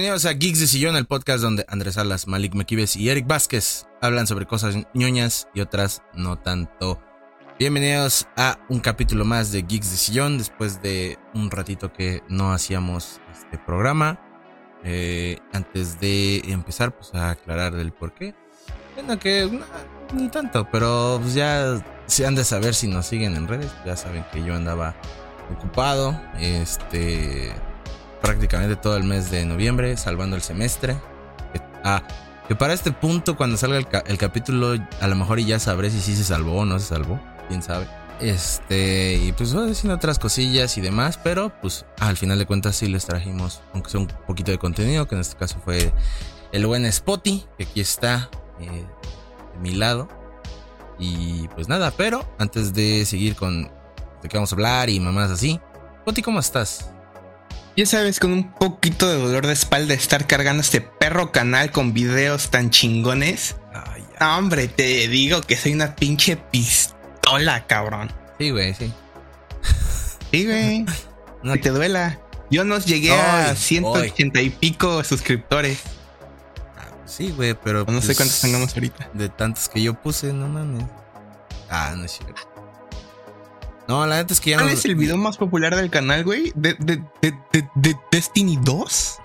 Bienvenidos a Geeks de Sillón, el podcast donde Andrés Salas, Malik Mequives y Eric Vázquez hablan sobre cosas ñoñas y otras no tanto. Bienvenidos a un capítulo más de Geeks de Sillón después de un ratito que no hacíamos este programa. Eh, antes de empezar, pues a aclarar el por qué. Bueno, que ni tanto, pero pues ya se han de saber si nos siguen en redes. Ya saben que yo andaba ocupado. Este prácticamente todo el mes de noviembre, salvando el semestre. Ah, que para este punto, cuando salga el, capítulo, a lo mejor ya sabré si sí se salvó o no se salvó, quién sabe. Este, y pues voy haciendo otras cosillas y demás, pero pues al final de cuentas sí les trajimos, aunque sea un poquito de contenido, que en este caso fue el buen Spotty, que aquí está eh, de mi lado. Y pues nada, pero antes de seguir con de qué vamos a hablar y mamás así, Spotty, ¿cómo estás? Ya sabes, con un poquito de dolor de espalda estar cargando este perro canal con videos tan chingones. Ay, hombre, te digo que soy una pinche pistola, cabrón. Sí, güey, sí. Sí, güey. no te duela. Yo nos llegué a 180 y pico suscriptores. Ah, sí, güey, pero. No sé pues, cuántos tengamos ahorita. De tantos que yo puse, no mames. Ah, no es cierto. No, la neta es que ya ¿Cuál es el video más popular del canal, güey? ¿De, de, de, Destiny 2?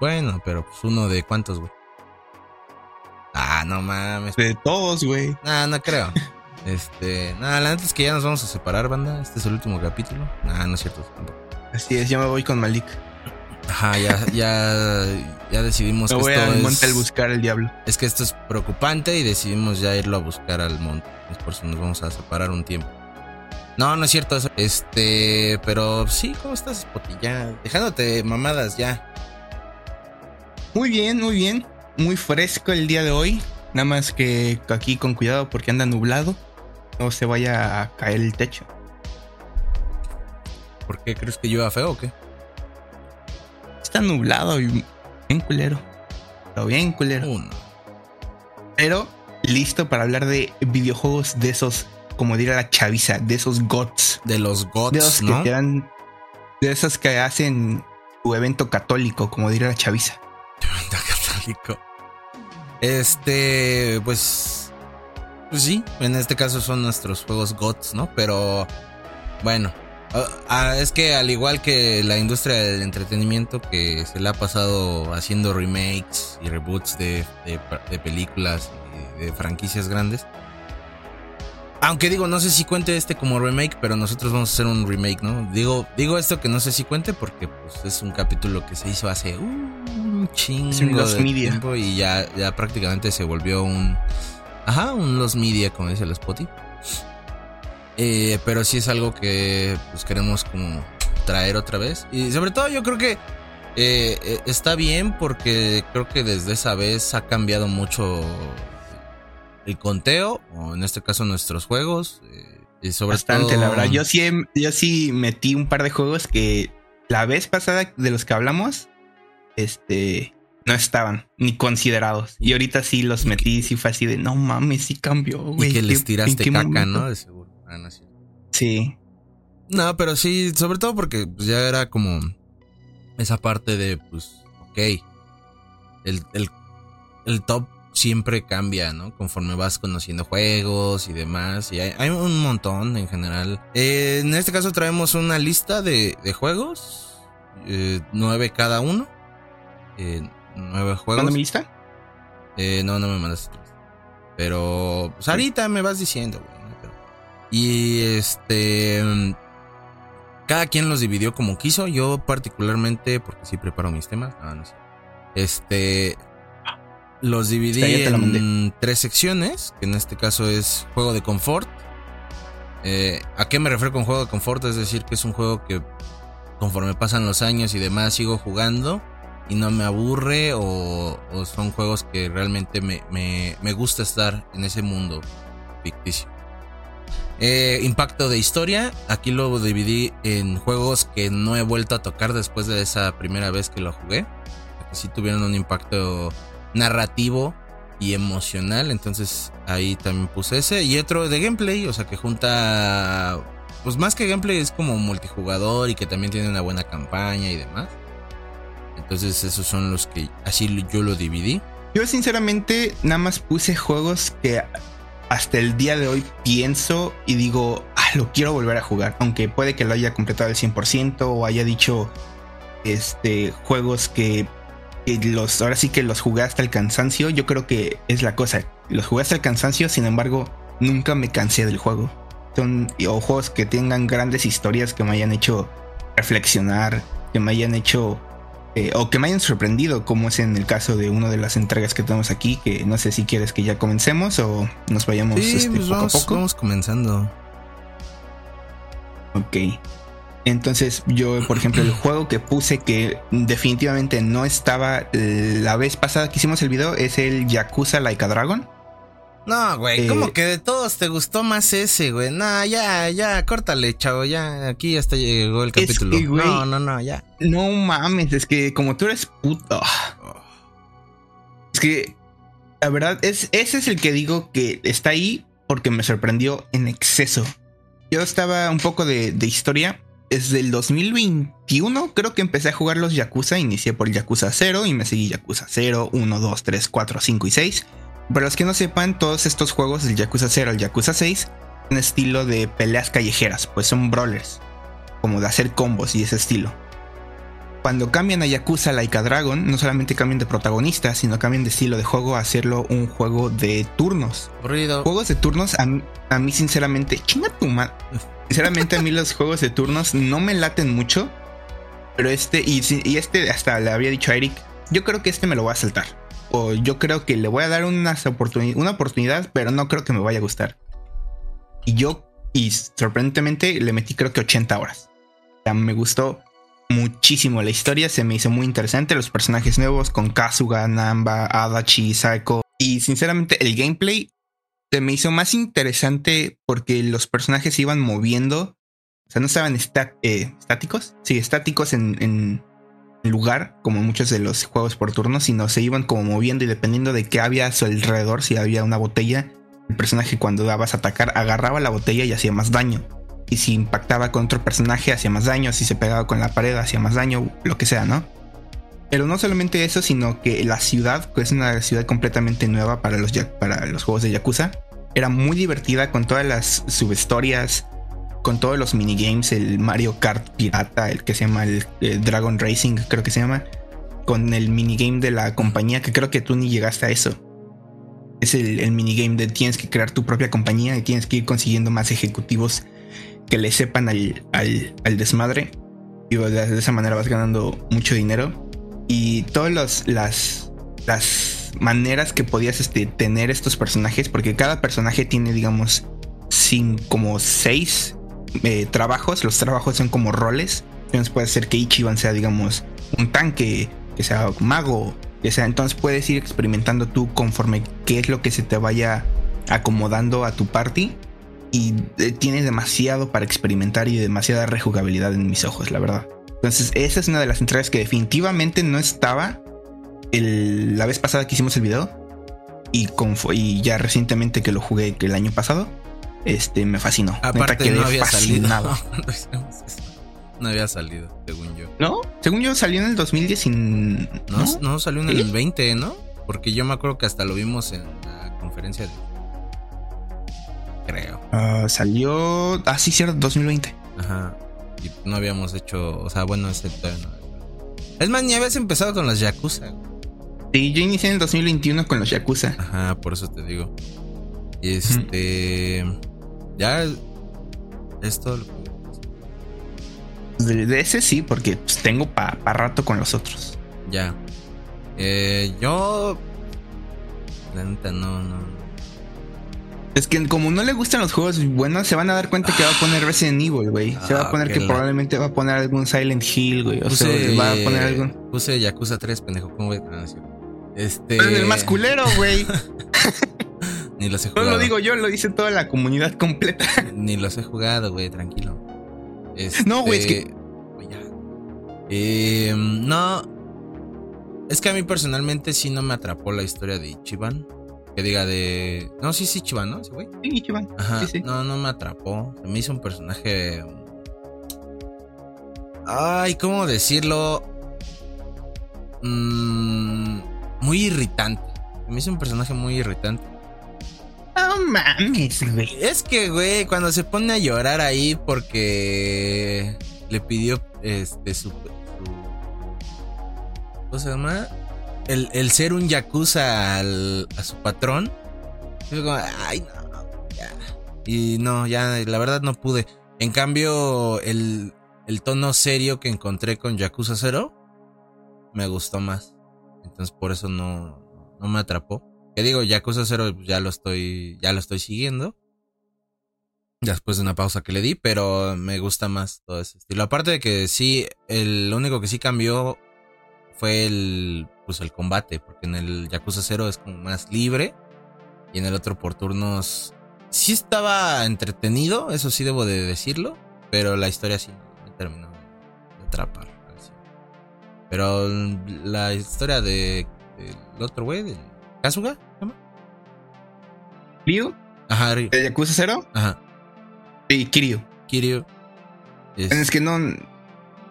Bueno, pero pues uno de cuántos, güey. Ah, no mames. De todos, güey. Ah, no creo. Este, nada, la neta es que ya nos vamos a separar, banda. Este es el último capítulo. Ah, no es cierto. Así es, ya me voy con Malik. Ajá, ya, ya, ya decidimos me que voy esto al monte al buscar el diablo. Es que esto es preocupante y decidimos ya irlo a buscar al monte. Es por eso nos vamos a separar un tiempo. No, no es cierto eso. Este, pero sí, ¿cómo estás, Spotty? Ya, dejándote mamadas ya. Muy bien, muy bien. Muy fresco el día de hoy. Nada más que aquí con cuidado porque anda nublado. No se vaya a caer el techo. ¿Por qué crees que llueva feo o qué? Está nublado y bien culero. Pero bien culero. Uno. Pero listo para hablar de videojuegos de esos como diría la chaviza, de esos gods. De los gods, de esos que de que hacen tu evento católico, como diría la chaviza. Evento católico. Este, pues, pues sí, en este caso son nuestros juegos gods, ¿no? Pero, bueno, ah, ah, es que al igual que la industria del entretenimiento que se le ha pasado haciendo remakes y reboots de, de películas y de franquicias grandes, aunque digo, no sé si cuente este como remake, pero nosotros vamos a hacer un remake, ¿no? Digo, digo esto que no sé si cuente porque pues, es un capítulo que se hizo hace un chingo de tiempo y ya, ya prácticamente se volvió un... Ajá, un Los Media, como dice el Spotty. Eh, pero sí es algo que pues queremos como traer otra vez. Y sobre todo yo creo que eh, eh, está bien porque creo que desde esa vez ha cambiado mucho el conteo, o en este caso nuestros juegos. Eh, y sobre Bastante, la verdad. Yo sí, yo sí metí un par de juegos que la vez pasada de los que hablamos, este, no estaban ni considerados. Y ahorita sí los metí, sí fue así de, no mames, sí cambió, güey. Y que les tiraste caca, ¿no? De seguro. Ah, no, sí. No, pero sí, sobre todo porque pues, ya era como esa parte de, pues, ok, el, el, el top siempre cambia, ¿no? Conforme vas conociendo juegos y demás. Y hay, un montón en general. Eh, en este caso traemos una lista de, juegos. Eh, nueve cada uno. Eh, nueve juegos. mi lista? no, no me mandaste Pero pues, ahorita me vas diciendo, güey. Y este... Cada quien los dividió como quiso. Yo particularmente, porque sí preparo mis temas. Ah, no sé. Este, los dividí en tres secciones, que en este caso es juego de confort. Eh, ¿A qué me refiero con juego de confort? Es decir, que es un juego que conforme pasan los años y demás sigo jugando y no me aburre o, son juegos que realmente me, gusta estar en ese mundo ficticio. Eh, impacto de historia, aquí lo dividí en juegos que no he vuelto a tocar después de esa primera vez que lo jugué. Que sí tuvieron un impacto narrativo y emocional. Entonces ahí también puse ese. Y otro de gameplay, o sea que junta. Pues más que gameplay es como multijugador y que también tiene una buena campaña y demás. Entonces esos son los que así yo lo dividí. Yo sinceramente nada más puse juegos que hasta el día de hoy pienso y digo, ah, lo quiero volver a jugar. Aunque puede que lo haya completado al 100% o haya dicho este, juegos que, que, los, ahora sí que los jugué hasta el cansancio. Yo creo que es la cosa. Los jugué hasta el cansancio, sin embargo, nunca me cansé del juego. Son o juegos que tengan grandes historias que me hayan hecho reflexionar, que me hayan hecho eh, o que me hayan sorprendido, como es en el caso de una de las entregas que tenemos aquí, que no sé si quieres que ya comencemos o nos vayamos Sí, este, pues poco vamos, a poco. vamos comenzando. Ok. Entonces yo, por ejemplo, el juego que puse que definitivamente no estaba eh, la vez pasada que hicimos el video es el Yakuza Like a Dragon. No, güey, Eh, como que de todos te gustó más ese, güey. No, ya, ya, córtale, chavo, ya. Aquí hasta llegó el Es capítulo. que, güey, no, no, no, ya. No mames, es que como tú eres puto. Es que la verdad es ese es el que digo que está ahí porque me sorprendió en exceso. Yo estaba un poco de, de historia. Desde el 2021 creo que empecé a jugar los Yakuza. Inicié por el Yakuza 0 y me seguí Yakuza 0, 1, 2, 3, 4, 5 y 6. Para los que no sepan, todos estos juegos del Yakuza 0 al Yakuza 6 un estilo de peleas callejeras, pues son brawlers, como de hacer combos y ese estilo. Cuando cambian a Yakuza Like a Dragon, no solamente cambian de protagonista, sino cambian de estilo de juego a hacerlo un juego de turnos. Aburrido. Juegos de turnos, a, mí- a mí sinceramente, chinga tu ma- Sinceramente a mí los juegos de turnos no me laten mucho. Pero este, y, y este hasta le había dicho a Eric, yo creo que este me lo voy a saltar. O yo creo que le voy a dar una oportunidad, pero no creo que me vaya a gustar. Y yo, y sorprendentemente, le metí creo que 80 horas. O me gustó muchísimo la historia, se me hizo muy interesante. Los personajes nuevos con Kazuga, Namba, Adachi, Saeko. Y sinceramente, el gameplay se me hizo más interesante porque los personajes se iban moviendo. O sea, no estaban esta- eh, estáticos. Sí, estáticos en, lugar, como muchos de los juegos por turnos, sino se iban como moviendo y dependiendo de qué había a su alrededor, si había una botella, el personaje cuando dabas a atacar agarraba la botella y hacía más daño. Y si impactaba con otro personaje hacía más daño, si se pegaba con la pared hacía más daño, lo que sea, ¿no? Pero no solamente eso, sino que la ciudad, que es una ciudad completamente nueva para los, para los juegos de Yakuza, era muy divertida con todas las subhistorias, con todos los minigames, el Mario Kart pirata, el que se llama el, Dragon Racing, creo que se llama, con el minigame de la compañía, que creo que tú ni llegaste a eso. Es el, minigame de tienes que crear tu propia compañía y tienes que ir consiguiendo más ejecutivos que le sepan al, al, al desmadre. Y de, esa manera vas ganando mucho dinero. Y todas las, las maneras que podías este, tener estos personajes, porque cada personaje tiene, digamos, sin, como seis eh, trabajos. Los trabajos son como roles. Entonces puede ser que Ichiban sea, digamos, un tanque, que sea un mago, que sea. Entonces puedes ir experimentando tú conforme qué es lo que se te vaya acomodando a tu party. Y eh, tiene demasiado para experimentar y demasiada rejugabilidad en mis ojos, la verdad. Entonces, esa es una de las entregas que definitivamente no estaba el- la vez pasada que hicimos el video. Y, con, y ya recientemente que lo jugué que el año pasado, este me fascinó. Neta, Aparte quedé no había fascinado. salido. No había salido, según yo. ¿No? Según yo salió en el 2010 y... No, ¿no? no, salió en ¿Sí? el 20, ¿no? Porque yo me acuerdo que hasta lo vimos en la conferencia de... Creo. Ah, salió... Ah, sí, cierto, 2020. Ajá. Y no habíamos hecho... O sea, bueno, ese todavía no. Es más, ni habías empezado con las Yakuza. güey. Sí, yo inicié en el 2021 con los Yakuza. Ajá, por eso te digo. Este... Ya... Es todo lo que... De, de ese sí, porque pues, tengo para rato con los otros. Ya. Eh, yo... La neta, no, no. Es que como no le gustan los juegos buenos, se van a dar cuenta que va a poner Resident Evil, güey. Se va Ah, a poner que la- probablemente va a poner algún Silent Hill, güey. O sea, va a poner algún... puse Yakuza 3, pendejo. ¿Cómo? Ah, es cierto. Este. Pero es el más culero, güey. Ni los he No jugado. lo digo yo, lo dice toda la comunidad completa. Ni los he jugado, güey, tranquilo. Este, No, güey, es que- ya. Eh, no. Es que a mí personalmente sí no me atrapó la historia de Ichiban. Que diga de. No, sí, sí, Ichiban, ¿no? Ese güey. Sí, Ichiban. Ajá. Sí, sí. No, no me atrapó. Se me hizo un personaje. Ay, ¿cómo decirlo? mm, muy irritante. Me hizo un personaje muy irritante. No mames, güey. Es que, güey, cuando se pone a llorar ahí porque le pidió este su. su ¿Cómo se llama? El, el ser un yakuza al, a su patrón. Yo como, ay, no, ya. Y no, ya, la verdad no pude. En cambio, el, el tono serio que encontré con Yakuza 0 me gustó más. Entonces por eso no, no me atrapó. Que digo, Yakuza 0 ya lo estoy, ya lo estoy siguiendo. Después de una pausa que le di, pero me gusta más todo ese estilo. Aparte de que sí, el único que sí cambió fue el, pues el combate, porque en el Yakuza 0 es como más libre y en el otro por turnos sí estaba entretenido, eso sí debo de decirlo, pero la historia sí me terminó de atrapar. Pero la historia de del otro güey, del Kazuga, ¿se llama? ¿Ryu? Ajá, Ryu. ¿De Yakuza 0? Ajá. Sí, Kiryu. Kiryu. Es... es que no.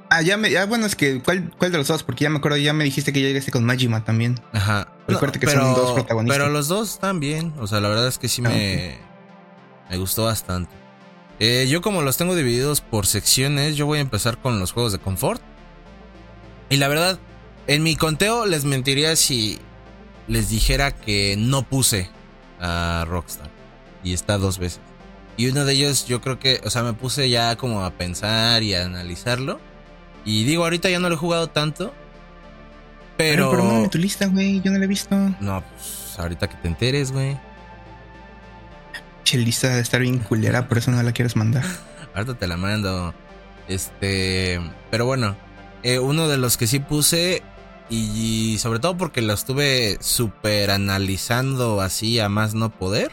Ah, ya me. Ah, bueno, es que. ¿cuál, ¿Cuál de los dos? Porque ya me acuerdo, ya me dijiste que ya llegaste con Majima también. Ajá. Recuerda no, que pero, son dos protagonistas. Pero los dos están bien. O sea, la verdad es que sí me. Okay. Me gustó bastante. Eh, yo, como los tengo divididos por secciones, yo voy a empezar con los juegos de confort. Y la verdad, en mi conteo les mentiría si les dijera que no puse a Rockstar. Y está dos veces. Y uno de ellos yo creo que, o sea, me puse ya como a pensar y a analizarlo. Y digo, ahorita ya no lo he jugado tanto. Pero... Pero, pero tu lista, güey, yo no lo he visto. No, pues ahorita que te enteres, güey. Che, lista de estar bien culera, por eso no la quieres mandar. ahorita te la mando. Este... Pero bueno, eh, uno de los que sí puse y sobre todo porque lo estuve super analizando así a más no poder,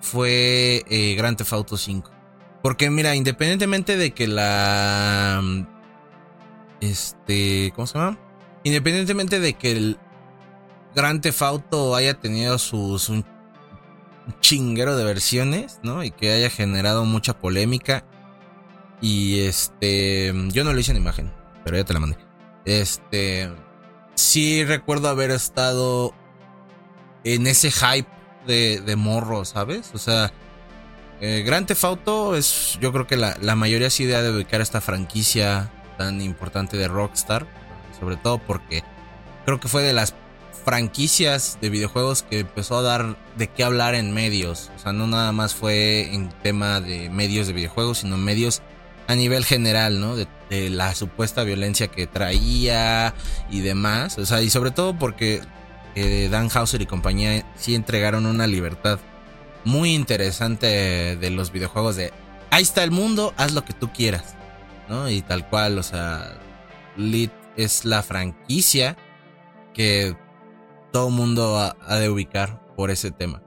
fue eh, Grand Theft Auto 5. Porque mira, independientemente de que la... Este... ¿Cómo se llama? Independientemente de que el Grand Theft Auto haya tenido sus... Un chinguero de versiones, ¿no? Y que haya generado mucha polémica. Y este... Yo no lo hice en imagen, pero ya te la mandé. Este. Sí recuerdo haber estado en ese hype de, de morro, ¿sabes? O sea, eh, Grand Theft Auto es, yo creo que la, la mayoría sí idea de ubicar esta franquicia tan importante de Rockstar, sobre todo porque creo que fue de las franquicias de videojuegos que empezó a dar de qué hablar en medios. O sea, no nada más fue en tema de medios de videojuegos, sino medios a nivel general, ¿no? De, de, la supuesta violencia que traía y demás. O sea, y sobre todo porque eh, Dan Hauser y compañía sí entregaron una libertad muy interesante de los videojuegos de ahí está el mundo, haz lo que tú quieras, ¿no? Y tal cual, o sea, Lit es la franquicia que todo mundo ha, ha de ubicar por ese tema.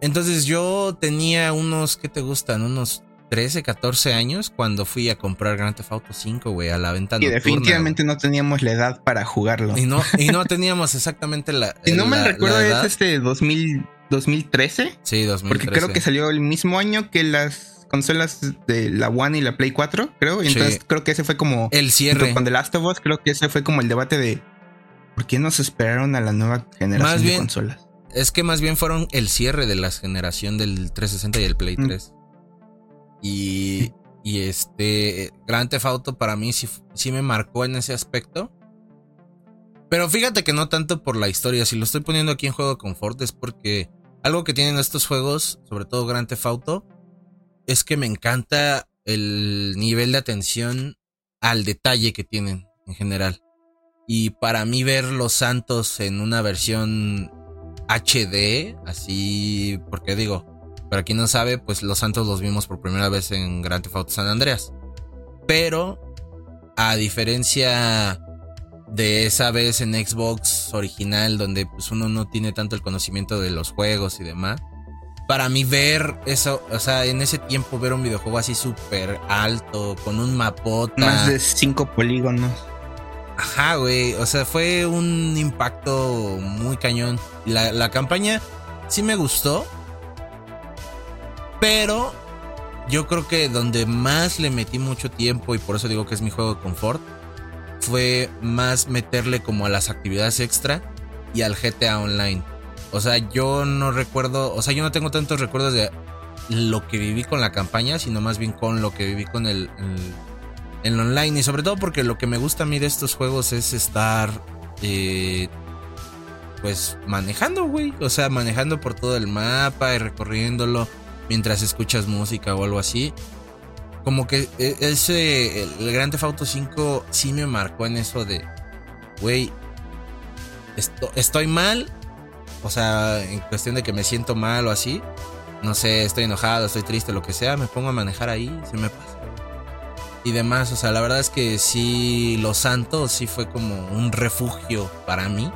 Entonces yo tenía unos, ¿qué te gustan? Unos 13, 14 años cuando fui a comprar Grand Theft Auto 5, güey, a la venta Y definitivamente no teníamos la edad para jugarlo. Y no, y no teníamos exactamente la. si no la, me recuerdo, es este 2000, 2013. Sí, 2013. Porque creo que salió el mismo año que las consolas de la One y la Play 4, creo. Y entonces sí. creo que ese fue como. El cierre. Con The Last of Us, creo que ese fue como el debate de. ¿Por qué nos esperaron a la nueva generación más bien, de consolas? Es que más bien fueron el cierre de la generación del 360 y el Play 3. Y, y este Grand Theft Auto para mí sí, sí me marcó en ese aspecto. Pero fíjate que no tanto por la historia. Si lo estoy poniendo aquí en juego de confort es porque algo que tienen estos juegos, sobre todo Grand Theft Auto, es que me encanta el nivel de atención al detalle que tienen en general. Y para mí ver los santos en una versión HD, así, porque digo, para quien no sabe, pues los Santos los vimos por primera vez en Grand Theft Auto San Andreas. Pero, a diferencia de esa vez en Xbox original, donde pues uno no tiene tanto el conocimiento de los juegos y demás, para mí ver eso, o sea, en ese tiempo ver un videojuego así súper alto, con un mapota. Más de cinco polígonos. Ajá, güey. O sea, fue un impacto muy cañón. La, la campaña sí me gustó. Pero yo creo que donde más le metí mucho tiempo, y por eso digo que es mi juego de confort, fue más meterle como a las actividades extra y al GTA Online. O sea, yo no recuerdo, o sea, yo no tengo tantos recuerdos de lo que viví con la campaña, sino más bien con lo que viví con el, el, online. Y sobre todo porque lo que me gusta a mí de estos juegos es estar, eh, pues, manejando, güey. O sea, manejando por todo el mapa y recorriéndolo mientras escuchas música o algo así. Como que e, ese, el Grand Theft Auto 5 sí me marcó en eso de, güey, estoy mal. O sea, en cuestión de que me siento mal o así no sé, estoy enojado, estoy triste, lo que sea, me pongo a manejar ahí, se me pasa. Y demás, o sea, la verdad es que sí, Los Santos sí fue como un refugio para mí.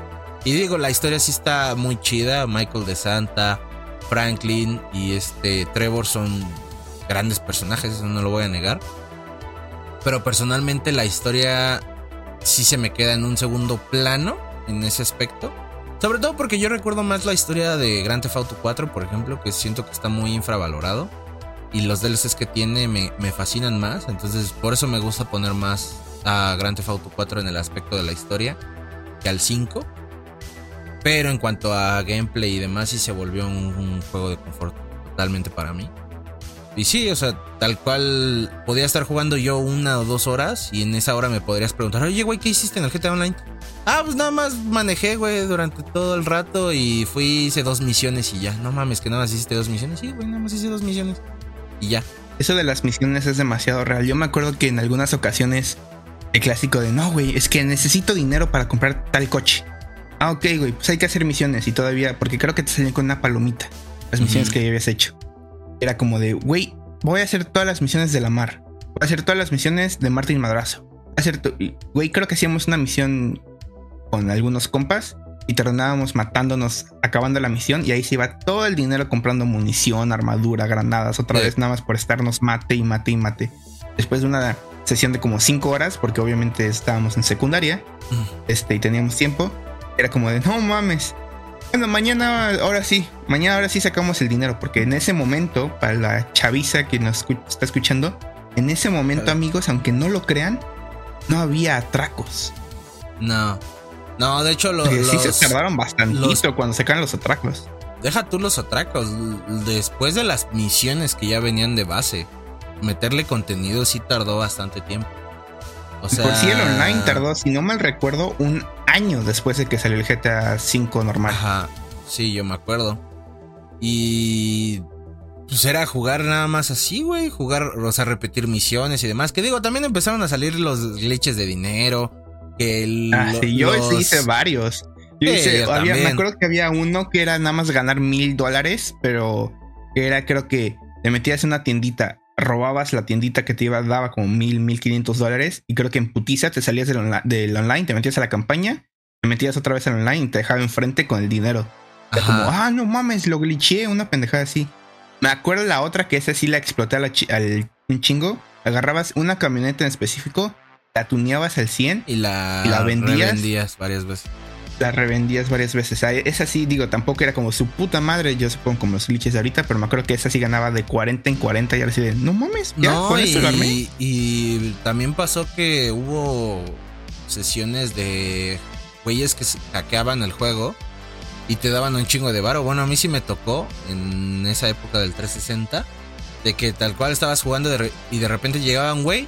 Y digo, la historia sí está muy chida, Michael de Santa, Franklin y este Trevor son grandes personajes, eso no lo voy a negar. Pero personalmente la historia sí se me queda en un segundo plano en ese aspecto. Sobre todo porque yo recuerdo más la historia de Grand Theft Auto 4, por ejemplo, que siento que está muy infravalorado. Y los DLCs que tiene me, fascinan más. Entonces, por eso me gusta poner más a Grand Theft Auto 4 en el aspecto de la historia que al 5. Pero en cuanto a gameplay y demás, sí se volvió un juego de confort totalmente para mí. Y sí, o sea, tal cual podía estar jugando yo una o dos horas y en esa hora me podrías preguntar, oye, güey, ¿qué hiciste en el GTA Online? Ah, pues nada más manejé, güey, durante todo el rato y fui, hice dos misiones y ya. No mames, que nada más hiciste dos misiones. Sí, güey, nada más hice dos misiones y ya. Eso de las misiones es demasiado real. Yo me acuerdo que en algunas ocasiones el clásico de, no, güey, es que necesito dinero para comprar tal coche. Ah, ok, güey, pues hay que hacer misiones y todavía, porque creo que te salían con una palomita las misiones que ya habías hecho era como de, güey, voy a hacer todas las misiones de la mar. Voy a hacer todas las misiones de Martín Madrazo. Voy a hacer, güey, creo que hacíamos una misión con algunos compas y terminábamos matándonos, acabando la misión y ahí se iba todo el dinero comprando munición, armadura, granadas, otra vez nada más por estarnos mate y mate y mate. Después de una sesión de como 5 horas, porque obviamente estábamos en secundaria, este, y teníamos tiempo, era como de, no mames, bueno, mañana, ahora sí, mañana ahora sí sacamos el dinero, porque en ese momento, para la chaviza que nos está escuchando, en ese momento, amigos, aunque no lo crean, no había atracos. No. No, de hecho, los. Sí, se tardaron bastantito cuando se caen los atracos. Deja tú los atracos. Después de las misiones que ya venían de base, meterle contenido sí tardó bastante tiempo. O sea. Por si el online tardó, si no mal recuerdo, un año después de que salió el GTA V normal. Ajá, sí, yo me acuerdo. Y pues era jugar nada más así, güey, jugar, o sea, repetir misiones y demás. Que digo, también empezaron a salir los leches de dinero. Que el, ah, sí, yo hice varios. Yo hice, me acuerdo que había uno que era nada más ganar mil dólares, pero que era, creo que te metías en una tiendita, robabas la tiendita que te iba, daba como mil, mil quinientos dólares. Y creo que en putiza te salías del, online, te metías a la campaña, te metías otra vez en online y te dejaba enfrente con el dinero. Era como, ah, no mames, lo glitché, una pendejada así. Me acuerdo la otra que esa sí la exploté al, un chingo. Agarrabas una camioneta en específico, la tuneabas al 100 y la, y la vendías varias veces la revendías varias veces. esa sí, digo, tampoco era como su puta madre, yo supongo como los glitches de ahorita, pero me acuerdo que esa sí ganaba de 40 en 40 y ahora sí de, no mames, ya, no, y, y también pasó que hubo sesiones de güeyes que hackeaban el juego y te daban un chingo de varo. Bueno, a mí sí me tocó en esa época del 360 de que tal cual estabas jugando y de repente llegaba un güey,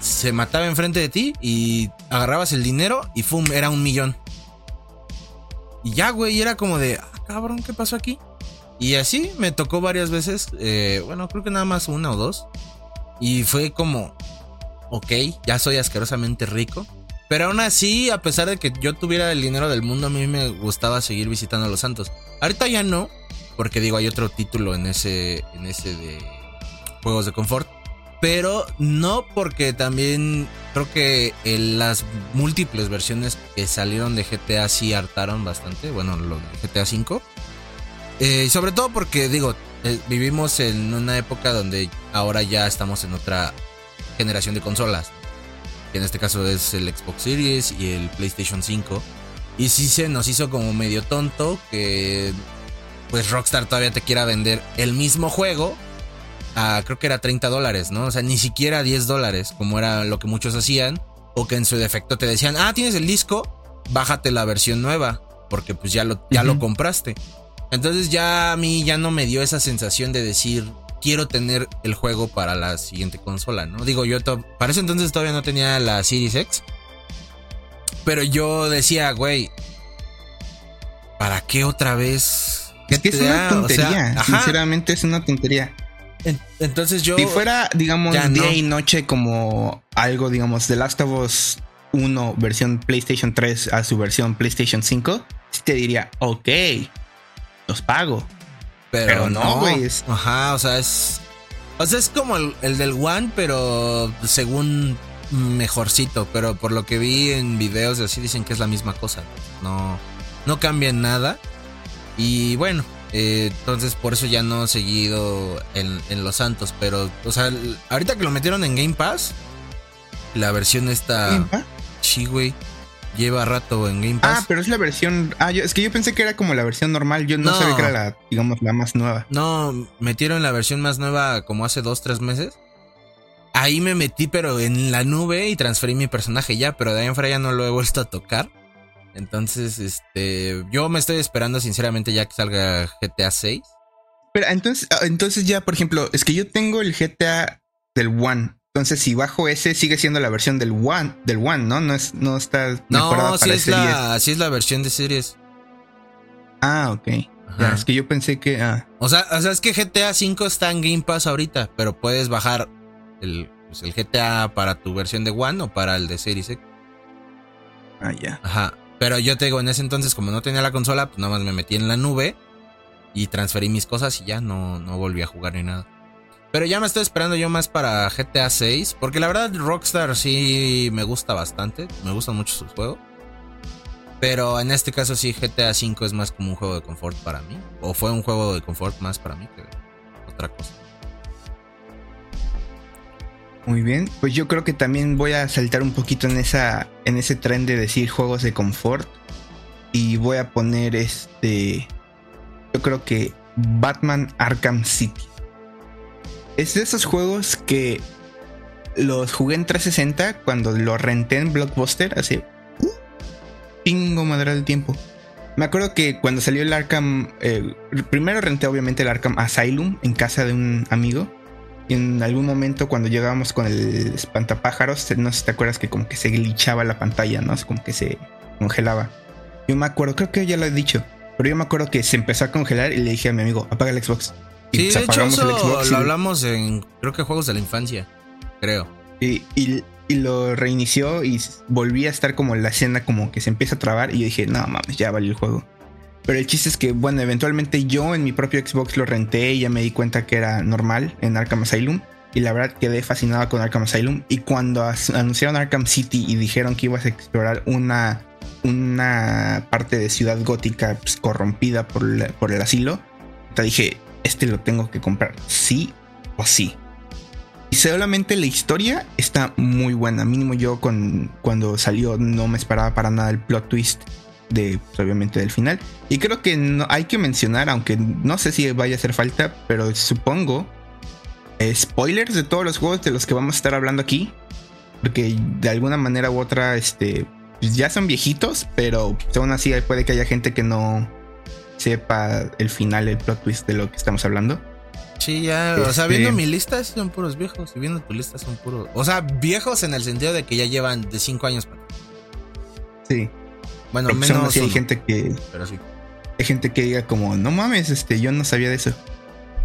se mataba enfrente de ti y agarrabas el dinero y ¡fum! Era un millón. Y ya, güey, era como de, ah, cabrón, ¿qué pasó aquí? Y así me tocó varias veces, eh, bueno, creo que nada más una o dos. Y fue como, ok, ya soy asquerosamente rico. Pero aún así, a pesar de que yo tuviera el dinero del mundo, a mí me gustaba seguir visitando a los santos. Ahorita ya no, porque digo, hay otro título en ese, en ese de juegos de confort. Pero no porque también creo que las múltiples versiones que salieron de GTA sí hartaron bastante. Bueno, lo de GTA V. Eh, sobre todo porque, digo, eh, vivimos en una época donde ahora ya estamos en otra generación de consolas. Que en este caso es el Xbox Series y el PlayStation 5. Y sí se nos hizo como medio tonto que pues Rockstar todavía te quiera vender el mismo juego creo que era 30 dólares, ¿no? O sea, ni siquiera 10 dólares, como era lo que muchos hacían. o que en su defecto te decían, ah, tienes el disco, bájate la versión nueva, porque pues ya lo, ya lo compraste. Entonces ya a mí ya no me dio esa sensación de decir, quiero tener el juego para la siguiente consola, ¿no? Digo, yo para ese entonces todavía no tenía la Series X. Pero yo decía, güey, ¿para qué otra vez? Es que es una tontería, sinceramente es una tontería. Entonces yo... Si fuera, digamos, día y noche como algo, digamos, The Last of Us 1 versión PlayStation 3 a su versión PlayStation 5, te diría, ok, los pago. Pero, no, güey. Ajá, o sea, es... O sea, es como el, el del One, pero según mejorcito, pero por lo que vi en videos así dicen que es la misma cosa. No, no cambia nada. Y bueno, eh, entonces por eso ya no he seguido en, Los Santos. Pero, o sea, ahorita que lo metieron en Game Pass, la versión está... Sí, güey. Lleva rato en Game Pass. Ah, pero es la versión. Ah, es que yo pensé que era como la versión normal. Yo no, sabía que era la, digamos, la más nueva. No, metieron la versión más nueva como hace dos, tres meses ahí me metí, pero en la nube y transferí mi personaje ya, pero de ahí en fuera ya no lo he vuelto a tocar. Entonces, este, yo me estoy esperando sinceramente ya que salga GTA 6. Pero entonces, ah, entonces ya, por ejemplo, es que yo tengo el GTA del One. Entonces, si bajo ese, sigue siendo la versión del One, del One, ¿no? No es, no está No, sí es la, sí es la versión de series. Ah, ok. es que yo pensé que. Ah. O sea, o sea, es que GTA 5 está en Game Pass ahorita, pero puedes bajar el, pues, el GTA para tu versión de One o para el de Series X. Ah, ya. Ajá. Pero yo te digo, en ese entonces, como no tenía la consola, pues nada más me metí en la nube y transferí mis cosas y ya no, no volví a jugar ni nada. Pero ya me estoy esperando yo más para GTA 6, porque la verdad Rockstar sí me gusta bastante, me gustan mucho sus juegos. Pero en este caso sí GTA 5 es más como un juego de confort para mí, o fue un juego de confort más para mí que otra cosa. Muy bien, pues yo creo que también voy a saltar un poquito en esa en ese tren de decir juegos de confort y voy a poner este yo creo que Batman Arkham City. Es de esos juegos que los jugué en 360 cuando lo renté en Blockbuster hace pingo madre del tiempo. Me acuerdo que cuando salió el Arkham, eh, primero renté obviamente el Arkham Asylum en casa de un amigo y en algún momento cuando llegábamos con el espantapájaros, no sé si te acuerdas que como que se glitchaba la pantalla, ¿no? Como que se congelaba. Yo me acuerdo, creo que ya lo he dicho, pero yo me acuerdo que se empezó a congelar y le dije a mi amigo, apaga el Xbox. Y sí, de hecho eso lo hablamos en, creo que juegos de la infancia, creo. Y, y, y, lo reinició y volví a estar como la escena como que se empieza a trabar y yo dije, no mames, ya valió el juego. Pero el chiste es que, bueno, eventualmente yo en mi propio Xbox lo renté y ya me di cuenta que era normal en Arkham Asylum. Y la verdad quedé fascinado con Arkham Asylum. Y cuando anunciaron Arkham City y dijeron que ibas a explorar una, una parte de ciudad gótica pues, corrompida por, por el asilo, te dije, este lo tengo que comprar, sí o sí. Y solamente la historia está muy buena. Mínimo yo con, cuando salió no me esperaba para nada el plot twist de pues, obviamente del final. Y creo que no, hay que mencionar, aunque no sé si vaya a hacer falta, pero supongo eh, spoilers de todos los juegos de los que vamos a estar hablando aquí. Porque de alguna manera u otra, este, pues, ya son viejitos, pero aún así puede que haya gente que no sepa el final, el plot twist de lo que estamos hablando. Sí, ya, o sea, viendo este mi lista son puros viejos y viendo tu lista son puros, o sea, viejos en el sentido de que ya llevan de 5 años para. Sí. Bueno, menos. hay gente que. Pero sí. Hay gente que diga como, no mames, este, yo no sabía de eso.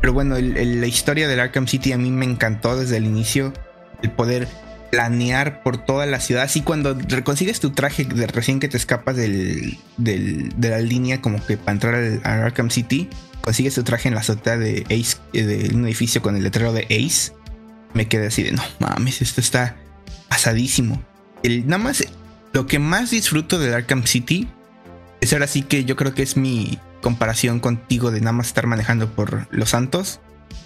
Pero bueno, la historia del Arkham City a mí me encantó desde el inicio. El poder planear por toda la ciudad. Así cuando consigues tu traje de recién que te escapas del, del, de la línea, como que para entrar al, Arkham City, consigues tu traje en la azotea de Ace, eh, de un edificio con el letrero de Ace. Me quedé así de, no mames, esto está pasadísimo. El, nada más lo que más disfruto de Arkham City es ahora sí que yo creo que es mi comparación contigo de nada más estar manejando por Los Santos,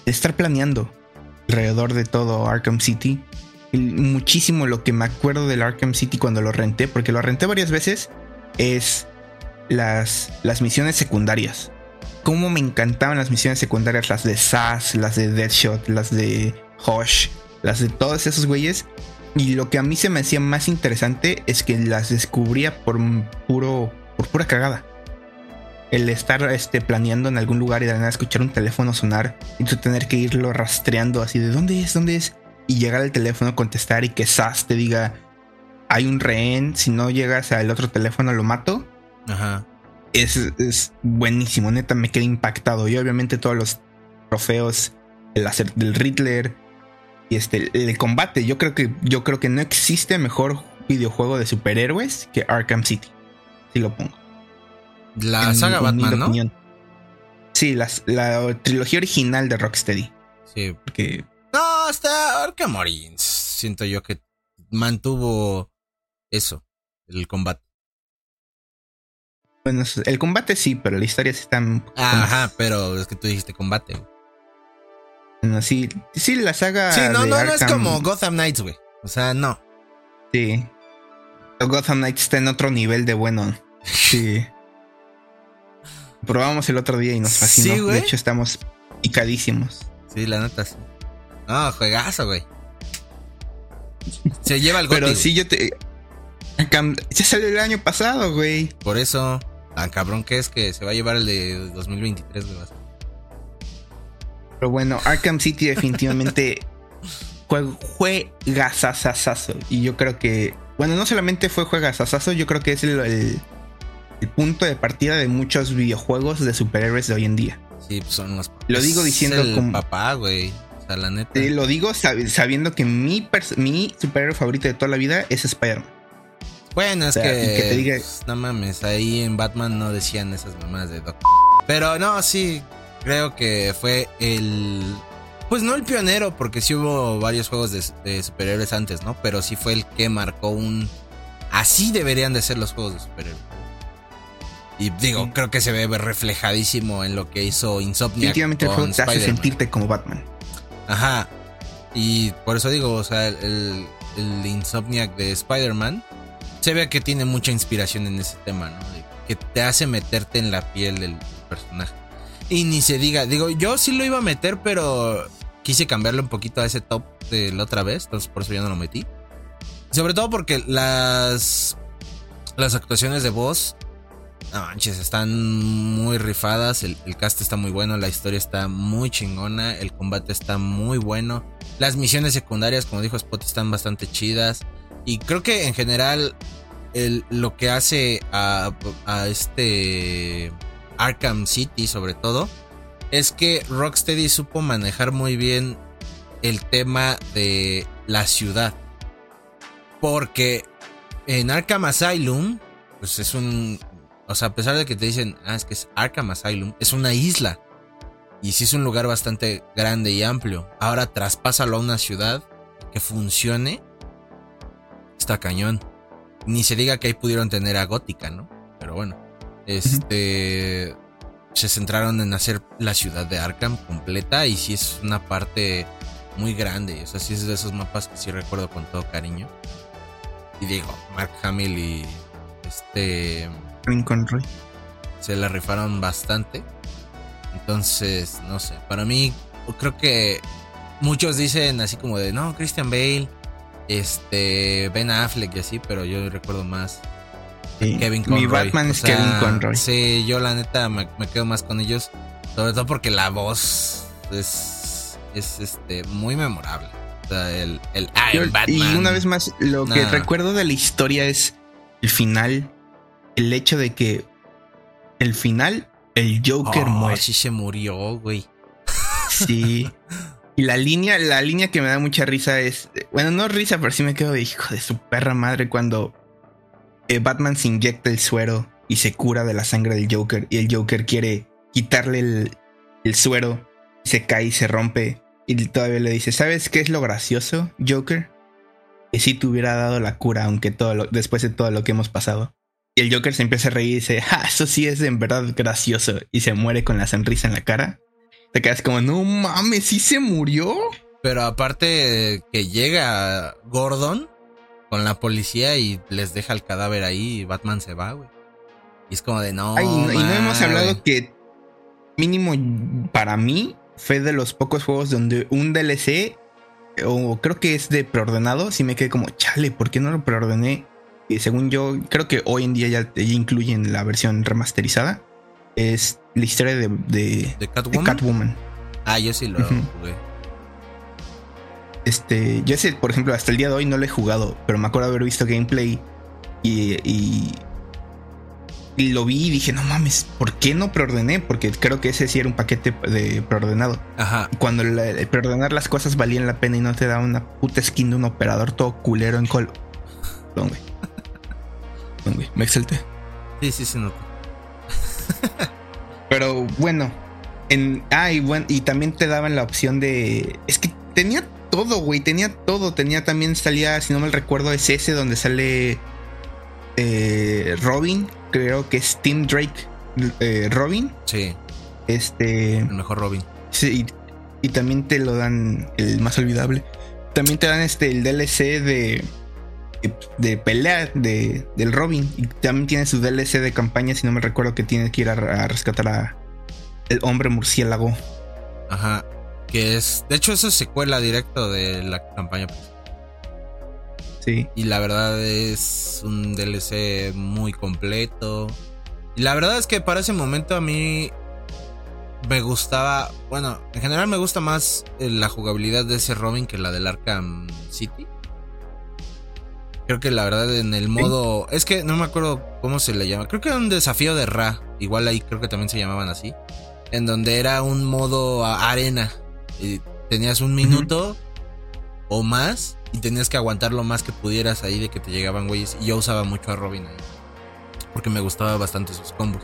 de estar planeando alrededor de todo Arkham City. muchísimo lo que me acuerdo del Arkham City cuando lo renté, porque lo renté varias veces, es las, las misiones secundarias. Cómo me encantaban las misiones secundarias, las de Sass, las de Deadshot, las de Hosh, las de todos esos güeyes Y lo que a mí se me hacía más interesante es que las descubría por puro, por pura cagada. El estar este, planeando en algún lugar y de la nada escuchar un teléfono sonar y tú tener que irlo rastreando así de dónde es, dónde es. Y llegar al teléfono, contestar y que SAS te diga, hay un rehén, si no llegas al otro teléfono lo mato. Ajá. Es, es buenísimo, neta, me quedé impactado. Y obviamente todos los trofeos, el hacer del Riddler y este, el combate. Yo creo que, yo creo que no existe mejor videojuego de superhéroes que Arkham City. Si lo pongo. La saga Batman, ¿no? Sí, la, trilogía original de Rocksteady. Sí. Porque. No, hasta Arkham Origins. Siento yo que mantuvo eso, el combate. Bueno, el combate sí, pero la historia sí está. Ajá, pero es que tú dijiste combate. Bueno, sí, sí, la saga. Sí, no, no, no es como Gotham Knights, güey. O sea, no. Sí. Gotham Knights está en otro nivel de bueno. Sí. Probamos el otro día y nos fascinó. Sí, de hecho, estamos picadísimos. Sí, la neta sí. No, juegazo, güey. Se lleva el Pero sí, yo te. Ya salió el año pasado, güey. Por eso, tan cabrón que es que se va a llevar el de 2023, güey. Pero bueno, Arkham City definitivamente fue juegazazazazo. Y yo creo que. Bueno, no solamente fue juegazazazo, yo creo que es el, el, punto de partida de muchos videojuegos de superhéroes de hoy en día. Sí, pues son los. Lo digo diciendo como. papá, güey la neta. lo digo sabiendo que mi, mi superhéroe favorito de toda la vida es Spider-Man. Bueno, es que, te diga... Pues, no mames, ahí en Batman no decían esas mamás de Doc. Pero no, sí, creo que fue el... Pues no el pionero, porque sí hubo varios juegos de, superhéroes antes, ¿no? Pero sí fue el que marcó un... Así deberían de ser los juegos de superhéroes. Y digo, creo que se ve reflejadísimo en lo que hizo Insomniac. Definitivamente el juego te hace sentirte como Batman. Ajá. Y por eso digo, o sea, el, el Insomniac de Spider-Man se ve que tiene mucha inspiración en ese tema, ¿no? que te hace meterte en la piel del personaje. Y ni se diga, digo, yo sí lo iba a meter, pero quise cambiarle un poquito a ese top de la otra vez, entonces por eso ya no lo metí. Sobre todo porque las las actuaciones de voz no manches, están muy rifadas. El, cast está muy bueno, la historia está muy chingona, el combate está muy bueno. Las misiones secundarias, como dijo Spot, están bastante chidas. Y creo que en general lo que hace a, a, este Arkham City, sobre todo, es que Rocksteady supo manejar muy bien el tema de la ciudad. Porque en Arkham Asylum, pues es un o sea, a pesar de que te dicen, ah, es que es Arkham Asylum, es una isla. Y sí es un lugar bastante grande y amplio. Ahora traspásalo a una ciudad que funcione. Está cañón. Ni se diga que ahí pudieron tener a Gótica, ¿no? Pero bueno. Este. Se centraron en hacer la ciudad de Arkham completa. Y sí es una parte muy grande. O sea, sí es de esos mapas que sí recuerdo con todo cariño. Y digo, Mark Hamill y. Este. Conroy. Se la rifaron bastante. Entonces, no sé, para mí creo que muchos dicen así como de, no, Christian Bale, este, Ben Affleck y así, pero yo recuerdo más Kevin Conroy. Mi Batman es Kevin Conroy. Sí, yo la neta me, quedo más con ellos, sobre todo porque la voz es, es este, muy memorable. O sea, el, el Batman. Y una vez más, lo que recuerdo de la historia es el final el hecho de que el final, el Joker oh, muere. Sí se murió, güey. Sí. Y la línea, la línea que me da mucha risa es. Bueno, no risa, pero sí me quedo de hijo de su perra madre cuando eh, Batman se inyecta el suero y se cura de la sangre del Joker. Y el Joker quiere quitarle el, el suero. Se cae y se rompe. Y todavía le dice: ¿Sabes qué es lo gracioso, Joker? Que si te hubiera dado la cura, aunque todo después de todo lo que hemos pasado. Y el Joker se empieza a reír y dice, ah, eso sí es en verdad gracioso. Y se muere con la sonrisa en la cara. Te quedas como, no mames, ¿sí se murió? Pero aparte que llega Gordon con la policía y les deja el cadáver ahí y Batman se va, güey. Y es como de no. y no hemos hablado que mínimo para mí fue de los pocos juegos donde un DLC o creo que es de preordenado, sí me quedé como, chale, ¿por qué no lo preordené? Y según yo, creo que hoy en día ya, ya incluyen la versión remasterizada. Es la historia de, de, ¿De de Catwoman? Ah, yo sí lo jugué. Este, yo ese, por ejemplo, hasta el día de hoy no lo he jugado, pero me acuerdo haber visto gameplay y, y, y lo vi y dije, no mames, ¿por qué no preordené? Porque creo que ese sí era un paquete de preordenado. Ajá. Cuando la- el preordenar las cosas valían la pena y no te da una puta skin de un operador todo culero en col. Perdón, güey. Perdón, güey, me exalté. Sí, sí, se nota. Pero bueno, en, ah, y, bueno, y también te daban la opción de. Es que tenía todo, güey, tenía todo. Tenía también, salía, si no mal recuerdo, es ese donde sale eh, Robin, creo que es Tim Drake eh, Robin. Sí, Este. el mejor Robin. Sí, y, y también te lo dan el más olvidable. También te dan este el DLC de de pelea de, del Robin y también tiene su DLC de campaña si no me recuerdo que tiene que ir a, a rescatar a el hombre murciélago. Ajá. Que es. De hecho, eso es secuela directo de la campaña. Sí. Y la verdad es un DLC muy completo. Y la verdad es que para ese momento a mí me gustaba. Bueno, en general me gusta más eh, la jugabilidad de ese Robin que la del Arkham City. Creo que la verdad en el modo. Es que no me acuerdo cómo se le llama. Creo que era un desafío de Ra. Igual ahí creo que también se llamaban así. En donde era un modo arena. Y tenías un minuto o más. Y tenías que aguantar lo más que pudieras ahí de que te llegaban güeyes. Y yo usaba mucho a Robin ahí. Porque me gustaba bastante sus combos.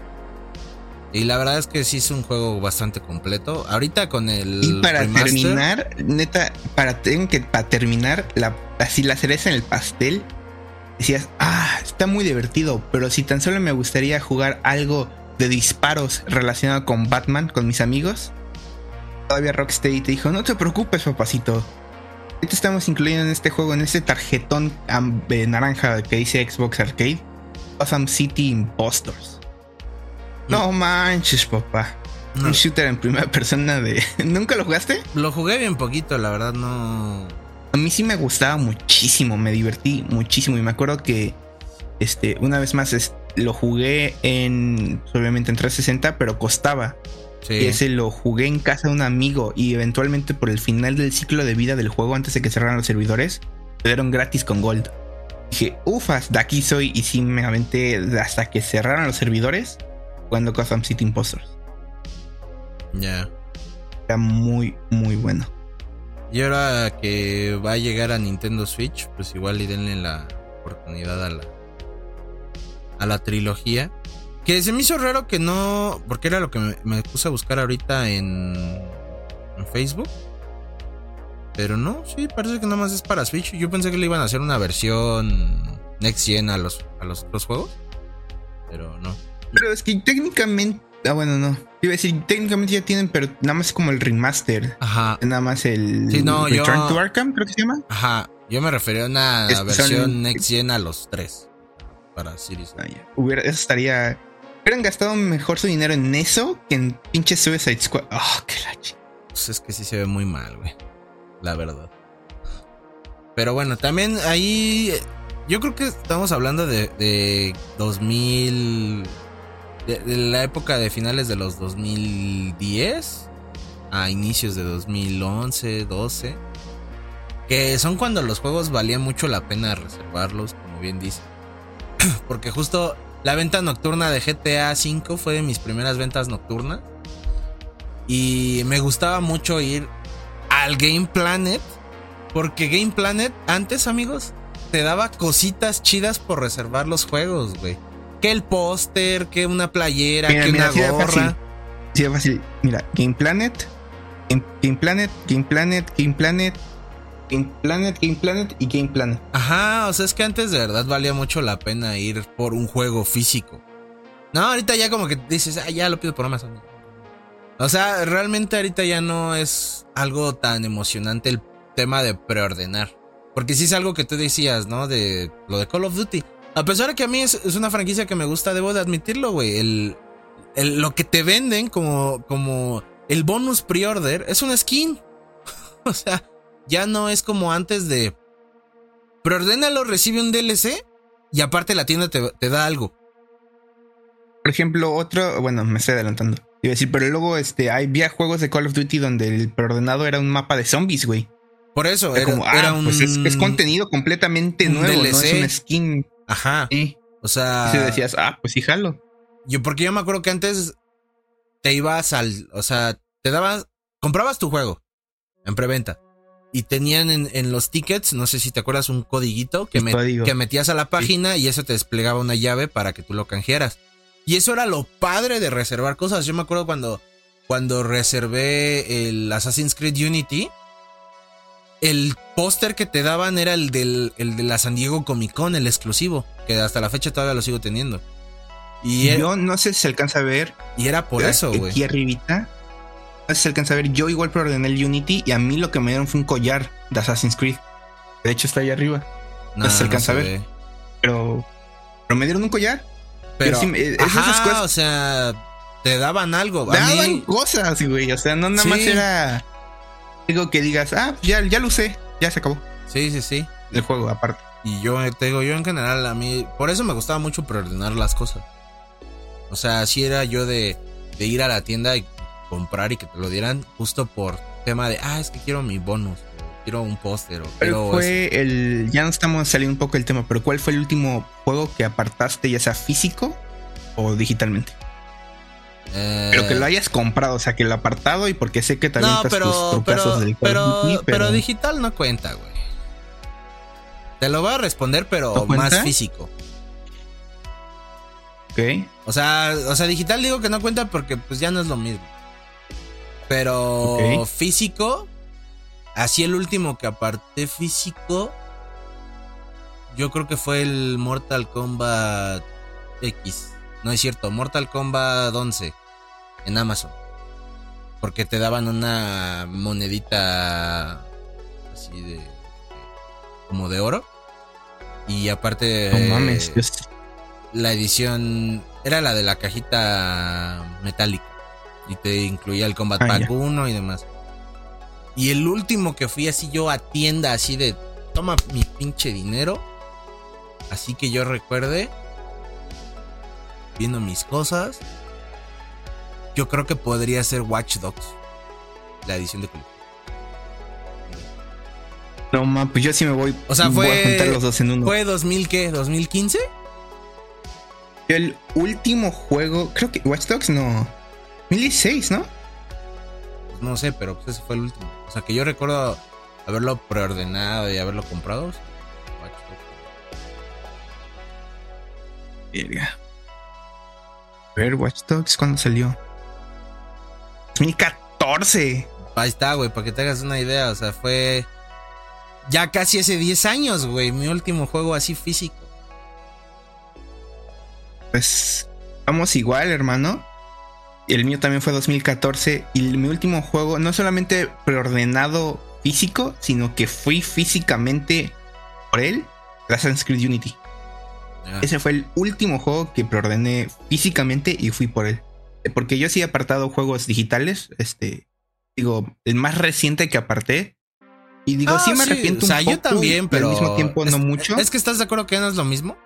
Y la verdad es que sí es un juego bastante completo. Ahorita con el. Y para remaster- terminar, neta, para, tengo que, para terminar, la, así la cereza en el pastel, decías, ah, está muy divertido, pero si tan solo me gustaría jugar algo de disparos relacionado con Batman, con mis amigos, todavía Rocksteady te dijo, no te preocupes, papacito. Ahorita estamos incluyendo en este juego, en este tarjetón naranja que dice Xbox Arcade, Awesome City Impostors. No manches, papá. No, Un shooter en primera persona de. ¿Nunca lo jugaste? lo jugué bien poquito, la verdad no. A mí sí me gustaba muchísimo, me divertí muchísimo. Y me acuerdo que este, una vez más es- lo jugué en. Obviamente en 360, pero costaba. Sí. Y ese lo jugué en casa de un amigo. Y eventualmente por el final del ciclo de vida del juego, antes de que cerraran los servidores, me dieron gratis con Gold. Dije, ufas, de aquí soy. Y sí me aventé hasta que cerraran los servidores jugando Gotham City Impostors. Ya. Era muy, muy bueno. Y ahora que va a llegar a Nintendo Switch, pues igual y denle la oportunidad a la. a la trilogía. Que se me hizo raro que no. Porque era lo que me, me puse a buscar ahorita en. en Facebook. Pero no, sí, parece que nada más es para Switch. Yo pensé que le iban a hacer una versión Next Gen a los, a los otros juegos. Pero no. Pero es que técnicamente. Ah, bueno, no. Iba a decir, técnicamente ya tienen, pero nada más como el remaster. Ajá. Nada más el Sí, no, yo- Return to Arkham, creo que se llama. Ajá. Yo me refería a una Es- son- versión Next Gen a los tres. Para Series. Ah, ya. Hubiera, eso estaría. Hubieran gastado mejor su dinero en eso que en pinche Suicide Squad. Oh, qué la Pues es que sí se ve muy mal, güey. La verdad. Pero bueno, también ahí. Yo creo que estamos hablando de, de 2000. De, de la época de finales de los 2010 a inicios de 2011, 12. Que son cuando los juegos valían mucho la pena reservarlos, como bien dice. Porque justo la venta nocturna de GTA V fue de mis primeras ventas nocturnas. Y me gustaba mucho ir al Game Planet. Porque Game Planet, antes, amigos, te daba cositas chidas por reservar los juegos, güey. Que el póster, que una playera, Mira, que mira, una gorra. fácil. Sí, fácil. Mira, Game Planet, Game Planet, Game Planet, Game Planet, Game Planet, Game Planet y Game Planet. Ajá, o sea, es que antes de verdad valía mucho la pena ir por un juego físico. No, ahorita ya como que dices, ah, ya lo pido por Amazon. O sea, realmente ahorita ya no es algo tan emocionante el tema de preordenar. Porque sí es algo que tú decías, ¿no? De lo de Call of Duty. A pesar de que a mí es, una franquicia que me gusta, debo de admitirlo, güey. El- lo que te venden como, como el bonus pre-order es una skin. o sea, ya no es como antes de preordénalo, recibe un DLC y aparte la tienda te, te da algo. Por ejemplo, otro, bueno, me estoy adelantando. Iba a decir, pero luego este, hay había juegos de Call of Duty donde el preordenado era un mapa de zombies, güey. Por eso, Era, era, como, era ah, un. pues es, es contenido completamente un nuevo, no es DLC. un skin. Ajá. Sí. O sea. Y decías, ah, pues sí, jalo. Yo, porque yo me acuerdo que antes te ibas al. O sea, te dabas. Comprabas tu juego en preventa. Y tenían en, en los tickets, no sé si te acuerdas, un codiguito que, met- que metías a la página y eso te desplegaba una llave para que tú lo canjearas. Y eso era lo padre de reservar cosas. Yo me acuerdo cuando, cuando reservé el Assassin's Creed Unity. El póster que te daban era el, del, el de la San Diego Comic Con, el exclusivo. Que hasta la fecha todavía lo sigo teniendo. Y era, Yo no sé si se alcanza a ver. y era por eso, güey. Aquí arribita. No si se alcanza a ver. Yo igual preordené el Unity y a mí lo que me dieron fue un collar de Assassin's Creed. De hecho está ahí arriba. No, se alcanza a ver. ve. Pero. Pero me dieron un collar. Pero, sí es ajá, esas cosas- o sea, te daban algo. A Daban mí, cosas, güey. O sea, no nada Sí. más era. Digo que digas, ah, ya, ya lo usé. Ya se acabó sí, sí, sí. el juego, aparte. Y yo te digo, yo en general, a mí, por eso me gustaba mucho preordenar las cosas. O sea, así era yo de, de ir a la tienda y comprar y que te lo dieran justo por tema de, ah, es que quiero mi bonus, o quiero un póster, o quiero fue el. Ya no estamos saliendo un poco del tema, pero ¿cuál fue el último juego que apartaste, ya sea físico o digitalmente? Eh, Pero que lo hayas comprado, o sea, que lo apartado y porque sé que también No, estás tus pero, trucazos pero, del pero, pero digital no cuenta, güey. Te lo voy a responder, pero más físico. Ok. O sea, o sea, digital digo que no cuenta porque pues ya no es lo mismo. Pero físico, así el último que aparté físico, yo creo que fue el Mortal Kombat X. No es cierto, Mortal Kombat 11 en Amazon. Porque te daban una monedita así de como de oro. Y aparte No mames. la edición era la de la cajita metálica y te incluía el Combat Ah, Pack ya. 1 y demás. Y el último que fui así yo a tienda así de toma mi pinche dinero. Así que yo recuerde viendo mis cosas. Yo creo que podría ser Watch Dogs. La edición de colección. No pues yo sí me voy. O sea, voy fue- a juntar los dos en uno. ¿Fue 2000 qué? ¿2015? Yo el último juego, creo que Watch Dogs no. 2016, ¿no? Pues no sé, pero pues ese fue el último. O sea, que yo recuerdo haberlo preordenado y haberlo comprado. Verga. A ver, Watch Dogs, ¿cuándo salió? 2014. Ahí está, güey, para que te hagas una idea. O sea, fue ya casi hace 10 años, güey. Mi último juego así físico. Pues vamos igual, hermano. El mío también fue 2014. Y mi último juego, no solamente preordenado físico, sino que fui físicamente por él, Assassin's Creed Unity. Ya. Ese fue el último juego que preordené físicamente y fui por él. Eh, Porque yo sí he apartado juegos digitales. Este, digo, el más reciente que aparté. Y digo, Ah, sí me sí, arrepiento o sea, un yo poco. también, pero al mismo tiempo es- no mucho. Es que estás de acuerdo que no es lo mismo.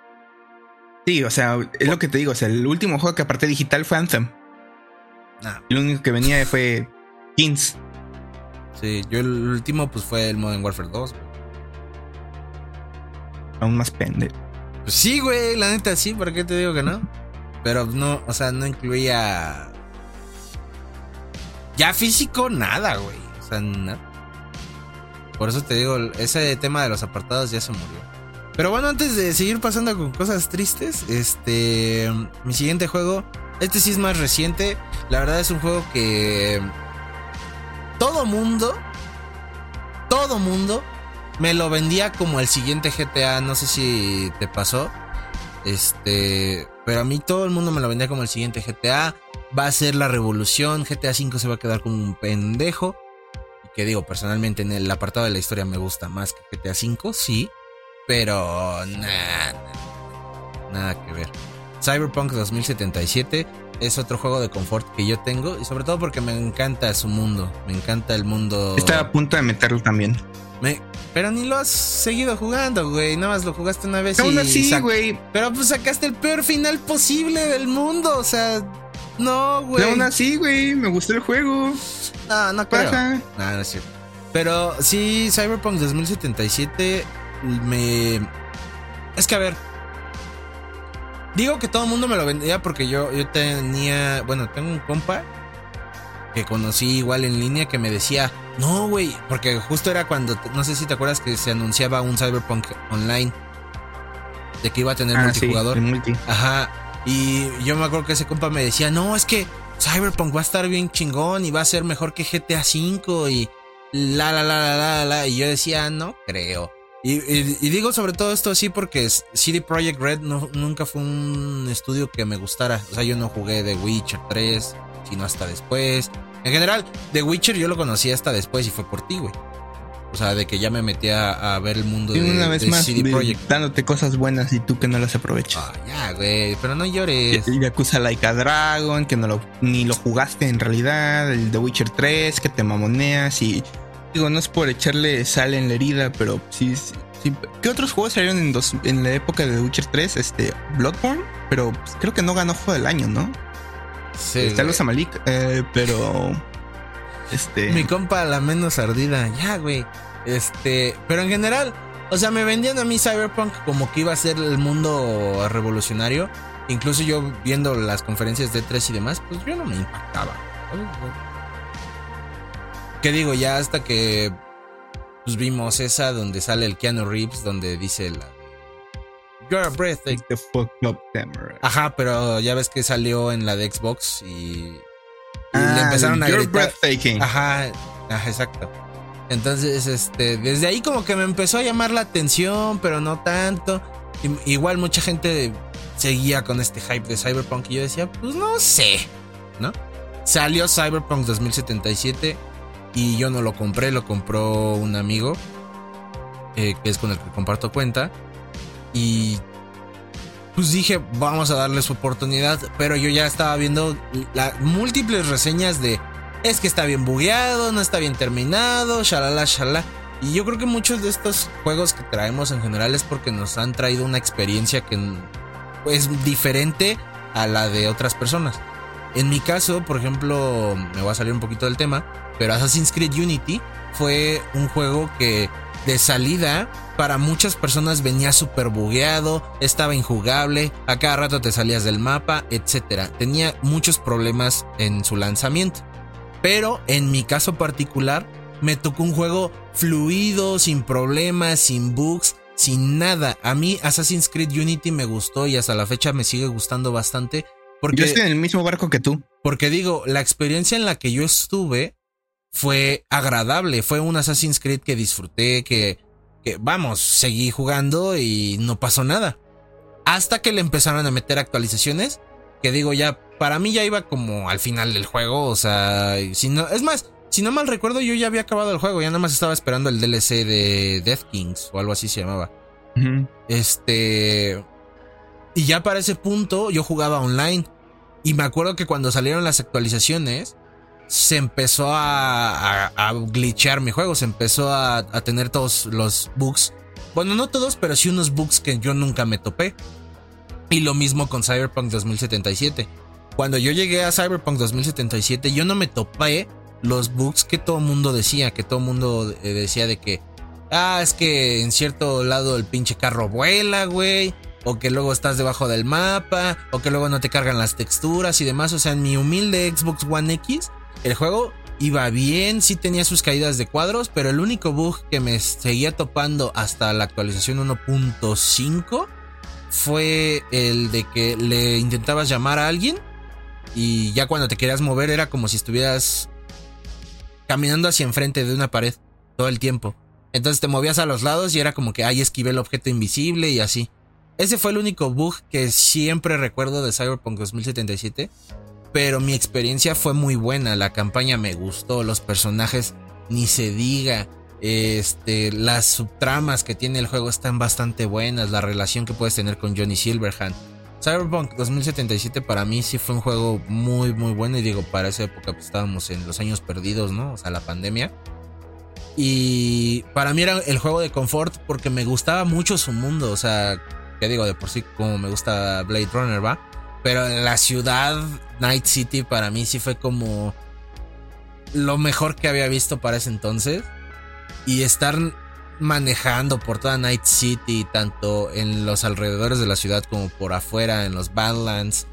Sí, o sea, es lo que te digo. O sea, el último juego que aparté digital fue Anthem. Y lo único que venía fue Kings. sí, yo el último pues fue el Modern Warfare 2. güey. Aún más pende. Pues sí, güey, la neta sí, ¿por qué te digo que no? Pero no, o sea, no incluía. Ya físico, nada, güey. O sea, nada. Por eso te digo, ese tema de los apartados ya se murió. Pero bueno, antes de seguir pasando con cosas tristes, este. Mi siguiente juego. Este sí es más reciente. La verdad es un juego que. Todo mundo. Todo mundo. Me lo vendía como el siguiente GTA. No sé si te pasó. Este. Pero a mí todo el mundo me lo vendía como el siguiente GTA. Va a ser la revolución. GTA V se va a quedar como un pendejo. Y que digo, personalmente en el apartado de la historia me gusta más que GTA V, sí. Pero nada, nada que ver. Cyberpunk 2077 es otro juego de confort que yo tengo. Y sobre todo porque me encanta su mundo. Me encanta el mundo. Estaba a punto de meterlo también. Me, pero ni lo has seguido jugando, güey. Nada más lo jugaste una vez. Aún así, güey. Pero pues sacaste el peor final posible del mundo. O sea, no, güey. Aún así, güey. Me gustó el juego. No, no creo. Paja. No, no es cierto. Pero sí, Cyberpunk 2077 me... Es que a ver. Digo que todo el mundo me lo vendía porque yo, yo tenía... Bueno, tengo un compa que conocí igual en línea que me decía... No, güey, porque justo era cuando... No sé si te acuerdas que se anunciaba un Cyberpunk online. De que iba a tener Ah, multijugador. multi. Ajá. Y yo me acuerdo que ese compa me decía, no, es que Cyberpunk va a estar bien chingón y va a ser mejor que GTA V y la la la la la la. Y yo decía, no creo. Y, y- y digo sobre todo esto así porque CD Projekt Red no- nunca fue un estudio que me gustara. O sea, yo no jugué The Witcher 3, sino hasta después. En general, The Witcher yo lo conocí hasta después y fue por ti, güey. O sea, de que ya me metí a, a ver el mundo Y de, una vez de más, CD de- Projekt. dándote cosas buenas y tú que no las aprovechas. Ah, ya, güey, pero no llores. Y Yakuza Laika Dragon, que no lo, ni lo jugaste en realidad, el The Witcher 3, que te mamoneas y... Digo, no es por echarle sal en la herida, pero sí... sí- sí. ¿Qué otros juegos salieron en, dos- en la época de The Witcher 3? Este, Bloodborne, pero pues, creo que no ganó Juego del Año, ¿no? Sí, Está los Amalik, eh, pero... Este... Mi compa la menos ardida, ya, güey. Este, pero en general, o sea, me vendían a mí Cyberpunk como que iba a ser el mundo revolucionario. Incluso yo viendo las conferencias de 3 y demás, pues yo no me impactaba. ¿Qué digo? Ya hasta que pues vimos esa donde sale el Keanu Reeves, donde dice la You're a breathtaking. the fuck up. Ajá, pero ya ves que salió en la de Xbox y, y Ah, le empezaron a You're gritar. breathtaking. Ajá, ajá, exacto. Entonces, este, desde ahí como que me empezó a llamar la atención, pero no tanto. I- igual mucha gente seguía con este hype de Cyberpunk y yo decía, pues no sé, ¿no? Salió Cyberpunk 2077 y yo no lo compré, lo compró un amigo eh, que es con el que comparto cuenta y pues dije, vamos a darle su oportunidad, pero yo ya estaba viendo las múltiples reseñas de es que está bien bugueado, no está bien terminado, shalala, shalala. Y yo creo que muchos de estos juegos que traemos en general es porque nos han traído una experiencia que es diferente a la de otras personas. En mi caso, por ejemplo, me va a salir un poquito del tema, pero Assassin's Creed Unity fue un juego que de salida para muchas personas venía súper bugueado, estaba injugable, a cada rato te salías del mapa, etc. Tenía muchos problemas en su lanzamiento. Pero en mi caso particular, me tocó un juego fluido, sin problemas, sin bugs, sin nada. A mí Assassin's Creed Unity me gustó y hasta la fecha me sigue gustando bastante. Porque, Yo estoy en el mismo barco que tú. porque digo, la experiencia en la que yo estuve fue agradable. Fue un Assassin's Creed que disfruté, que, que vamos, seguí jugando y no pasó nada. Hasta que le empezaron a meter actualizaciones. Que digo, ya, para mí ya iba como al final del juego. O sea, si no, es más, si no mal recuerdo, yo ya había acabado el juego. Ya nada más estaba esperando el DLC de Death Kings o algo así se llamaba. Este. Y ya para ese punto yo jugaba online. Y me acuerdo que cuando salieron las actualizaciones, se empezó a, a, a glitchear mi juego. Se empezó a, a tener todos los bugs. Bueno, no todos, pero sí unos bugs que yo nunca me topé. Y lo mismo con Cyberpunk 2077. Cuando yo llegué a Cyberpunk 2077, yo no me topé los bugs que todo mundo decía. Que todo mundo eh, decía de que. Ah, es que en cierto lado el pinche carro vuela, güey. O que luego estás debajo del mapa. O que luego no te cargan las texturas y demás. O sea, en mi humilde Xbox One X, el juego iba bien. Sí tenía sus caídas de cuadros. Pero el único bug que me seguía topando hasta la actualización 1.5 fue el de que le intentabas llamar a alguien. Y ya cuando te querías mover era como si estuvieras caminando hacia enfrente de una pared todo el tiempo. Entonces te movías a los lados y era como que, ay, esquivé el objeto invisible y así. Ese fue el único bug que siempre recuerdo de Cyberpunk 2077. Pero mi experiencia fue muy buena. La campaña me gustó. Los personajes ni se diga. Este, las subtramas que tiene el juego están bastante buenas. La relación que puedes tener con Johnny Silverhand. Cyberpunk 2077 para mí sí fue un juego muy muy bueno y digo para esa época pues estábamos en los años perdidos, ¿no? O sea, la pandemia. Y para mí era el juego de confort porque me gustaba mucho su mundo. O sea, que digo, de por sí como me gusta Blade Runner, ¿va? Pero la ciudad Night City para mí sí fue como lo mejor que había visto para ese entonces. Y estar manejando por toda Night City, tanto en los alrededores de la ciudad como por afuera, en los Badlands.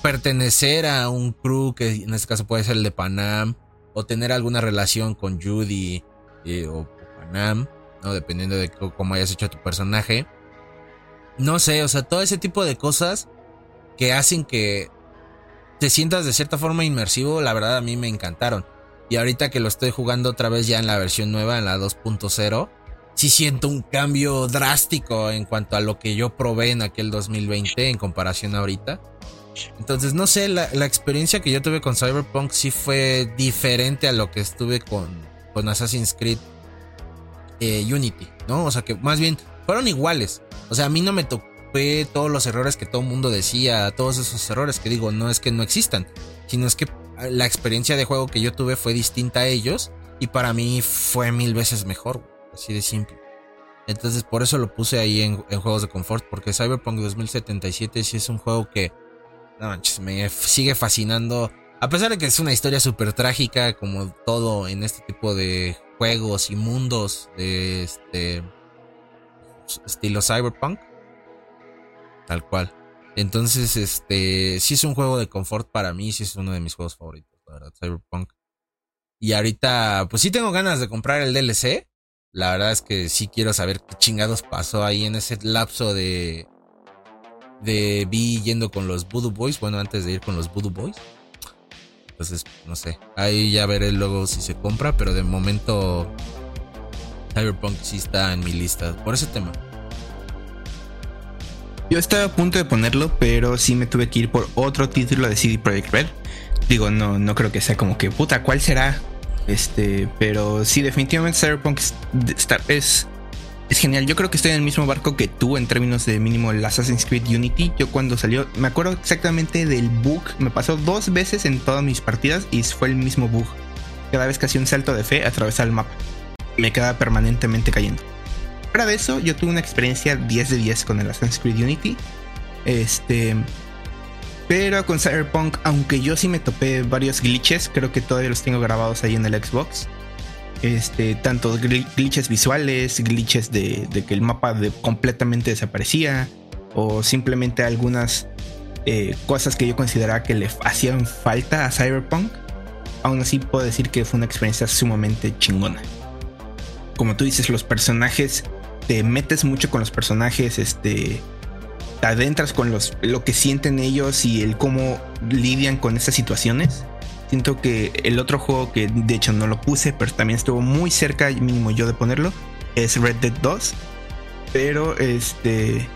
Pertenecer a un crew que en este caso puede ser el de Panam, o tener alguna relación con Judy eh, o Panam, ¿no? dependiendo de cómo hayas hecho a tu personaje. No sé, o sea, todo ese tipo de cosas que hacen que te sientas de cierta forma inmersivo, la verdad a mí me encantaron. Y ahorita que lo estoy jugando otra vez ya en la versión nueva, en la 2.0, sí siento un cambio drástico en cuanto a lo que yo probé en aquel 2020 en comparación a ahorita. Entonces, no sé, la, experiencia que yo tuve con Cyberpunk sí fue diferente a lo que estuve con, con Assassin's Creed eh, Unity, ¿no? O sea que más bien fueron iguales. O sea, a mí no me topé todos los errores que todo el mundo decía, todos esos errores que digo, no es que no existan, sino es que la experiencia de juego que yo tuve fue distinta a ellos y para mí fue mil veces mejor, así de simple. Entonces por eso lo puse ahí en, juegos de confort, porque Cyberpunk 2077 sí es un juego que, no manches, me sigue fascinando. A pesar de que es una historia súper trágica, como todo en este tipo de juegos y mundos de este estilo Cyberpunk, tal cual. Entonces, este, sí es un juego de confort para mí, sí es uno de mis juegos favoritos, la verdad, Cyberpunk. Y ahorita, pues sí tengo ganas de comprar el DLC. La verdad es que sí quiero saber qué chingados pasó ahí en ese lapso de de Vi yendo con los Voodoo Boys, bueno, antes de ir con los Voodoo Boys. Entonces, no sé, ahí ya veré luego si se compra, pero de momento Cyberpunk sí está en mi lista por ese tema. Yo estaba a punto de ponerlo, pero sí me tuve que ir por otro título de CD Projekt Red. Digo, no, no creo que sea como que puta, ¿cuál será? Este, pero sí, definitivamente Cyberpunk es, es genial. Yo creo que estoy en el mismo barco que tú en términos de mínimo el Assassin's Creed Unity. Yo cuando salió, me acuerdo exactamente del bug. Me pasó dos veces en todas mis partidas y fue el mismo bug. Cada vez que hacía un salto de fe, atravesaba el mapa. Me quedaba permanentemente cayendo. Fuera de eso, yo tuve una experiencia 10 de 10 con el Assassin's Creed Unity. Este. Pero con Cyberpunk, aunque yo sí me topé varios glitches, creo que todavía los tengo grabados ahí en el Xbox. Este, tanto glitches visuales, glitches de, que el mapa completamente desaparecía, o simplemente algunas eh, cosas que yo consideraba que le hacían falta a Cyberpunk. Aún así puedo decir que fue una experiencia sumamente chingona. Como tú dices, los personajes te metes mucho con los personajes, este, te adentras con los, lo que sienten ellos y el cómo lidian con esas situaciones. Siento que el otro juego que de hecho no lo puse, pero también estuvo muy cerca, mínimo yo de ponerlo, es Red Dead 2. Pero este.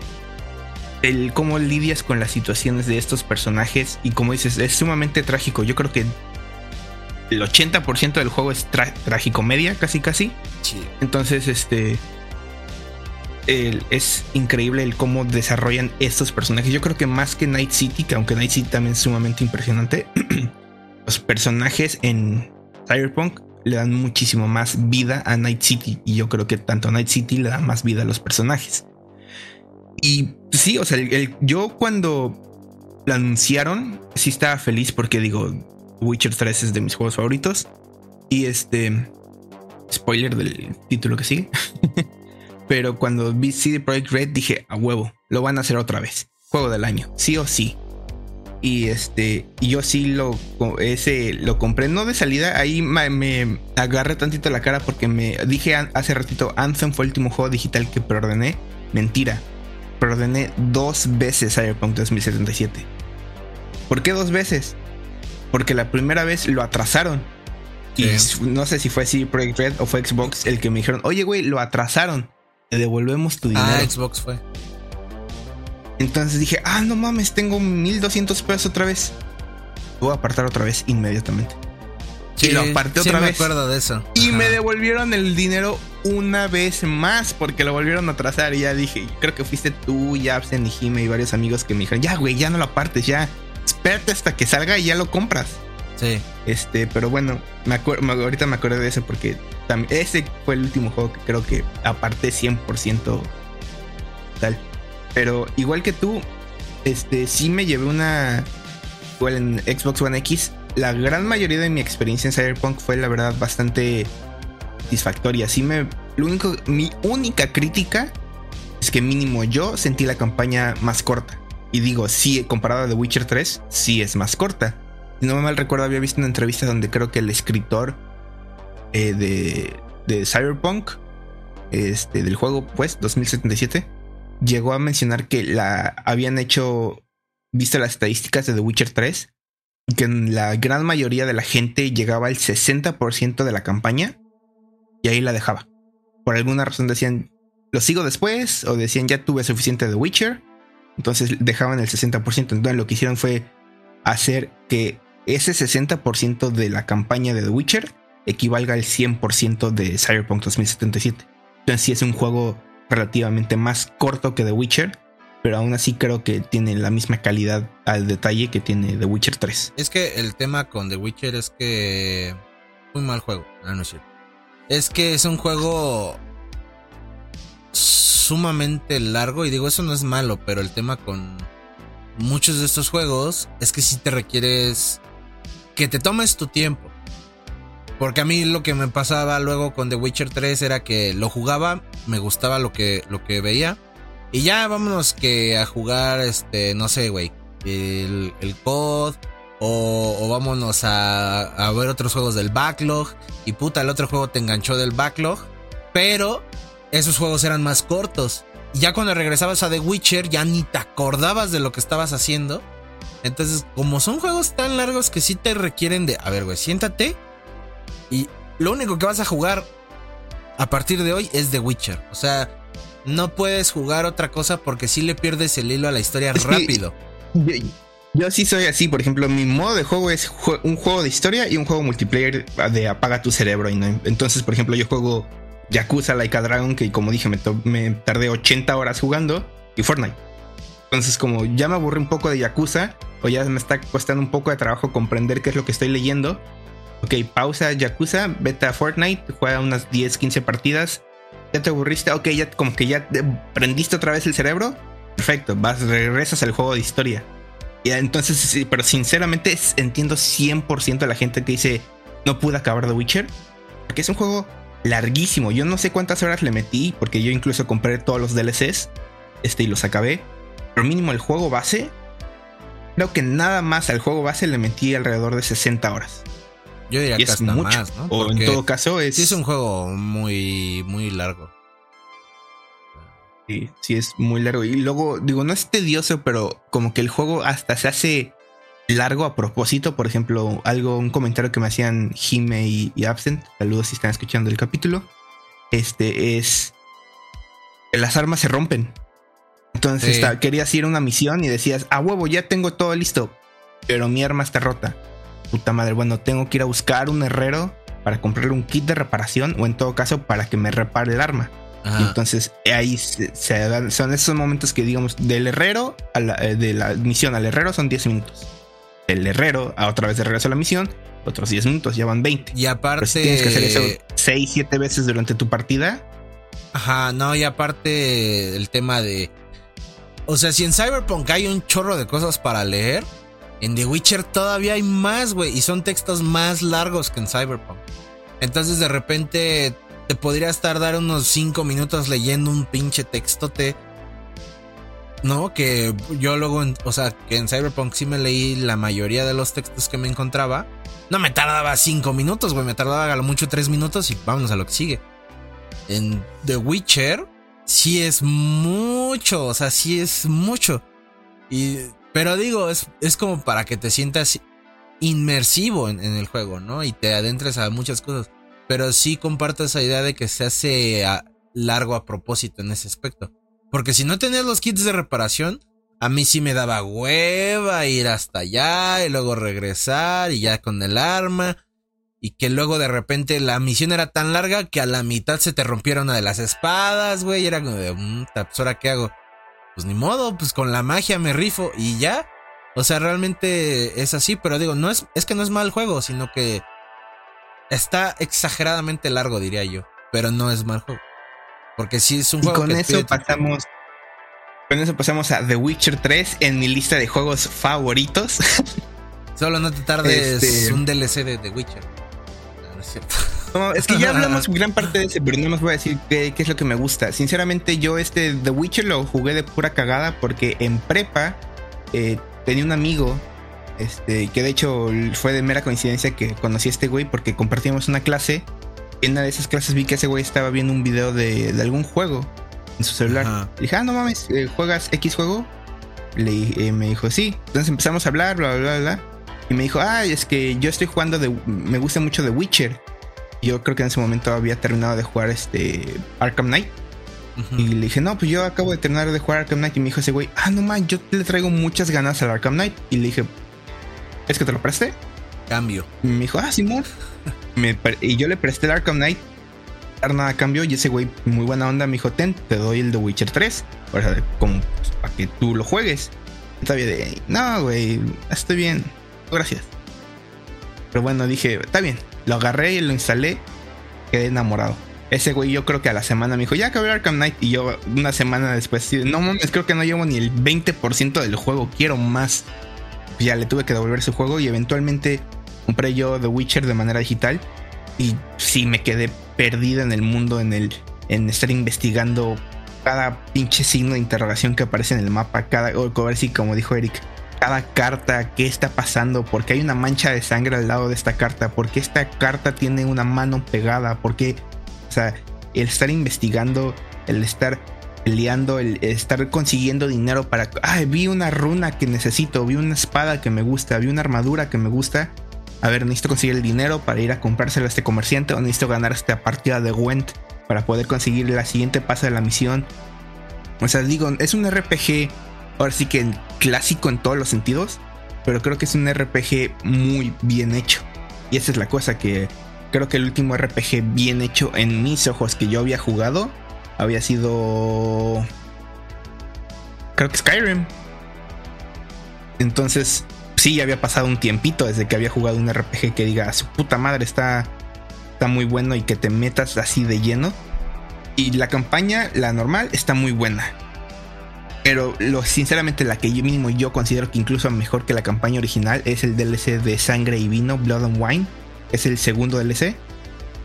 El cómo lidias con las situaciones de estos personajes y como dices, es sumamente trágico. Yo creo que el 80% del juego es trágico media, casi casi. Entonces, este es increíble el cómo desarrollan estos personajes. Yo creo que más que Night City, que aunque Night City también es sumamente impresionante, los personajes en Cyberpunk le dan muchísimo más vida a Night City. Y yo creo que tanto Night City le da más vida a los personajes. Y sí, o sea, yo cuando lo anunciaron, sí estaba feliz porque digo, Witcher 3 es de mis juegos favoritos. Y este, spoiler del título que sigue. Pero cuando vi CD Projekt Red dije, a huevo, lo van a hacer otra vez. Juego del año, sí o sí. Y este, yo sí lo, ese, lo compré, no de salida, ahí me, agarré tantito la cara porque me dije hace ratito, Anthem fue el último juego digital que preordené. Mentira, preordené dos veces Cyberpunk 2077. ¿Por qué dos veces? Porque la primera vez lo atrasaron. Y no sé si fue CD Projekt Red o fue Xbox el que me dijeron, oye, güey, lo atrasaron devolvemos tu dinero. Ah, Xbox fue. Entonces dije, ah, no mames, tengo 1200 pesos otra vez. Voy a apartar otra vez inmediatamente. y lo aparté otra vez. me acuerdo de eso. Y me devolvieron el dinero una vez más porque lo volvieron a trazar. Y ya dije, creo que fuiste tú, Yapsen y Jime y varios amigos que me dijeron, ya, güey, ya no lo apartes, ya. Espérate hasta que salga y ya lo compras. Sí. Este, pero bueno, me acuerdo, ahorita me acuerdo de eso porque ese fue el último juego que creo que aparté 100% tal. Pero igual que tú, este sí me llevé una igual en Xbox One X. La gran mayoría de mi experiencia en Cyberpunk fue la verdad bastante satisfactoria. Sí me lo único mi única crítica es que mínimo yo sentí la campaña más corta. Y digo, sí, comparada a The Witcher 3, sí es más corta. Si no me mal recuerdo, había visto una entrevista donde creo que el escritor eh, de, de Cyberpunk, este, del juego, pues, 2077, llegó a mencionar que la habían hecho, visto las estadísticas de The Witcher 3, que la gran mayoría de la gente llegaba al 60% de la campaña y ahí la dejaba. Por alguna razón decían, lo sigo después, o decían, ya tuve suficiente de Witcher, entonces dejaban el 60%. Entonces lo que hicieron fue hacer que ese 60% de la campaña de The Witcher equivalga al 100% de Cyberpunk 2077. Entonces sí es un juego relativamente más corto que The Witcher, pero aún así creo que tiene la misma calidad al detalle que tiene The Witcher 3. Es que el tema con The Witcher es que... Muy mal juego, no, no es cierto. Es que es un juego sumamente largo y digo, eso no es malo, pero el tema con muchos de estos juegos es que si te requieres que te tomes tu tiempo. Porque a mí lo que me pasaba luego con The Witcher 3 era que lo jugaba, me gustaba lo que, lo que veía. Y ya vámonos que a jugar, este, no sé, güey, el, el COD. O, o vámonos a, a, ver otros juegos del backlog. Y puta, el otro juego te enganchó del backlog. Pero esos juegos eran más cortos. Y ya cuando regresabas a The Witcher, ya ni te acordabas de lo que estabas haciendo. Entonces, como son juegos tan largos que sí te requieren de, a ver, güey, siéntate y lo único que vas a jugar a partir de hoy es The Witcher. O sea, no puedes jugar otra cosa porque si le pierdes el hilo a la historia rápido. Yo, sí soy así, por ejemplo, mi modo de juego es un juego de historia y un juego multiplayer de apaga tu cerebro. Y no, entonces, por ejemplo, yo juego Yakuza Like a Dragon, que como dije, me, me tardé 80 horas jugando, y Fortnite. Entonces, como ya me aburrí un poco de Yakuza, o ya me está costando un poco de trabajo comprender qué es lo que estoy leyendo, ok, pausa Yakuza, vete a Fortnite, juega unas 10, 15 partidas. Ya te aburriste, ok, ya como que ya prendiste otra vez el cerebro. Perfecto, vas, regresas al juego de historia. Y entonces, sí, pero sinceramente entiendo 100% a la gente que dice no pude acabar The Witcher. Porque es un juego larguísimo. Yo no sé cuántas horas le metí, porque yo incluso compré todos los DLCs este, y los acabé. Pero mínimo el juego base, creo que nada más al juego base le metí alrededor de 60 horas. Yo diría que hasta más, ¿no? O en todo caso es. Sí, es un juego muy, muy largo. Sí, sí, es muy largo. Y luego, digo, no es tedioso, pero como que el juego hasta se hace largo a propósito. Por ejemplo, algo, un comentario que me hacían Jime y, Absent. Saludos si están escuchando el capítulo. Este es. Las armas se rompen. Entonces sí. querías ir a una misión y decías, a huevo, ya tengo todo listo. Pero mi arma está rota puta madre, bueno, tengo que ir a buscar un herrero para comprarle un kit de reparación o en todo caso para que me repare el arma. entonces ahí se, dan, son esos momentos que digamos del herrero a la, eh, de la misión al herrero son 10 minutos. El herrero a otra vez de regreso a la misión, otros 10 minutos, ya van 20. Y aparte si tienes que hacer eso 6, 7 veces durante tu partida. Ajá, no, y aparte el tema de o sea, si en Cyberpunk hay un chorro de cosas para leer, en The Witcher todavía hay más, güey. Y son textos más largos que en Cyberpunk. Entonces de repente te podrías tardar unos 5 minutos leyendo un pinche textote. No, que yo luego, o sea, que en Cyberpunk sí me leí la mayoría de los textos que me encontraba. No me tardaba 5 minutos, güey. Me tardaba a lo mucho 3 minutos y vámonos a lo que sigue. En The Witcher sí es mucho, o sea, sí es mucho. Y pero digo, es, es como para que te sientas inmersivo en, el juego, ¿no? Y te adentres a muchas cosas. Pero sí comparto esa idea de que se hace a largo a propósito en ese aspecto. Porque si no tenías los kits de reparación, a mí sí me daba hueva ir hasta allá y luego regresar y ya con el arma. Y que luego de repente la misión era tan larga que a la mitad se te rompiera una de las espadas, güey. Y era como de, mmm, pues ahora qué hago pues ni modo, pues con la magia me rifo y ya. O sea, realmente es así, pero digo, no es, es que no es mal juego, sino que Está exageradamente largo, diría yo. Pero no es mal juego. Porque sí es un Y juego con que eso pasamos. Con eso pasamos a The Witcher 3 en mi lista de juegos favoritos. Solo no te tardes Este- un DLC de The Witcher. No, no es cierto. No, es que ya hablamos gran parte de ese, pero no más voy a decir qué, qué es lo que me gusta. Sinceramente, yo este The Witcher lo jugué de pura cagada porque en prepa eh, tenía un amigo. Este, que de hecho fue de mera coincidencia que conocí a este güey porque compartíamos una clase. Y en una de esas clases vi que ese güey estaba viendo un video de, de algún juego en su celular. Ajá. Le dije, ah, no mames, eh, ¿juegas X juego? Le, eh, me dijo, sí. Entonces empezamos a hablar, bla, bla, bla, bla. Y me dijo, ah, es que yo estoy jugando de. Me gusta mucho The Witcher. Yo creo que en ese momento había terminado de jugar este Arkham Knight. Y le dije, no, pues yo acabo de terminar de jugar Arkham Knight. Y me dijo ese güey, ah, no man, yo le traigo muchas ganas al Arkham Knight. Y le dije, ¿es que te lo presté? Cambio. Y me dijo, ah, Simón. Me y yo le presté el Arkham Knight. Dar nada a cambio. Y ese güey, muy buena onda, me dijo, ten, te doy el The Witcher 3. O sea, como para que tú lo juegues. Todavía de, no, güey, estoy bien. Gracias. Pero bueno, dije, está bien. Lo agarré y lo instalé. Quedé enamorado. Ese güey, yo creo que a la semana me dijo, ya acabé Arkham Knight. Y yo, una semana después, no mames, creo que no llevo ni el 20% del juego. Quiero más. Pues ya le tuve que devolver su juego y eventualmente compré yo The Witcher de manera digital. Y sí, me quedé perdido en el mundo, en el en estar investigando cada pinche signo de interrogación que aparece en el mapa, cada, o ver si como dijo Eric, cada carta, qué está pasando, porque hay una mancha de sangre al lado de esta carta, porque esta carta tiene una mano pegada, porque, o sea, el estar investigando, el estar peleando, el estar consiguiendo dinero para, ay, vi una runa que necesito, vi una espada que me gusta, vi una armadura que me gusta. A ver, necesito conseguir el dinero para ir a comprárselo a este comerciante o necesito ganar esta partida de Gwent para poder conseguir la siguiente pase de la misión. O sea, digo, es un RPG, ahora sí que clásico en todos los sentidos, pero creo que es un RPG muy bien hecho. Y esa es la cosa que creo que el último RPG bien hecho en mis ojos que yo había jugado había sido creo que Skyrim. Entonces, sí, ya había pasado un tiempito desde que había jugado un RPG que diga, su puta madre está está muy bueno y que te metas así de lleno. Y la campaña, la normal, está muy buena. Pero lo, sinceramente la que yo mismo yo considero que incluso mejor que la campaña original es el DLC de Sangre y Vino, Blood and Wine. Es el segundo DLC.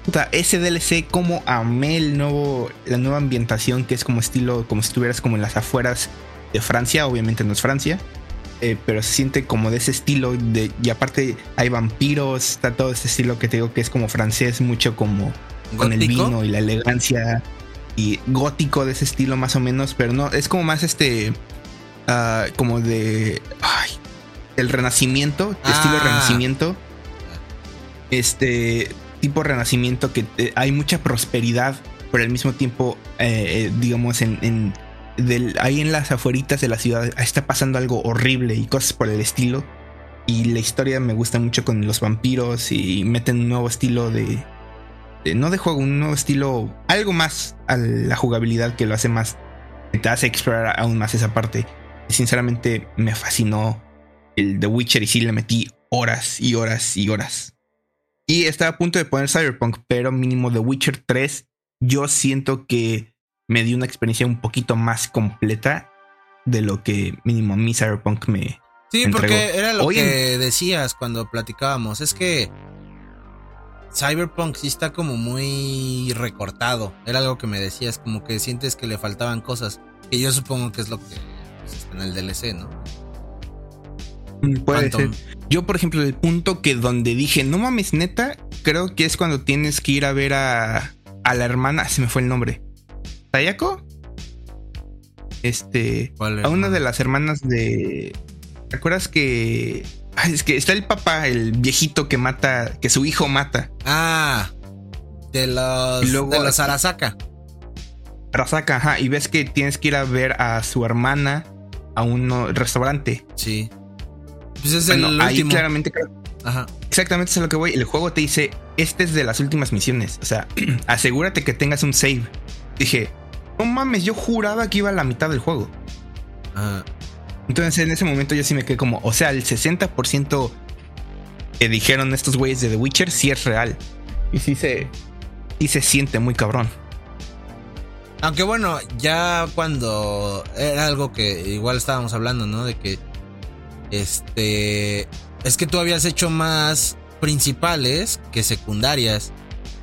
Puta, ese DLC como amé el nuevo, la nueva ambientación que es como estilo, como si estuvieras como en las afueras de Francia. Obviamente no es Francia. eh, pero se siente como de ese estilo de, y aparte hay vampiros, está todo ese estilo que te digo que es como francés, mucho como con el vino y la elegancia y gótico de ese estilo más o menos, pero no, es como más este, ah, como de, ay, el renacimiento, estilo Ah. renacimiento, este tipo renacimiento que eh, hay mucha prosperidad, pero al mismo tiempo, eh, eh, digamos, en, en del, ahí en las afueritas de la ciudad está pasando algo horrible y cosas por el estilo. Y la historia me gusta mucho con los vampiros y meten un nuevo estilo de- no de juego, un nuevo estilo, algo más a la jugabilidad que lo hace más, que te hace explorar aún más esa parte. Sinceramente me fascinó el The Witcher y sí le metí horas y horas y horas. Y estaba a punto de poner Cyberpunk, pero mínimo The Witcher 3, yo siento que me dio una experiencia un poquito más completa de lo que mínimo mí Cyberpunk me... Sí, me porque entregó. era lo Hoy que decías cuando platicábamos. Es que Cyberpunk sí está como muy recortado. Era algo que me decías, como que sientes que le faltaban cosas. Que yo supongo que es lo que pues, está en el DLC, ¿no? Puede Phantom. ser. Yo, por ejemplo, el punto que donde dije, no mames, neta, creo que es cuando tienes que ir a ver a, a la hermana, se me fue el nombre. ¿Tayako? Este. ¿Cuál A una de las hermanas de. ¿Te acuerdas que.? Ay, es que está el papá, el viejito que mata, que su hijo mata. Ah, de los, luego- de los Arasaka. Arasaka, ajá, y ves que tienes que ir a ver a su hermana a un restaurante. Sí. Pues es Bueno, el ahí último. claramente Ajá. Exactamente es a lo que voy. El juego te dice, este es de las últimas misiones. O sea, asegúrate que tengas un save. Dije, no mames, yo juraba que iba a la mitad del juego. Ajá. Entonces en ese momento yo sí me quedé como, o sea, el 60% que dijeron estos güeyes de The Witcher sí es real. Y sí se, y se siente muy cabrón. Aunque bueno, ya cuando era algo que igual estábamos hablando, ¿no? De que este es que tú habías hecho más principales que secundarias.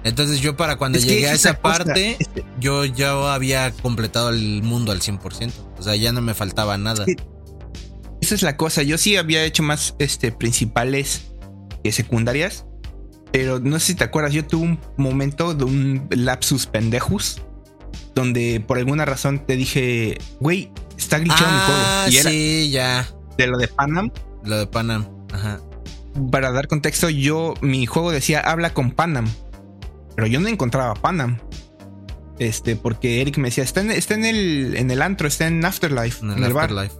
Entonces yo para cuando llegué a esa parte, yo ya había completado el mundo al 100%. O sea, ya no me faltaba nada. Esa es la cosa. Yo sí había hecho más este, principales que secundarias. Pero no sé si te acuerdas, yo tuve un momento de un lapsus pendejus. Donde por alguna razón te dije, güey, está glitchado mi juego. Ah, y era sí, ya. De lo de Panam. Lo de Panam. Ajá. Para dar contexto, yo, mi juego decía habla con Panam. Pero yo no encontraba Panam. Este, porque Eric me decía, está en, está en el, en el antro, está en Afterlife. En el, Afterlife.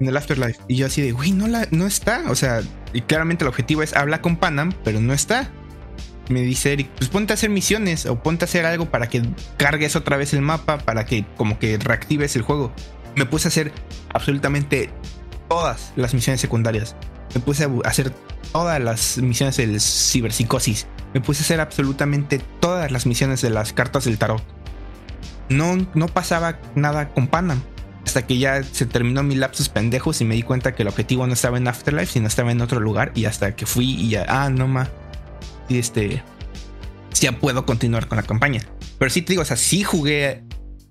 En el Afterlife. Y yo así de, güey, no, la, no está. O sea, y claramente el objetivo es habla con Panam, pero no está. Me dice Eric, pues ponte a hacer misiones o ponte a hacer algo para que cargues otra vez el mapa, para que como que reactives el juego. Me puse a hacer absolutamente todas las misiones secundarias. Me puse a hacer todas las misiones del ciberpsicosis me puse a hacer absolutamente todas las misiones de las cartas del tarot. No, no pasaba nada con Panam. Hasta que ya se terminó mi lapsus pendejos y me di cuenta que el objetivo no estaba en Afterlife, sino estaba en otro lugar. Y hasta que fui y ya, ah, no más. Y este. Ya puedo continuar con la campaña. Pero sí te digo, o sea, sí jugué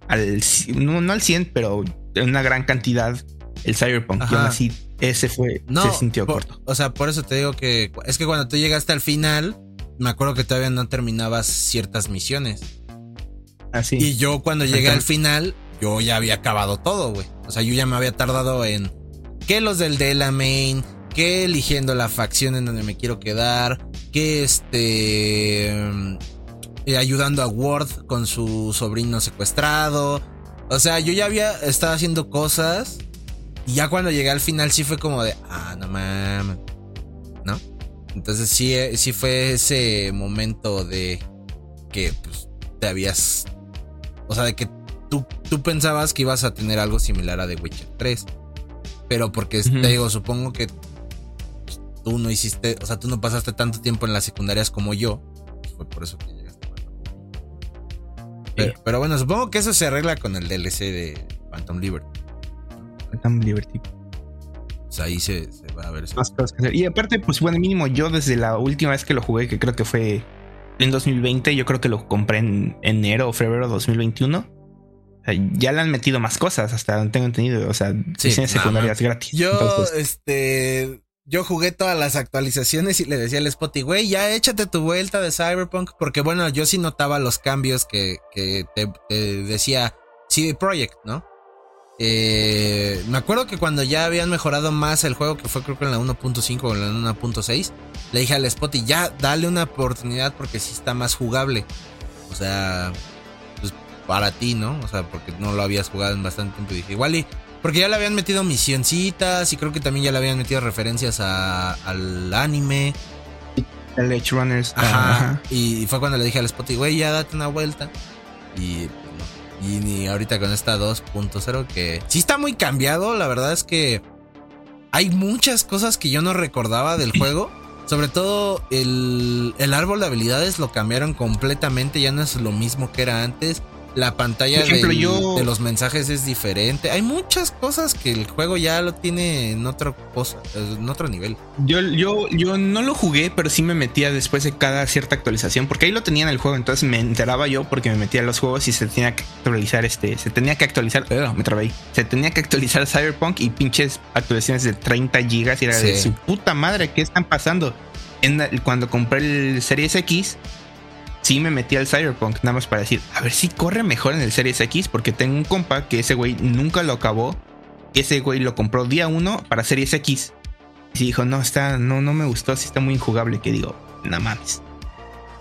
al. No, al 100, pero en una gran cantidad el Cyberpunk. Y aún así, ese fue. No, se sintió corto. O sea, por eso te digo que. Es que cuando tú llegaste al final me acuerdo que todavía no terminabas ciertas misiones. Así. Y yo cuando llegué al final, yo ya había acabado todo, güey. O sea, yo ya me había tardado en que los del Delamain, que eligiendo la facción en donde me quiero quedar, que este eh, ayudando a Ward con su sobrino secuestrado. O sea, yo ya había estado haciendo cosas y ya cuando llegué al final sí fue como de, ah, no mames. ¿No? Entonces sí, eh, sí fue ese momento de que pues, te habías... O sea, de que tú, tú pensabas que ibas a tener algo similar a The Witcher 3. Pero porque te digo, supongo que pues, tú no hiciste, o sea, tú no pasaste tanto tiempo en las secundarias como yo. Pues, fue por eso que llegaste. Pero, pero bueno, supongo que eso se arregla con el DLC de Phantom Liberty. Phantom Liberty ahí se, va a ver. Más cosas que hacer. Y aparte, pues bueno, mínimo yo desde la última vez que lo jugué, que creo que fue en 2020, yo creo que lo compré en enero o febrero de 2021. Ya le han metido más cosas, hasta donde tengo entendido. O sea, sí, secundarias gratis. Yo, este, yo jugué todas las actualizaciones y le decía al Spotty, güey, ya échate tu vuelta de Cyberpunk. Porque bueno, yo sí notaba los cambios que, que te, te decía CD Projekt, ¿no? Eh, me acuerdo que cuando ya habían mejorado más el juego, que fue creo que en la 1.5 o en la 1.6, le dije al Spotty, ya dale una oportunidad porque sí está más jugable. O sea, para ti, ¿no? O sea, porque no lo habías jugado en bastante tiempo. Y dije, igual y. Porque ya le habían metido misioncitas y creo que también ya le habían metido referencias al anime. El Edge Runners. Ajá. Y fue cuando le dije al Spotty, güey, ya date una vuelta. Y y ni ahorita con esta 2.0 que sí está muy cambiado. La verdad es que hay muchas cosas que yo no recordaba del juego. Sobre todo el, el árbol de habilidades lo cambiaron completamente. Ya no es lo mismo que era antes. La pantalla de los mensajes es diferente. Hay muchas cosas que el juego ya lo tiene en otro cosa, en otro nivel. Yo, yo, yo no lo jugué, pero sí me metía después de cada cierta actualización, porque ahí lo tenía en el juego, entonces me enteraba yo porque me metía en los juegos y se tenía que actualizar este, se tenía que actualizar, me trabé se tenía que actualizar Cyberpunk y pinches actualizaciones de 30 gigas y era de su puta madre, ¿qué están pasando? En, cuando compré el Series X, sí me metí al Cyberpunk, nada más para decir, a ver si corre mejor en el Series X, porque tengo un compa que ese güey nunca lo acabó. Ese güey lo compró día uno para Series X. Y dijo, no, está, no, no me gustó, así está muy injugable. Que digo, nada más.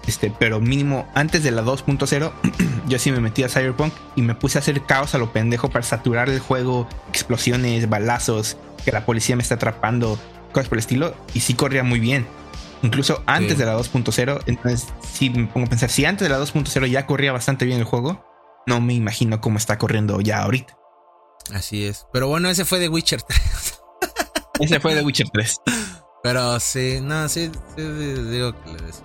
Este, pero mínimo antes de la 2.0, yo sí me metí a Cyberpunk y me puse a hacer caos a lo pendejo para saturar el juego, explosiones, balazos, que la policía me está atrapando, cosas por el estilo. Y sí corría muy bien incluso antes de la 2.0. Entonces, si me pongo a pensar, si antes de la 2.0 ya corría bastante bien el juego, no me imagino cómo está corriendo ya ahorita. Así es. Pero bueno, ese fue de Witcher 3. ese fue de Witcher 3. Pero sí, no, sí, digo que le des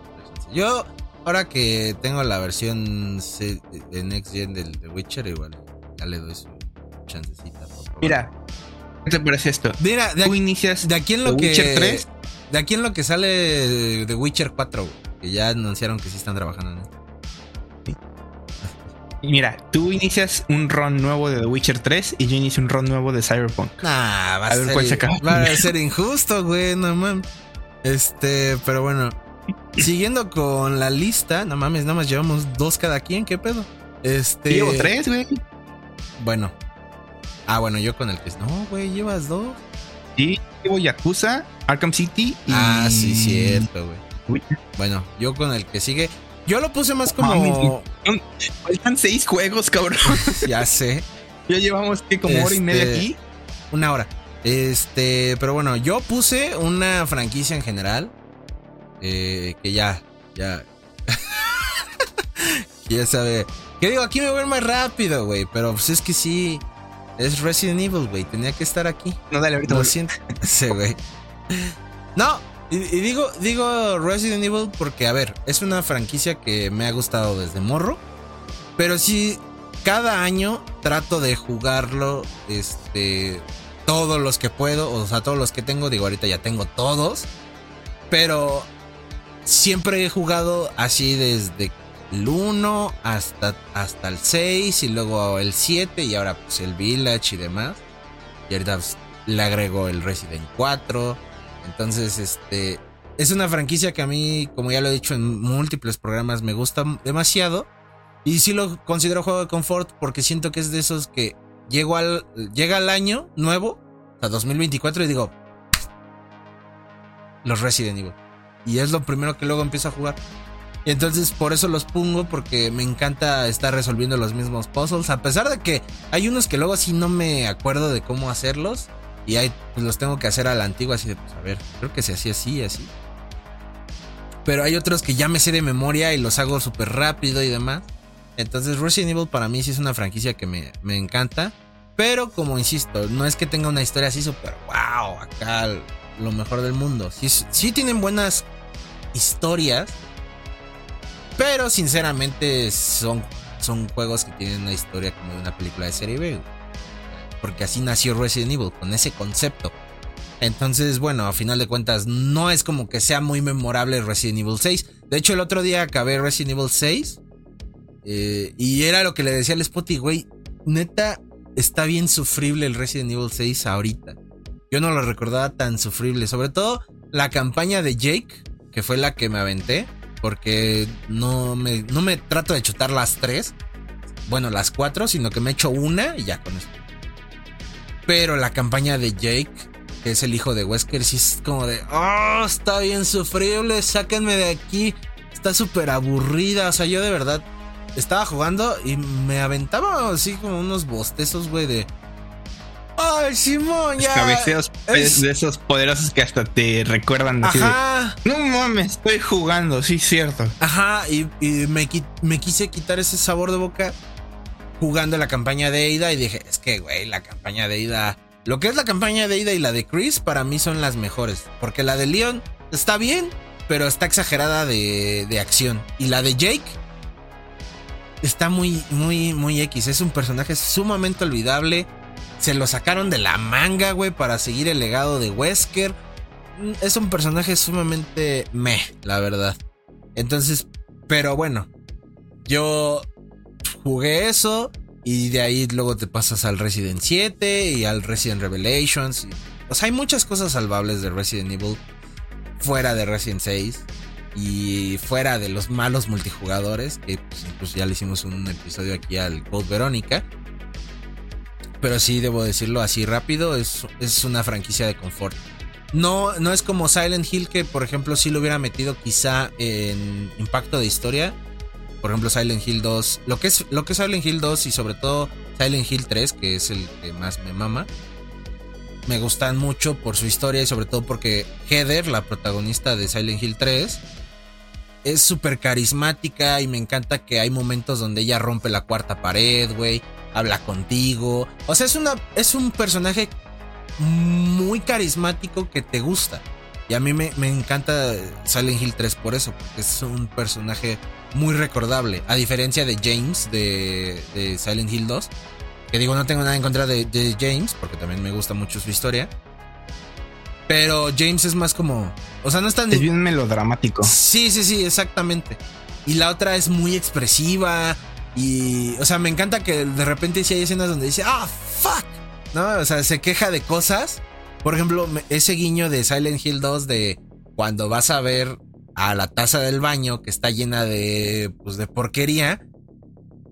Yo, ahora que tengo la versión de Next Gen del The Witcher, igual ya le doy su chancecita. Mira, ¿qué te parece esto? Mira, de, tú inicias de aquí en lo que, Witcher 3. De aquí en lo que sale The Witcher 4, que ya anunciaron que sí están trabajando en esto. Mira, tú inicias un run nuevo de The Witcher 3 y yo inicio un run nuevo de Cyberpunk. Nah, va a, ser, va a ser injusto, güey, no mames. Este, pero bueno. Siguiendo con la lista, no mames, nada más llevamos dos cada quien, ¿qué pedo? Este. Llevo tres, güey. Bueno. Ah, bueno, yo con el que. No, güey, llevas dos. Sí, llevo Yakuza, Arkham City y. Ah, sí, cierto, güey. Bueno, yo con el que sigue. Yo lo puse más como. Faltan seis juegos, cabrón. ya sé. Ya llevamos que como hora y media este, aquí. Una hora. Este, pero bueno, yo puse una franquicia en general. Eh, que ya, ya. ya sabe. Que digo, aquí me voy más rápido, güey. Pero pues es que sí. Es Resident Evil, güey. Tenía que estar aquí. No, dale, ahorita. Lo siento. sí, güey. No, y, digo, digo Resident Evil porque, a ver, es una franquicia que me ha gustado desde morro. Pero sí, cada año trato de jugarlo, este, todos los que puedo, o sea, todos los que tengo, digo, ahorita ya tengo todos. Pero siempre he jugado así desde el 1 hasta, hasta el 6 y luego el 7 y ahora pues el Village y demás. Y ahorita pues, le agrego el Resident 4 entonces, este, es una franquicia que a mí, como ya lo he dicho en múltiples programas, me gusta demasiado. Y sí lo considero juego de confort porque siento que es de esos que llego al, llega al año nuevo, a 2024, y digo, los Resident Evil. Y es lo primero que luego empiezo a jugar. Entonces por eso los pongo porque me encanta estar resolviendo los mismos puzzles. A pesar de que hay unos que luego sí no me acuerdo de cómo hacerlos. Y ahí pues, los tengo que hacer a la antigua, así de, pues a ver, creo que se hacía así, así. Pero hay otros que ya me sé de memoria y los hago súper rápido y demás. Entonces Resident Evil para mí sí es una franquicia que me, encanta. Pero como insisto, no es que tenga una historia así súper wow, acá lo mejor del mundo. Sí, sí tienen buenas historias. Pero sinceramente son, son juegos que tienen una historia como de una película de serie B porque así nació Resident Evil, con ese concepto. Entonces, bueno, a final de cuentas, no es como que sea muy memorable Resident Evil 6. De hecho, el otro día acabé Resident Evil 6 eh, y era lo que le decía al Spotty, güey, neta, está bien sufrible el Resident Evil 6 ahorita. Yo no lo recordaba tan sufrible, sobre todo la campaña de Jake, que fue la que me aventé, porque no me, no me trato de chutar las tres, bueno, las cuatro, sino que me echo una y ya con esto. Pero la campaña de Jake, que es el hijo de Wesker, sí es como de, oh, está bien sufrible, sáquenme de aquí. Está súper aburrida. O sea, yo de verdad estaba jugando y me aventaba así como unos bostezos, güey, de... Ay, Simón, ya. Cabeceos de esos poderosos que hasta te recuerdan. Ajá. no mames, estoy jugando, sí, cierto. Ajá, y, me, me, quise quitar ese sabor de boca jugando la campaña de Ida y dije, es que, güey, la campaña de Ida... Lo que es la campaña de Ida y la de Chris para mí son las mejores. Porque la de Leon está bien, pero está exagerada de, de acción. Y la de Jake está muy, muy, muy X. Es un personaje sumamente olvidable. Se lo sacaron de la manga, güey, para seguir el legado de Wesker. Es un personaje sumamente meh, la verdad. Entonces, pero bueno, yo jugué eso y de ahí luego te pasas al Resident 7 y al Resident Revelations. O sea, hay muchas cosas salvables de Resident Evil fuera de Resident 6 y fuera de los malos multijugadores, que pues, ya le hicimos un episodio aquí al Code Verónica. Pero sí, debo decirlo así rápido, es, es una franquicia de confort. No, no es como Silent Hill, que por ejemplo sí lo hubiera metido quizá en impacto de historia por ejemplo Silent Hill 2, lo que es lo que es Silent Hill 2 y sobre todo Silent Hill 3, que es el que más me mama. Me gustan mucho por su historia y sobre todo porque Heather, la protagonista de Silent Hill 3, es súper carismática y me encanta que hay momentos donde ella rompe la cuarta pared, güey, habla contigo. O sea, es una es un personaje muy carismático que te gusta. Y a mí me, me, encanta Silent Hill 3 por eso, porque es un personaje muy recordable. A diferencia de James de, de Silent Hill 2, que digo, no tengo nada en contra de, de, James, porque también me gusta mucho su historia. Pero James es más como. O sea, no es tan. Es bien melodramático. Sí, sí, sí, exactamente. Y la otra es muy expresiva. Y. O sea, me encanta que de repente sí hay escenas donde dice, ah, fuck. ¿No? O sea, se queja de cosas. Por ejemplo, ese guiño de Silent Hill 2 de cuando vas a ver a la taza del baño que está llena de, pues, de porquería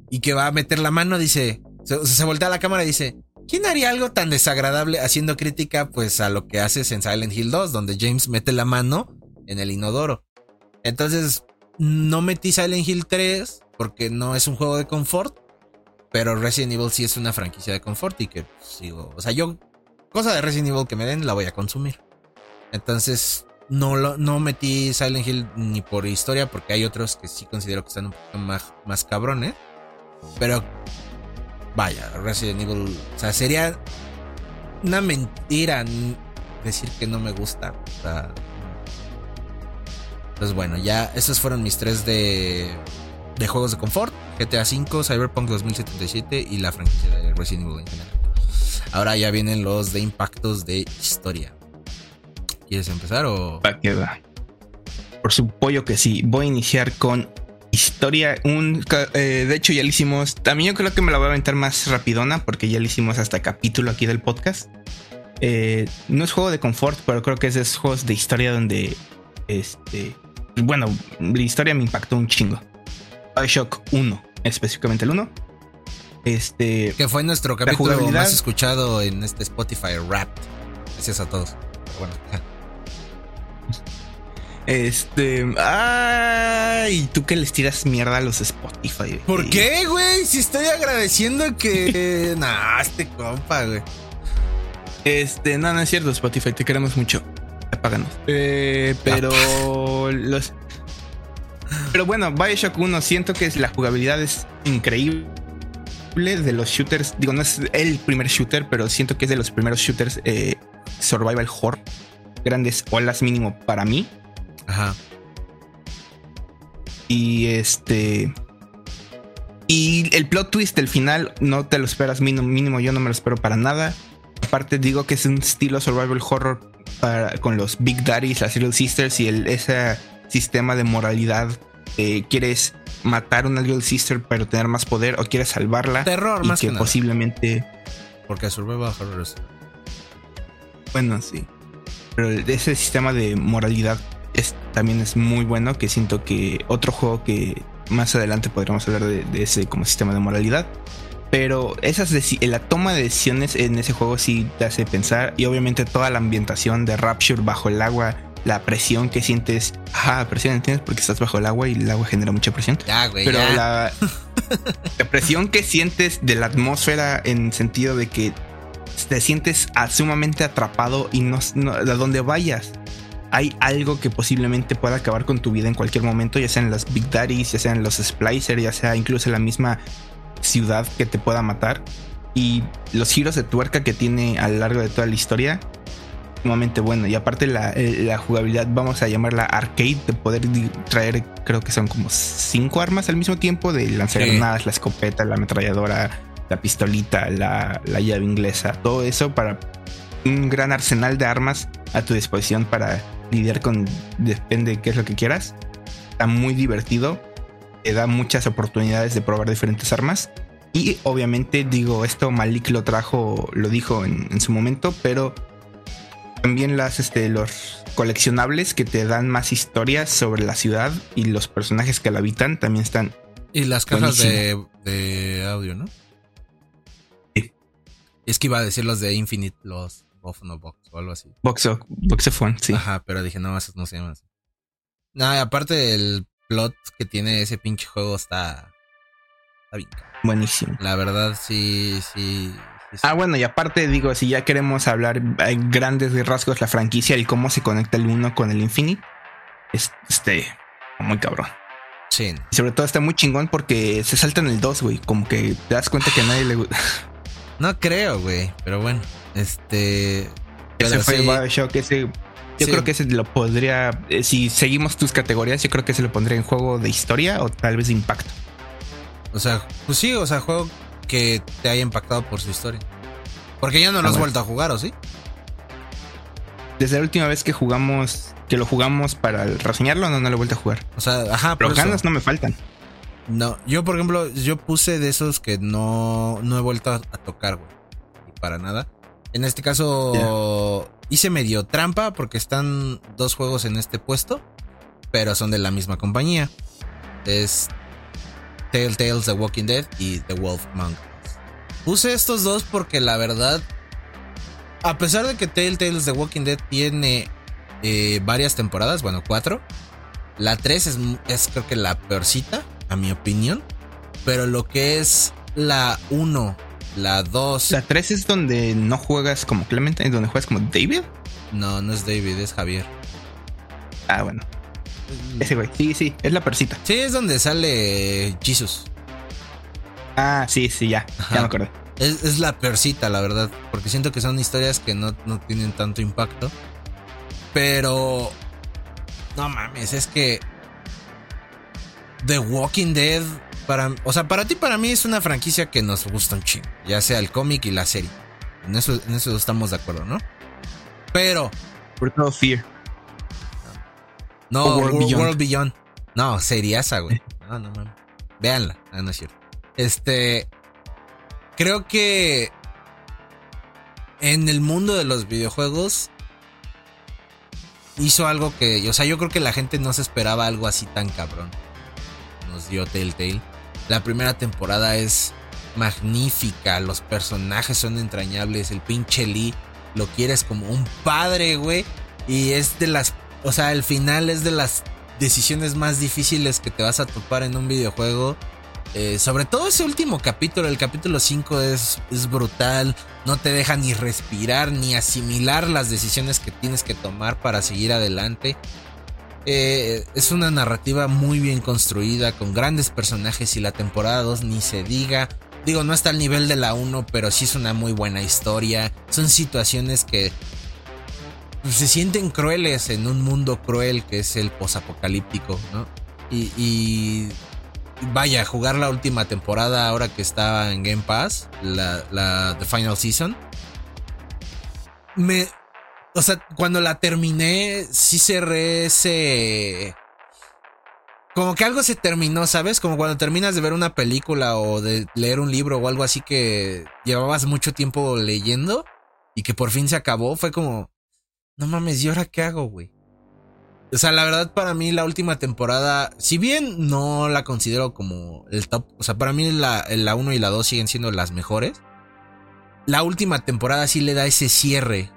y que va a meter la mano, dice, se, se voltea a la cámara y dice, ¿quién haría algo tan desagradable haciendo crítica pues a lo que haces en Silent Hill 2, donde James mete la mano en el inodoro? Entonces, no metí Silent Hill 3 porque no es un juego de confort, pero Resident Evil sí es una franquicia de confort y que sigo, o sea, yo cosa de Resident Evil que me den la voy a consumir. Entonces, no, lo, no metí Silent Hill ni por historia, porque hay otros que sí considero que están un poquito más, más cabrones. Pero, vaya, Resident Evil, o sea, sería una mentira decir que no me gusta. O sea, pues bueno, ya esos fueron mis tres de, de juegos de confort. GTA V, Cyberpunk 2077 y la franquicia de Resident Evil en general. Ahora ya vienen los de impactos de historia. ¿Quieres empezar o...? Va que va. Por su pollo que sí. Voy a iniciar con historia. Un, eh, de hecho, ya lo hicimos. También yo creo que me la voy a aventar más rapidona porque ya lo hicimos hasta capítulo aquí del podcast. Eh, no es juego de confort, pero creo que es de esos juegos de historia donde. Este. Bueno, la historia me impactó un chingo. Bioshock 1, específicamente el 1. Este. Que fue nuestro capítulo más escuchado en este Spotify Rap. Gracias a todos. Bueno. Este. Ay, tú que les tiras mierda a los Spotify. ¿Por qué, güey? Si estoy agradeciendo que. nah, este compa, güey. Este, no, no es cierto, Spotify, te queremos mucho. Apáganos. Eh, pero los. Pero bueno, Bioshock 1, siento que la jugabilidad es increíble de los shooters. Digo, no es el primer shooter, pero siento que es de los primeros shooters eh, survival horror. Grandes olas mínimo para mí. Ajá. Y este. Y el plot twist del final no te lo esperas mínimo, mínimo yo no me lo espero para nada. Aparte digo que es un estilo survival horror para, con los Big Daddies, las Little Sisters y el, ese sistema de moralidad. Eh, quieres matar a una Little Sister pero tener más poder o quieres salvarla. Terror más que, posiblemente. Porque survival horror es... Bueno, sí. Pero ese sistema de moralidad también es muy bueno, que siento que otro juego que más adelante podríamos hablar de, ese como sistema de moralidad. Pero esas la toma de decisiones en ese juego sí te hace pensar. Y obviamente toda la ambientación de Rapture bajo el agua, la presión que sientes. Ah, presión, ¿entiendes? Porque estás bajo el agua y el agua genera mucha presión. Pero La, la presión que sientes de la atmósfera en sentido de que te sientes sumamente atrapado y no, no a donde vayas hay algo que posiblemente pueda acabar con tu vida en cualquier momento, ya sean las Big Daddies, ya sean los Splicers, ya sea incluso la misma ciudad que te pueda matar. Y los giros de tuerca que tiene a lo largo de toda la historia, sumamente bueno. Y aparte la, eh, la jugabilidad, vamos a llamarla arcade, de poder traer, creo que son como cinco armas al mismo tiempo, de lanzar granadas, la escopeta, la ametralladora, la pistolita, la, la llave inglesa, todo eso para un gran arsenal de armas a tu disposición para lidiar con, depende de qué es lo que quieras. Está muy divertido, te da muchas oportunidades de probar diferentes armas. Y obviamente digo, esto Malik lo trajo, lo dijo en, su momento, pero también las, este, los coleccionables que te dan más historias sobre la ciudad y los personajes que la habitan también están. Y las cajas de, de, audio, ¿no? Sí. Es que iba a decir los de Infinite, los Box o algo así. Box, Boxophone, sí. Ajá, pero dije, no, esos no se llaman así. Y aparte del plot que tiene ese pinche juego está. Está bien. Buenísimo. La verdad, sí, sí. Ah, bueno, y aparte digo, si ya queremos hablar en grandes rasgos la franquicia y cómo se conecta el uno con el Infinite, este, muy cabrón. Sí. Y sobre todo está muy chingón porque se salta en el 2, güey. Como que te das cuenta que a nadie le gusta. No creo, güey, pero bueno. Este. Ese fue Bioshock, ese Yo creo que ese lo podría, eh, si seguimos tus categorías, yo creo que se lo pondría en juego de historia o tal vez de impacto. O sea, pues sí, o sea, juego que te haya impactado por su historia. Porque ya no lo has vuelto a jugar, ¿o sí? Desde la última vez que jugamos, que lo jugamos para reseñarlo, no, no lo he vuelto a jugar. O sea, ajá, pero ganas no me faltan. No, yo por ejemplo, yo puse de esos que no, no he vuelto a, tocar, güey. Para nada. En este caso, hice medio trampa porque están dos juegos en este puesto, pero son de la misma compañía. Es Telltales The Walking Dead y The Wolf Monk. Puse estos dos porque la verdad, a pesar de que Telltales The Walking Dead tiene eh, varias temporadas, bueno, cuatro, la tres es, es creo que la peorcita, a mi opinión. Pero lo que es la 1, la 2. La 3 es donde no juegas como Clementine, donde juegas como David. No, no es David, es Javier. Ah, bueno. Ese güey. Sí, sí, es la persita. Sí, es donde sale Jesus. Ah, sí, sí, ya. Ya me acuerdo. Es, la persita, la verdad. Porque siento que son historias que no, no tienen tanto impacto. Pero. No mames, es que. The Walking Dead. Para, o sea, para ti, para mí es una franquicia que nos gusta un chingo. Ya sea el cómic y la serie. En eso, en eso estamos de acuerdo, ¿no? Pero. Por Fear. No, World, Beyond. No, seriasa, güey. No, no mames. Véanla. No es cierto. Este. Creo que. En el mundo de los videojuegos. Hizo algo que. O sea, yo creo que la gente no se esperaba algo así tan cabrón. Nos dio Telltale. La primera temporada es magnífica. Los personajes son entrañables. El pinche Lee lo quieres como un padre, güey. Y es de las o sea, el final es de las decisiones más difíciles que te vas a topar en un videojuego. Eh, sobre todo ese último capítulo, el capítulo 5 es, es brutal, no te deja ni respirar ni asimilar las decisiones que tienes que tomar para seguir adelante. Eh, es una narrativa muy bien construida, con grandes personajes y la temporada 2 ni se diga. Digo, no está al nivel de la 1, pero sí es una muy buena historia. Son situaciones que se sienten crueles en un mundo cruel que es el posapocalíptico, ¿no? Y, vaya, jugar la última temporada ahora que estaba en Game Pass, la, la The Final Season, me... O sea, cuando la terminé, sí cerré ese... Como que algo se terminó, ¿sabes? Como cuando terminas de ver una película o de leer un libro o algo así que llevabas mucho tiempo leyendo y que por fin se acabó, fue como no mames, ¿y ahora qué hago, güey? O sea, la verdad para mí la última temporada, si bien no la considero como el top, o sea, para mí la, la 1 y la 2 siguen siendo las mejores. La última temporada sí le da ese cierre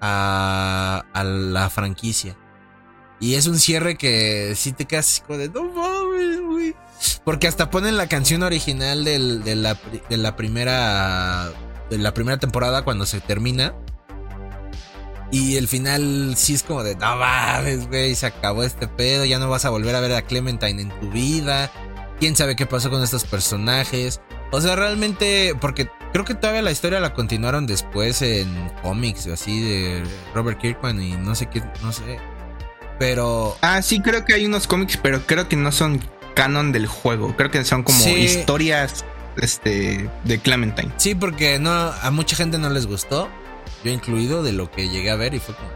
a, a la franquicia. Y es un cierre que sí te quedas como de no mames, güey. Porque hasta ponen la canción original de, la, de la primera de la primera temporada cuando se termina. Y el final sí es como de, no mames, güey, se acabó este pedo, ya no vas a volver a ver a Clementine en tu vida. ¿Quién sabe qué pasó con estos personajes? O sea, realmente, porque creo que todavía la historia la continuaron después en cómics o así de Robert Kirkman y no sé qué, no sé. Pero... Ah, sí, creo que hay unos cómics, pero creo que no son canon del juego. Creo que son como historias este, de Clementine. Sí, porque no, a mucha gente no les gustó yo incluido, de lo que llegué a ver y fue como,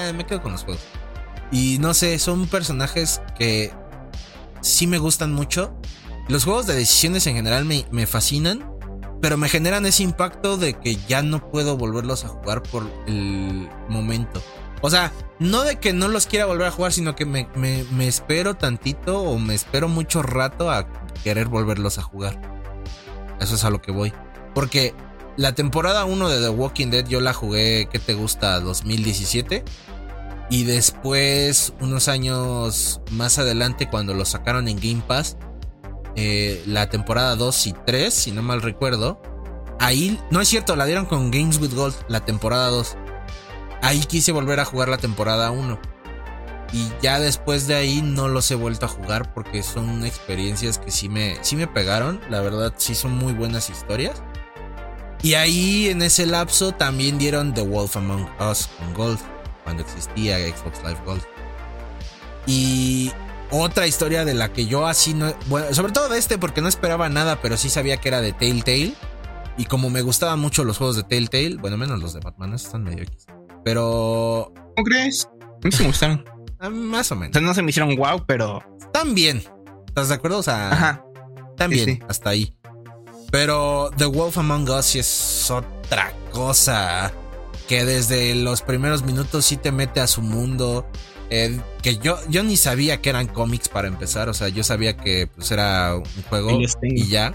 eh, me quedo con los juegos. Y no sé, son personajes que sí me gustan mucho. Los juegos de decisiones en general me, me fascinan, pero me generan ese impacto de que ya no puedo volverlos a jugar por el momento. O sea, no de que no los quiera volver a jugar, sino que me, me, espero tantito o me espero mucho rato a querer volverlos a jugar. Eso es a lo que voy. Porque la temporada 1 de The Walking Dead yo la jugué, ¿qué te gusta? 2017. Y después, unos años más adelante, cuando lo sacaron en Game Pass, eh, la temporada 2 y 3, si no mal recuerdo, ahí, no es cierto, la dieron con Games with Gold, la temporada 2. Ahí quise volver a jugar la temporada 1. Y ya después de ahí no los he vuelto a jugar porque son experiencias que sí me, sí me pegaron. La verdad, sí son muy buenas historias. Y ahí en ese lapso también dieron The Wolf Among Us con Gold. cuando existía Xbox Live Gold. Y otra historia de la que yo así no. Bueno, sobre todo de este, porque no esperaba nada, pero sí sabía que era de Telltale. Y como me gustaban mucho los juegos de Telltale, bueno, menos los de Batman, están medio X. Pero. ¿Cómo crees? A mí se me gustaron. Ah, más o menos. O sea, no se me hicieron wow, pero. Están bien. ¿Estás de acuerdo? O sea. Ajá. Están bien, hasta ahí. Pero The Wolf Among Us es otra cosa. Que desde los primeros minutos sí te mete a su mundo. Eh, que yo, yo ni sabía que eran cómics para empezar. O sea, yo sabía que pues, era un juego y ya.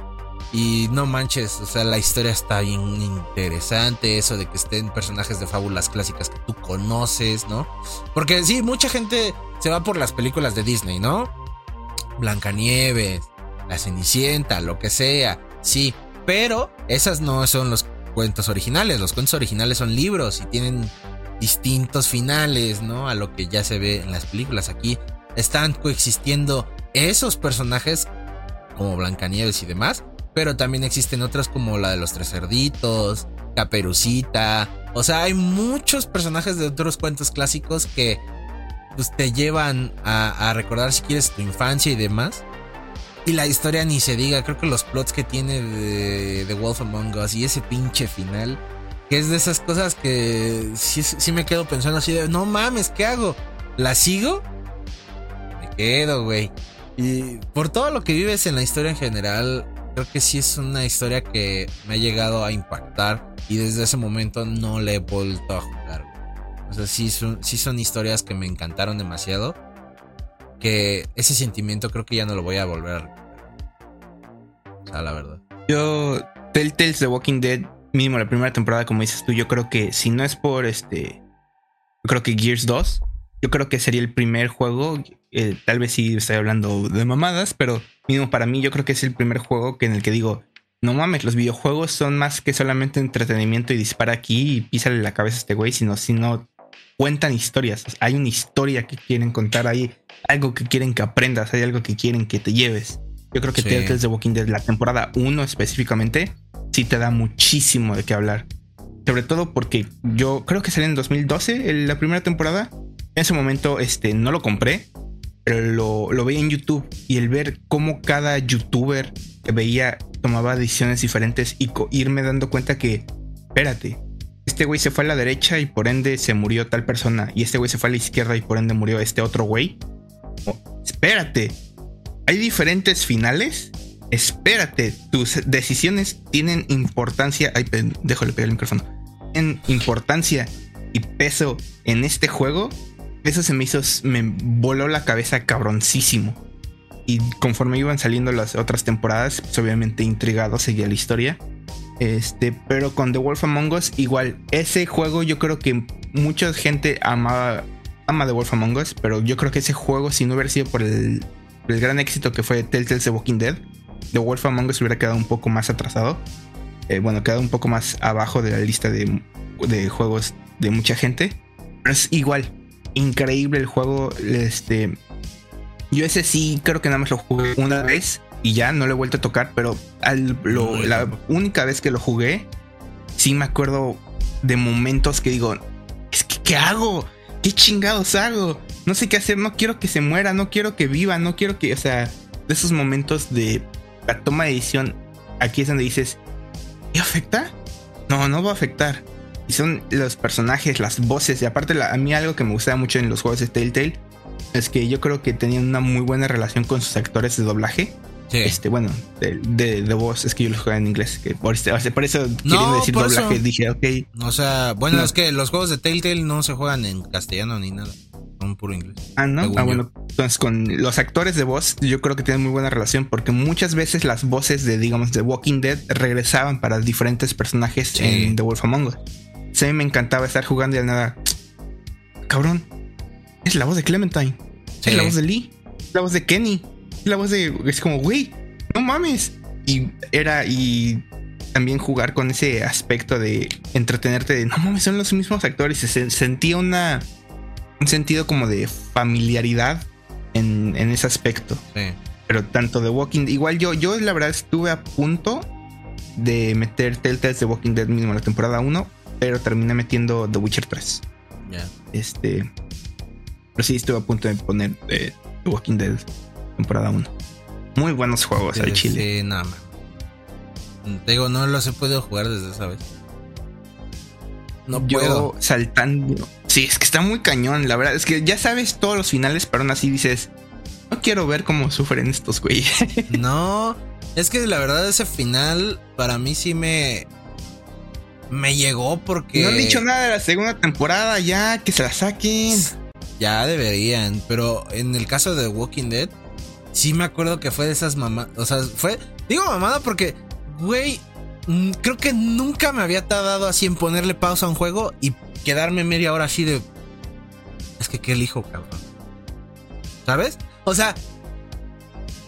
Y no manches, o sea, la historia está bien interesante. Eso de que estén personajes de fábulas clásicas que tú conoces, ¿no? Porque sí, mucha gente se va por las películas de Disney, ¿no? Blancanieves, La Cenicienta, lo que sea. Sí, pero esas no son los cuentos originales. Los cuentos originales son libros y tienen distintos finales, ¿no? A lo que ya se ve en las películas. Aquí están coexistiendo esos personajes como Blancanieves y demás, pero también existen otras como la de los tres cerditos, Caperucita. O sea, hay muchos personajes de otros cuentos clásicos que pues, te llevan a, recordar si quieres tu infancia y demás. Y la historia ni se diga, creo que los plots que tiene de The Wolf Among Us y ese pinche final, que es de esas cosas que sí, sí me quedo pensando así de, no mames, ¿qué hago? ¿La sigo? Me quedo, güey. Y por todo lo que vives en la historia en general, creo que sí es una historia que me ha llegado a impactar y desde ese momento no le he vuelto a jugar. O sea, sí son, sí son historias que me encantaron demasiado. Que ese sentimiento creo que ya no lo voy a volver a recuperar. O sea, la verdad. Yo, Telltales The Walking Dead, mínimo la primera temporada, como dices tú, yo creo que si no es por este. Yo creo que Gears 2, yo creo que sería el primer juego. Eh, tal vez sí estoy hablando de mamadas, pero mínimo para mí, yo creo que es el primer juego que en el que digo, no mames, los videojuegos son más que solamente entretenimiento y dispara aquí y písale la cabeza a este güey, sino, sino cuentan historias. Hay una historia que quieren contar, hay algo que quieren que aprendas, hay algo que quieren que te lleves. Yo creo que sí. Tales de Walking Dead, la temporada 1 específicamente, sí te da muchísimo de qué hablar. Sobre todo porque yo creo que salió en 2012 la primera temporada. En ese momento este, no lo compré, pero lo, lo veía en YouTube y el ver cómo cada youtuber que veía tomaba decisiones diferentes y irme dando cuenta que, espérate, este güey se fue a la derecha y por ende se murió tal persona y este güey se fue a la izquierda y por ende murió este otro güey. espérate, hay diferentes finales. Espérate, tus decisiones tienen importancia. Ay, déjale pegar el micrófono. Tienen importancia y peso en este juego eso se me hizo, me voló la cabeza cabroncísimo. Y conforme iban saliendo las otras temporadas, pues obviamente intrigado seguía la historia. Este, pero con The Wolf Among Us, igual, ese juego yo creo que mucha gente amaba, ama The Wolf Among Us, pero yo creo que ese juego, si no hubiera sido por el, el gran éxito que fue Telltale The Walking Dead, The Wolf Among Us hubiera quedado un poco más atrasado. Eh, bueno, quedado un poco más abajo de la lista de, de juegos de mucha gente. Pero es igual, increíble el juego. Este, yo ese sí creo que nada más lo jugué una vez y ya no lo he vuelto a tocar, pero la única vez que lo jugué, sí me acuerdo de momentos que digo, es que ¿qué hago? ¿Qué chingados hago? No sé qué hacer, no quiero que se muera, no quiero que viva, no quiero que, o sea, de esos momentos de la toma de decisión, aquí es donde dices, ¿qué afecta? No, no va a afectar son los personajes, las voces. Y aparte, a mí algo que me gustaba mucho en los juegos de Telltale es que yo creo que tenían una muy buena relación con sus actores de doblaje. Este, bueno, de, de, voz, es que yo los juego en inglés. Que por, este, por eso no, decir doblaje, dije, ok. O sea, bueno, es que los juegos de Telltale no se juegan en castellano ni nada. Son puro inglés. Ah, no. Ah, bueno. Entonces, con los actores de voz, yo creo que tienen muy buena relación porque muchas veces las voces de, digamos, de Walking Dead regresaban para diferentes personajes en The Wolf Among Us. Sí, me encantaba estar jugando y al nada. Cabrón, es la voz de Clementine. Es la voz de Lee. Es la voz de Kenny. Es la voz de. Es como, güey, no mames. Y era. Y también jugar con ese aspecto de entretenerte de no mames, son los mismos actores. Se sentía una. Un sentido como de familiaridad en, en ese aspecto. Pero tanto de Walking Igual yo, yo la verdad estuve a punto de meter Telltales de Walking Dead mismo en la temporada 1 pero terminé metiendo The Witcher 3. Este. Pero sí estuve a punto de poner eh, The Walking Dead temporada 1. Muy buenos juegos al chile. Sí, nada más. Te digo, no los he podido jugar desde esa vez. No Yo puedo. saltando. Sí, es que está muy cañón, la verdad. Es que ya sabes todos los finales, pero aún así dices. No quiero ver cómo sufren estos güeyes. no, es que la verdad ese final para mí sí me me llegó porque no han dicho nada de la segunda temporada ya que se la saquen. Ya deberían, pero en el caso de Walking Dead sí me acuerdo que fue de esas mamadas, o sea, fue digo mamada porque güey, creo que nunca me había tardado así en ponerle pausa a un juego y quedarme media hora así de es que qué elijo, cabrón. ¿Sabes? O sea,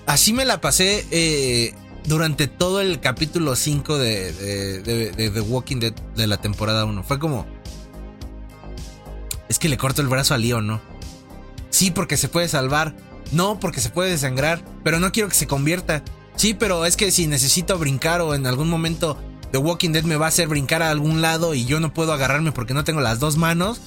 así me la pasé eh, durante todo el capítulo 5 de, The Walking Dead de la temporada 1. Fue como... Es que le corto el brazo a Leon, ¿no? Sí, porque se puede salvar. No, porque se puede desangrar. Pero no quiero que se convierta. Sí, pero es que si necesito brincar o en algún momento The Walking Dead me va a hacer brincar a algún lado y yo no puedo agarrarme porque no tengo las dos manos.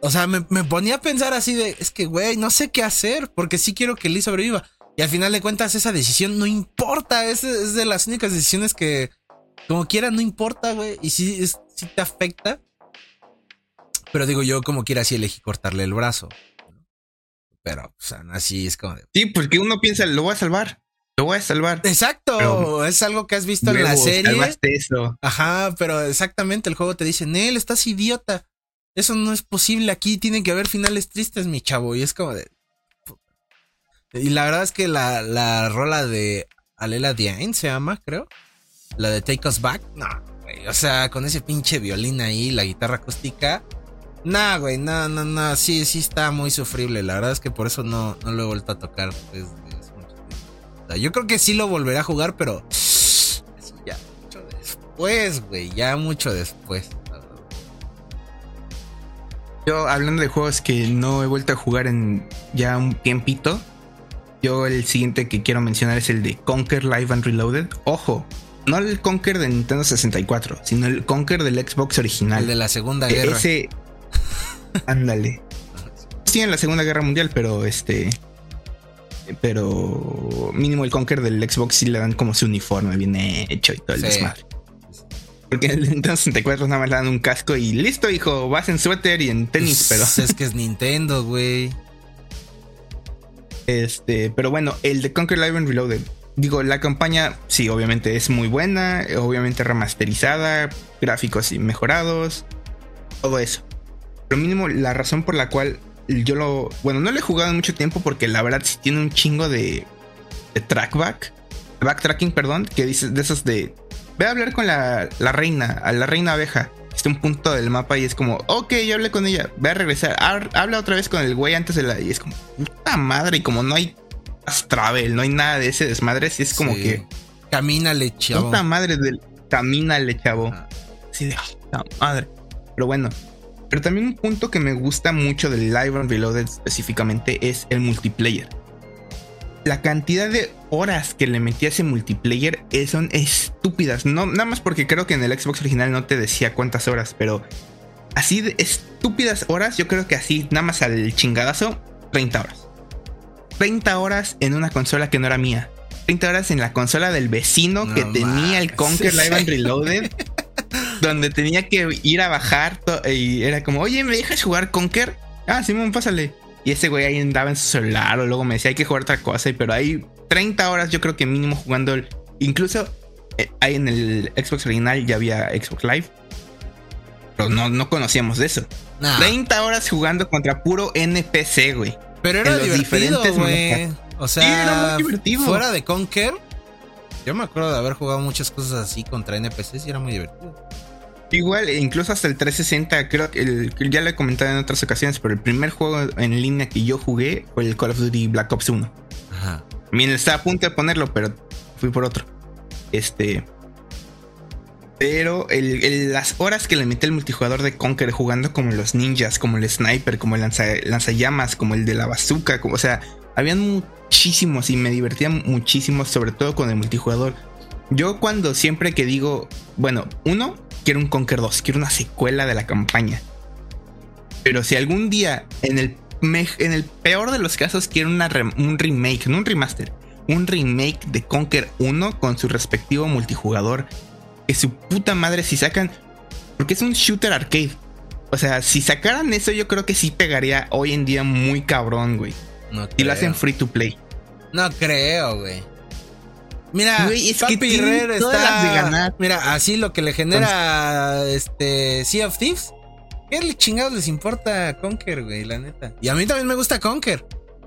O sea, me, ponía a pensar así de, es que, güey, no sé qué hacer porque sí quiero que Lee sobreviva. Y al final de cuentas esa decisión no importa, es, de las únicas decisiones que como quiera no importa, güey. Y sí, sí te afecta. Pero digo yo como quiera sí elegí cortarle el brazo. Pero, o sea, así es como... Sí, porque uno piensa, lo voy a salvar. Lo voy a salvar. Exacto, es algo que has visto en la serie. Eso. Ajá, pero exactamente el juego te dice, Nel, estás idiota. Eso no es posible. Aquí tienen que haber finales tristes, mi chavo. Y es como de. Y la verdad es que la, la rola de Alela Diane se llama, creo. La de Take Us Back. No, güey. O sea, con ese pinche violín ahí, la guitarra acústica. Nah, güey, no, no, no. Sí, sí está muy sufrible. La verdad es que por eso no, no lo he vuelto a tocar. Yo creo que sí lo volveré a jugar, pero. Ya mucho después, güey. Ya mucho después. Yo, hablando de juegos que no he vuelto a jugar en ya un tiempito, yo el siguiente que quiero mencionar es el de Conquer Live and Reloaded. Ojo, no el Conquer de Nintendo 64, sino el Conquer del Xbox original. El de la Segunda e-, Guerra. Ese. Ándale. Sí, en la Segunda Guerra Mundial, pero este. Pero mínimo el Conquer del Xbox sí le dan como su uniforme bien hecho y todo el desmadre. Porque en el Nintendo 64 nada más le dan un casco y listo, hijo, vas en suéter y en tenis, pero. Es que es Nintendo, güey. Este, pero bueno, el de Conquer Live and Reloaded. Digo, la campaña, sí, obviamente es muy buena, obviamente remasterizada, gráficos mejorados, todo eso. Pero mínimo, la razón por la cual yo lo. Bueno, no lo he jugado en mucho tiempo porque la verdad sí tiene un chingo de, de trackback, backtracking, perdón, que dices de esos de. Ve a hablar con la, la reina, a la reina abeja está un punto del mapa y es como, ok, ya hablé con ella, voy a regresar, habla otra vez con el güey antes de la... Y es como, puta madre, y como no hay travel, no hay nada de ese desmadre, si es como que... Camínale, chavo. Puta madre del... Camínale, chavo. Sí, de puta madre. Pero bueno. Pero también un punto que me gusta mucho del Live and Reloaded específicamente es el multiplayer la cantidad de horas que le metí a ese multiplayer son estúpidas. No, nada más porque creo que en el Xbox original no te decía cuántas horas, pero así de estúpidas horas, yo creo que así, nada más al chingadazo, 30 horas. 30 horas en una consola que no era mía. 30 horas en la consola del vecino que tenía el Conquer Live and Reloaded. Donde tenía que ir a bajar y era como, oye, ¿me dejas jugar Conquer? Ah, Simón, pásale. Y ese güey ahí andaba en su celular o luego me decía hay que jugar otra cosa. Pero hay 30 horas yo creo que mínimo jugando. El, incluso eh, ahí en el Xbox original ya había Xbox Live. Pero no, no conocíamos de eso. 30 horas jugando contra puro NPC, güey. Pero era divertido, güey. O sea, era muy divertido. fuera de Conker, yo me acuerdo de haber jugado muchas cosas así contra NPCs y era muy divertido. Igual, incluso hasta el 360, creo que ya lo he comentado en otras ocasiones, pero el primer juego en línea que yo jugué fue el Call of Duty Black Ops 1. Ajá. Bien, estaba a punto de ponerlo, pero fui por otro. Este. Pero las horas que le metí el multijugador de Conquer jugando como los ninjas, como el sniper, como el lanzallamas, como el de la bazooka, como, o sea, habían muchísimos y me divertía muchísimo, sobre todo con el multijugador. Yo cuando siempre que digo, bueno, uno, quiero un Conquer 2, quiero una secuela de la campaña. Pero si algún día, en el, en el peor de los casos, quieren un remake, no un remaster, un remake de Conquer 1 con su respectivo multijugador, que su puta madre si sacan, porque es un shooter arcade. O sea, si sacaran eso, yo creo que sí pegaría hoy en día muy cabrón, güey. No y lo hacen free to play. No creo, güey. Mira, es Papi que está. De ganar. Mira, así lo que le genera este Sea of Thieves. ¿Qué chingados les importa Conker, güey? La neta. Y a mí también me gusta Conker.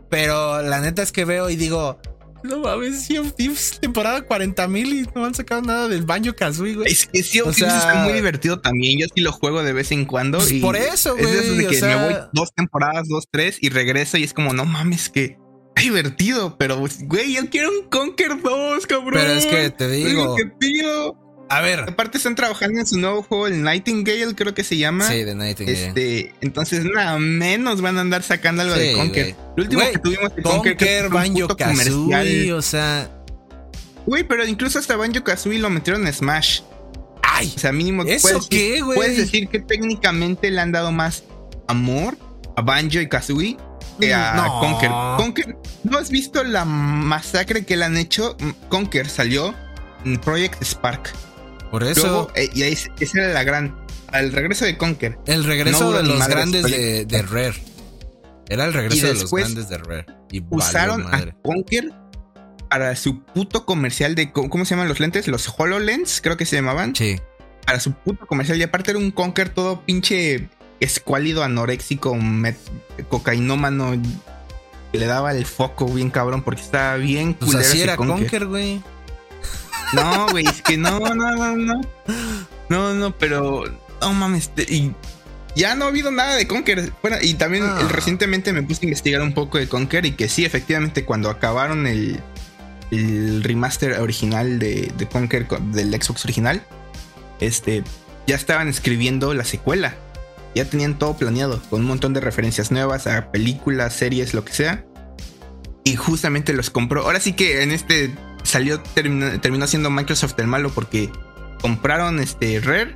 Pero la neta es que veo y digo, no mames, Sea of Thieves, temporada 40 mil y no han sacado nada del Banjo Kazooie, güey. Es que Sea of Thieves está muy divertido también. Yo sí lo juego de vez en cuando. Pues y por eso, güey. Es de que me voy dos temporadas, dos, tres y regreso y es como, no mames, que divertido, pero güey, yo quiero un Conquer 2, cabrón. Pero es que te digo. que A ver. Aparte están trabajando en su nuevo juego, el Nightingale, creo que se llama. Sí, de Nightingale. Este, entonces nada menos van a andar sacando algo de Conquer. Lo último que tuvimos de Conquer, Conquer Banjo Kazooie, o sea. Güey, pero incluso hasta Banjo Kazooie lo metieron en Smash. Ay, o sea, mínimo ¿eso puedes, qué, güey? puedes decir que técnicamente le han dado más amor a Banjo y Kazooie a no. Conker. Conker, ¿no has visto la masacre que le han hecho? Conker salió en Project Spark. Por eso. Eh, y ahí, esa era la gran. Al regreso de Conker. El regreso de los grandes de, de, Rare. Era el regreso de los grandes de Rare. Y usaron a Conker para su puto comercial de. ¿Cómo se llaman los lentes? Los HoloLens, creo que se llamaban. Sí. Para su puto comercial. Y aparte era un Conker todo pinche escuálido, anoréxico, cocainómano. Le daba el foco bien cabrón porque estaba bien pues así era Conker, güey. No, güey, es que no, no, no, no. No, no, pero. No mames. Y ya no ha habido nada de Conker. Bueno, y también ah. recientemente me puse a investigar un poco de Conker y que sí, efectivamente, cuando acabaron el, el remaster original de, de Conker del Xbox original, este, ya estaban escribiendo la secuela ya tenían todo planeado, con un montón de referencias nuevas a películas, series, lo que sea. Y justamente los compró. Ahora sí que en este salió, terminó, siendo Microsoft el malo porque compraron este Rare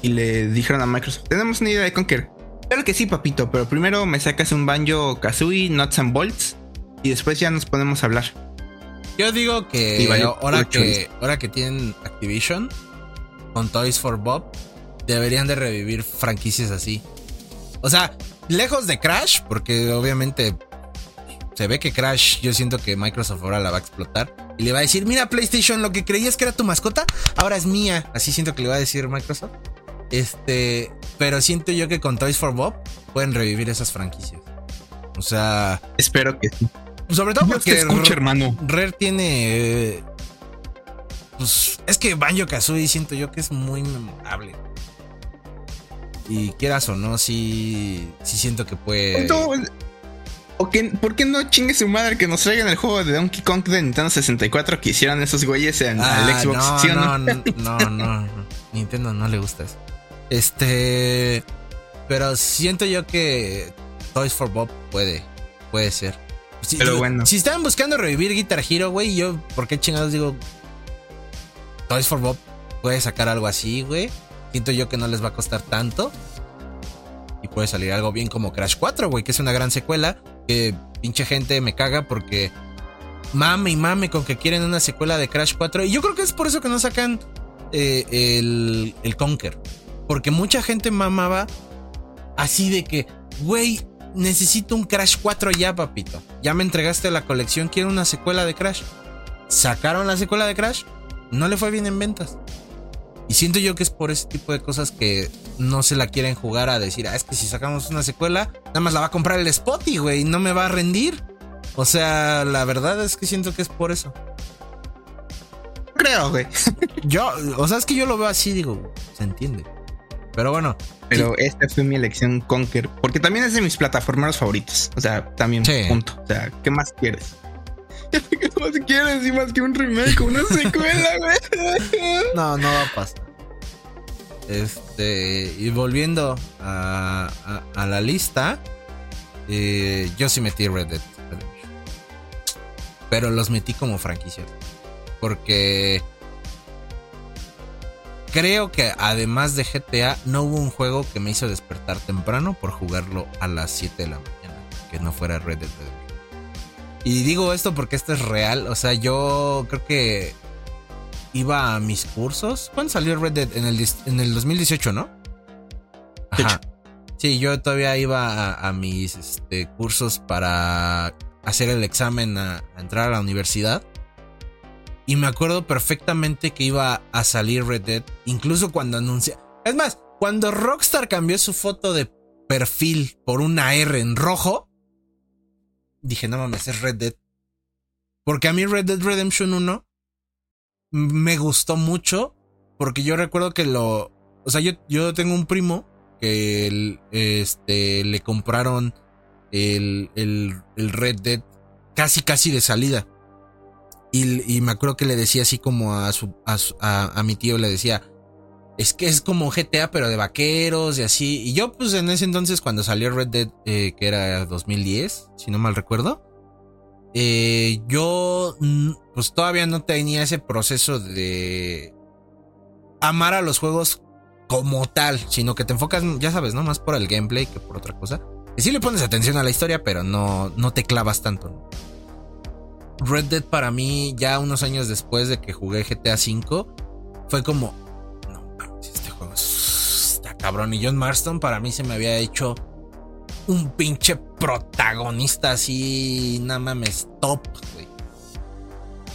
y le dijeron a Microsoft, tenemos una idea de Conquer. Claro que sí, papito, pero primero me sacas un banjo Kazooie, Nuts and Bolts, y después ya nos podemos hablar. Yo digo que ahora que ahora que tienen Activision con Toys for Bob, deberían de revivir franquicias así. O sea, lejos de Crash, porque obviamente se ve que Crash, yo siento que Microsoft ahora la va a explotar. Y le va a decir, mira PlayStation, lo que creías que era tu mascota, ahora es mía. Así siento que le va a decir Microsoft. Este, pero siento yo que con Toys for Bob pueden revivir esas franquicias. O sea... Espero que sí. Sobre todo porque... escuche, hermano. Rare tiene... pues es que Banjo Kazooie siento yo que es muy memorable. Y quieras o no, sí, sí siento que puede. ¿O ¿Por qué no chingue su madre que nos traigan el juego de Donkey Kong de Nintendo 64 que hicieron esos güeyes en el ah, Xbox? No, no, no, Nintendo no le gusta eso. Este. Pero siento yo que Toys for Bob puede, puede ser. pero bueno. Si estaban buscando revivir Guitar Hero, güey, yo, ¿por qué chingados digo? Toys for Bob puede sacar algo así, güey. Siento yo que no les va a costar tanto. Y puede salir algo bien como Crash 4, güey, que es una gran secuela. Que pinche gente me caga porque mame y mame con que quieren una secuela de Crash 4. Y yo creo que es por eso que no sacan eh, el, el Conker. Porque mucha gente mamaba así de que, güey, necesito un Crash 4 ya, papito. Ya me entregaste la colección, quiero una secuela de Crash. Sacaron la secuela de Crash, no le fue bien en ventas. Y siento yo que es por ese tipo de cosas que no se la quieren jugar a decir, ah, es que si sacamos una secuela, nada más la va a comprar el Spotty, güey, y no me va a rendir. O sea, la verdad es que siento que es por eso. Creo, güey. yo, o sea, es que yo lo veo así, digo, se entiende. Pero bueno. Pero esta fue mi elección Conker, porque también es de mis plataformas favoritos. O sea, también, punto. O sea, ¿qué más quieres? ¿Qué más quieres? Y más que un remake o una secuela, güey. No, no va a pasar. Este, y volviendo a, la lista, eh, yo sí metí Red Dead Pero los metí como franquicia. Porque creo que además de GTA, no hubo un juego que me hizo despertar temprano por jugarlo a las 7 de la mañana, que no fuera Red Dead. Y digo esto porque esto es real, o sea, yo creo que iba a mis cursos. ¿Cuándo salió Red Dead? En el, en el 2018, ¿no? Ajá. Sí, yo todavía iba a, mis este, cursos para hacer el examen a, entrar a la universidad. Y me acuerdo perfectamente que iba a salir Red Dead, incluso cuando anuncia. Es más, cuando Rockstar cambió su foto de perfil por una R en rojo, dije, no mames, es Red Dead. Porque a mí Red Dead Redemption 1 me gustó mucho porque yo recuerdo que lo, o sea, yo, yo tengo un primo que este, le compraron el, el, Red Dead casi casi de salida. Y, me acuerdo que le decía así como a, su, a, mi tío, le decía, es que es como GTA pero de vaqueros y así. Y yo pues en ese entonces cuando salió Red Dead, eh, que era 2010, si no mal recuerdo, eh, yo pues todavía no tenía ese proceso de amar a los juegos como tal, sino que te enfocas, ya sabes, ¿no? Más por el gameplay que por otra cosa. Y sí le pones atención a la historia, pero no, no te clavas tanto. Red Dead para mí, ya unos años después de que jugué GTA V, fue como, no, este juego está cabrón. Y John Marston para mí se me había hecho un pinche protagonista así, nada mames, top.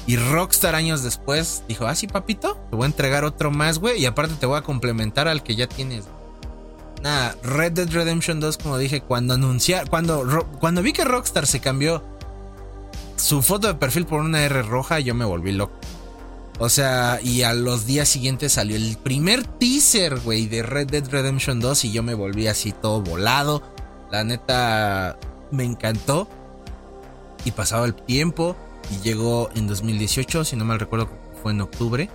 Y Rockstar años después dijo, ah, sí, papito, te voy a entregar otro más, güey, y aparte te voy a complementar al que ya tienes. Nada, Red Dead Redemption 2, como dije, cuando anunciar, cuando, cuando vi que Rockstar se cambió su foto de perfil por una R roja, yo me volví loco. O sea, y a los días siguientes salió el primer teaser, güey, de Red Dead Redemption 2 y yo me volví así todo volado. La neta me encantó. Y pasaba el tiempo y llegó en 2018, si no mal recuerdo, fue en octubre.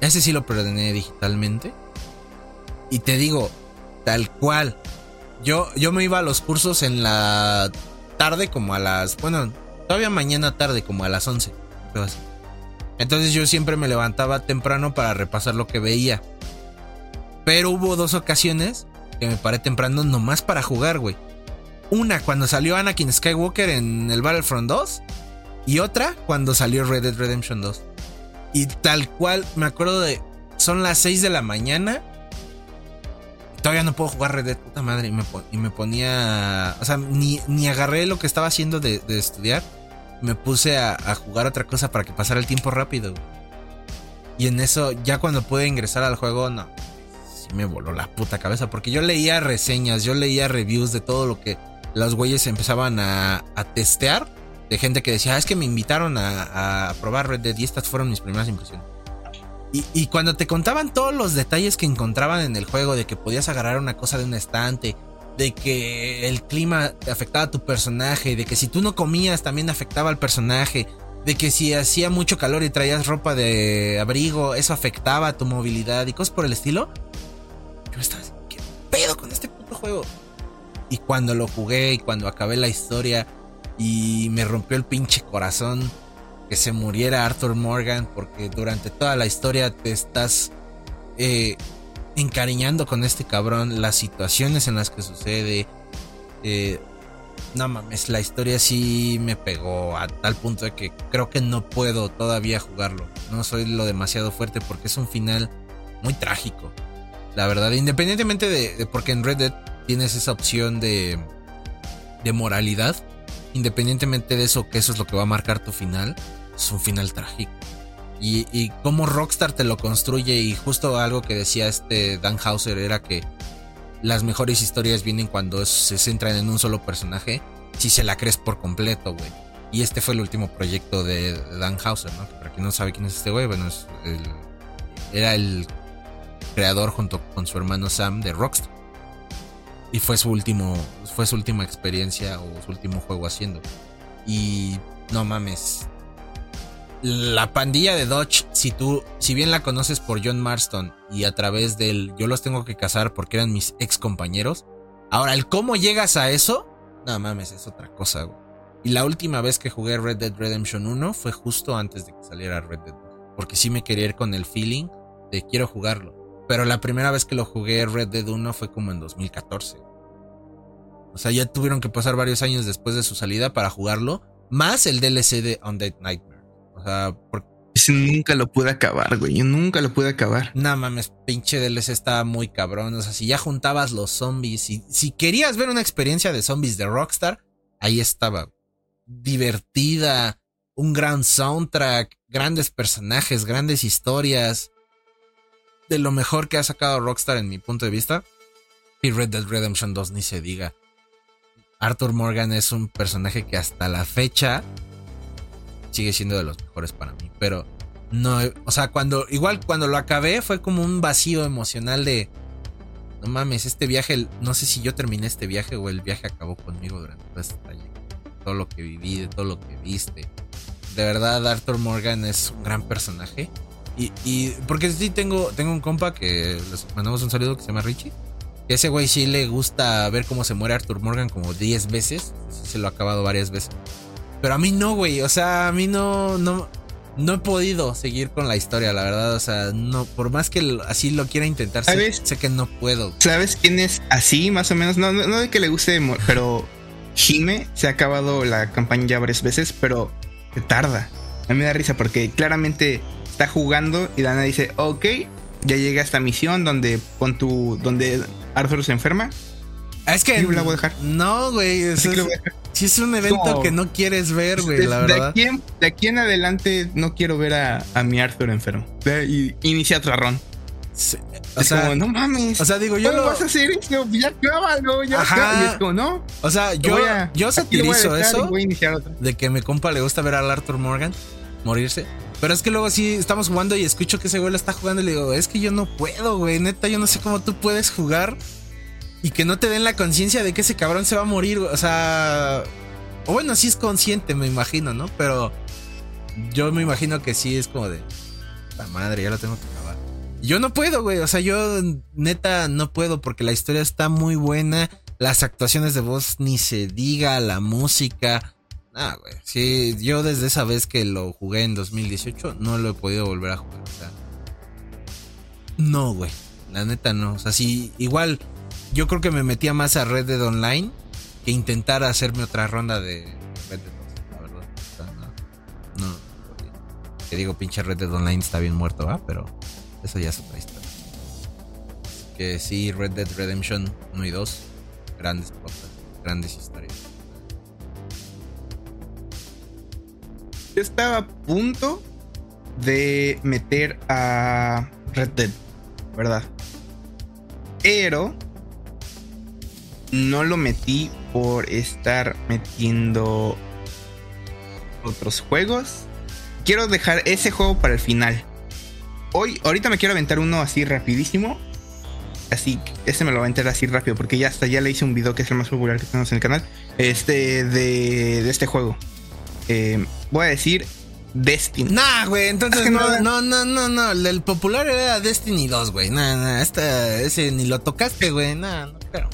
Ese sí lo preordené digitalmente. Y te digo, tal cual. Yo, yo me iba a los cursos en la tarde, como a las. Bueno, todavía mañana tarde, como a las 11. Entonces yo siempre me levantaba temprano para repasar lo que veía. Pero hubo dos ocasiones que me paré temprano nomás para jugar, güey. Una cuando salió Anakin Skywalker en el Battlefront 2 y otra cuando salió Red Dead Redemption 2. Y tal cual, me acuerdo de... Son las 6 de la mañana. Todavía no puedo jugar Red Dead, puta madre. Y me, ponía... O sea, ni, ni, agarré lo que estaba haciendo de, estudiar. Me puse a, a, jugar otra cosa para que pasara el tiempo rápido. Y en eso, ya cuando pude ingresar al juego, no me voló la puta cabeza. Porque yo leía reseñas, yo leía reviews de todo lo que los güeyes empezaban a, testear. De gente que decía, ah, es que me invitaron a, probar Red Dead y estas fueron mis primeras impresiones. Y, cuando te contaban todos los detalles que encontraban en el juego, de que podías agarrar una cosa de un estante, de que el clima afectaba a tu personaje, de que si tú no comías también afectaba al personaje, de que si hacía mucho calor y traías ropa de abrigo, eso afectaba a tu movilidad y cosas por el estilo yo estaba ¿qué pedo con este juego? Y cuando lo jugué y cuando acabé la historia y me rompió el pinche corazón que se muriera Arthur Morgan porque durante toda la historia te estás eh, encariñando con este cabrón, las situaciones en las que sucede. Eh, no mames, la historia sí me pegó a tal punto de que creo que no puedo todavía jugarlo. No soy lo demasiado fuerte porque es un final muy trágico. La verdad, independientemente de, porque en Red Dead tienes esa opción de, de moralidad, independientemente de eso, que eso es lo que va a marcar tu final, es un final trágico. Y, y cómo Rockstar te lo construye y justo algo que decía este Dan Hauser era que las mejores historias vienen cuando se centran en un solo personaje, si se la crees por completo, güey. Y este fue el último proyecto de Dan Hauser, ¿no? Para quien no sabe quién es este güey, bueno, era el creador junto con su hermano Sam de Rockstar. Y fue su último, fue su última experiencia o su último juego haciendo. Y no mames. La pandilla de Dodge, si tú, si bien la conoces por John Marston y a través del yo los tengo que casar porque eran mis ex compañeros. Ahora, el cómo llegas a eso, no mames, es otra cosa, Y la última vez que jugué Red Dead Redemption 1 fue justo antes de que saliera Red Dead. Porque sí me quería ir con el feeling de quiero jugarlo. Pero la primera vez que lo jugué Red Dead 1 fue como en 2014. O sea, ya tuvieron que pasar varios años después de su salida para jugarlo. Más el DLC de Undead Nightmare. O sea, porque ese nunca lo pude acabar, güey. Yo nunca lo pude acabar. No mames, pinche DLC estaba muy cabrón. O sea, si ya juntabas los zombies y si querías ver una experiencia de zombies de Rockstar, ahí estaba. Divertida, un gran soundtrack, grandes personajes, grandes historias. De lo mejor que ha sacado Rockstar en mi punto de vista. Y Red Dead Redemption 2 ni se diga. Arthur Morgan es un personaje que hasta la fecha sigue siendo de los mejores para mí. Pero no, o sea, cuando, igual cuando lo acabé fue como un vacío emocional de, no mames, este viaje, no sé si yo terminé este viaje o el viaje acabó conmigo durante todo este Todo lo que viví, de todo lo que viste. De verdad, Arthur Morgan es un gran personaje. Y, y porque sí tengo, tengo un compa que les mandamos un saludo que se llama Richie. ese güey sí le gusta ver cómo se muere Arthur Morgan como 10 veces. Se lo ha acabado varias veces. Pero a mí no, güey. O sea, a mí no, no, no he podido seguir con la historia, la verdad. O sea, no, por más que así lo quiera intentar, sé, que no puedo. ¿Sabes quién es así, más o menos? No, no, de que le guste, pero Jime se ha acabado la campaña ya varias veces, pero se tarda. A mí me da risa porque claramente está jugando y Dana dice, ok, ya llega a esta misión donde pon tu, donde Arthur se enferma. Es que. la voy a dejar. No, güey. Es, si es un evento que no quieres ver, güey, la verdad. De aquí, en, adelante no quiero ver a, mi Arthur enfermo. Y inicia otra ron. o sea, como, no mames. O sea, digo, yo lo vas a hacer esto, ya acábalo, ya Ajá. Y es como, no. O sea, yo, yo satirizo eso de que a mi compa le gusta ver al Arthur Morgan morirse. Pero es que luego sí estamos jugando y escucho que ese güey lo está jugando y le digo, es que yo no puedo, güey. Neta, yo no sé cómo tú puedes jugar y que no te den la conciencia de que ese cabrón se va a morir. O sea, o bueno, sí es consciente, me imagino, ¿no? Pero yo me imagino que sí es como de, la madre, ya lo tengo que acabar. Yo no puedo, güey. O sea, yo neta no puedo porque la historia está muy buena. Las actuaciones de voz ni se diga, la música. Ah, güey. Sí, yo desde esa vez que lo jugué en 2018 no lo he podido volver a jugar. O sea, no, güey. La neta no. O sea, sí, igual yo creo que me metía más a Red Dead Online que intentar hacerme otra ronda de Red Dead 2, la verdad. no, no, que digo, pinche Red Dead Online está bien muerto, ¿va? Pero eso ya es otra historia. Que sí, Red Dead Redemption 1 y 2, grandes cosas, grandes historias. Yo estaba a punto de meter a Red Dead, ¿verdad? Pero no lo metí por estar metiendo otros juegos. Quiero dejar ese juego para el final. Hoy, ahorita me quiero aventar uno así rapidísimo. Así, este me lo voy a aventar así rápido porque ya hasta ya le hice un video que es el más popular que tenemos en el canal. Este, de, este juego. Eh, voy a decir Destiny. Nah, güey, entonces no, no, no, no, no. El popular era Destiny 2, güey. Nah, nah, ese ni lo tocaste, güey. Nah, no creo.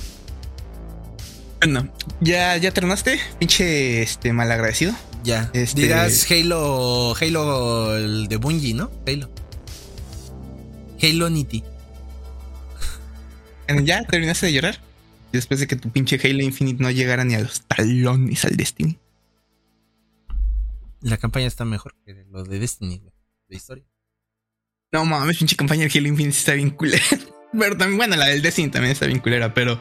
Bueno, ¿ya, ya terminaste? Pinche este malagradecido. Ya. Este... Dirás Halo. Halo el de Bungie, ¿no? Halo. Halo Nitty. ¿Ya terminaste de llorar? Después de que tu pinche Halo Infinite no llegara ni a los talones al Destiny. La campaña está mejor que lo de Destiny, de historia. No mames, pinche campaña de Halo Infinite está bien culera. Pero también, bueno, la del Destiny también está bien culera, pero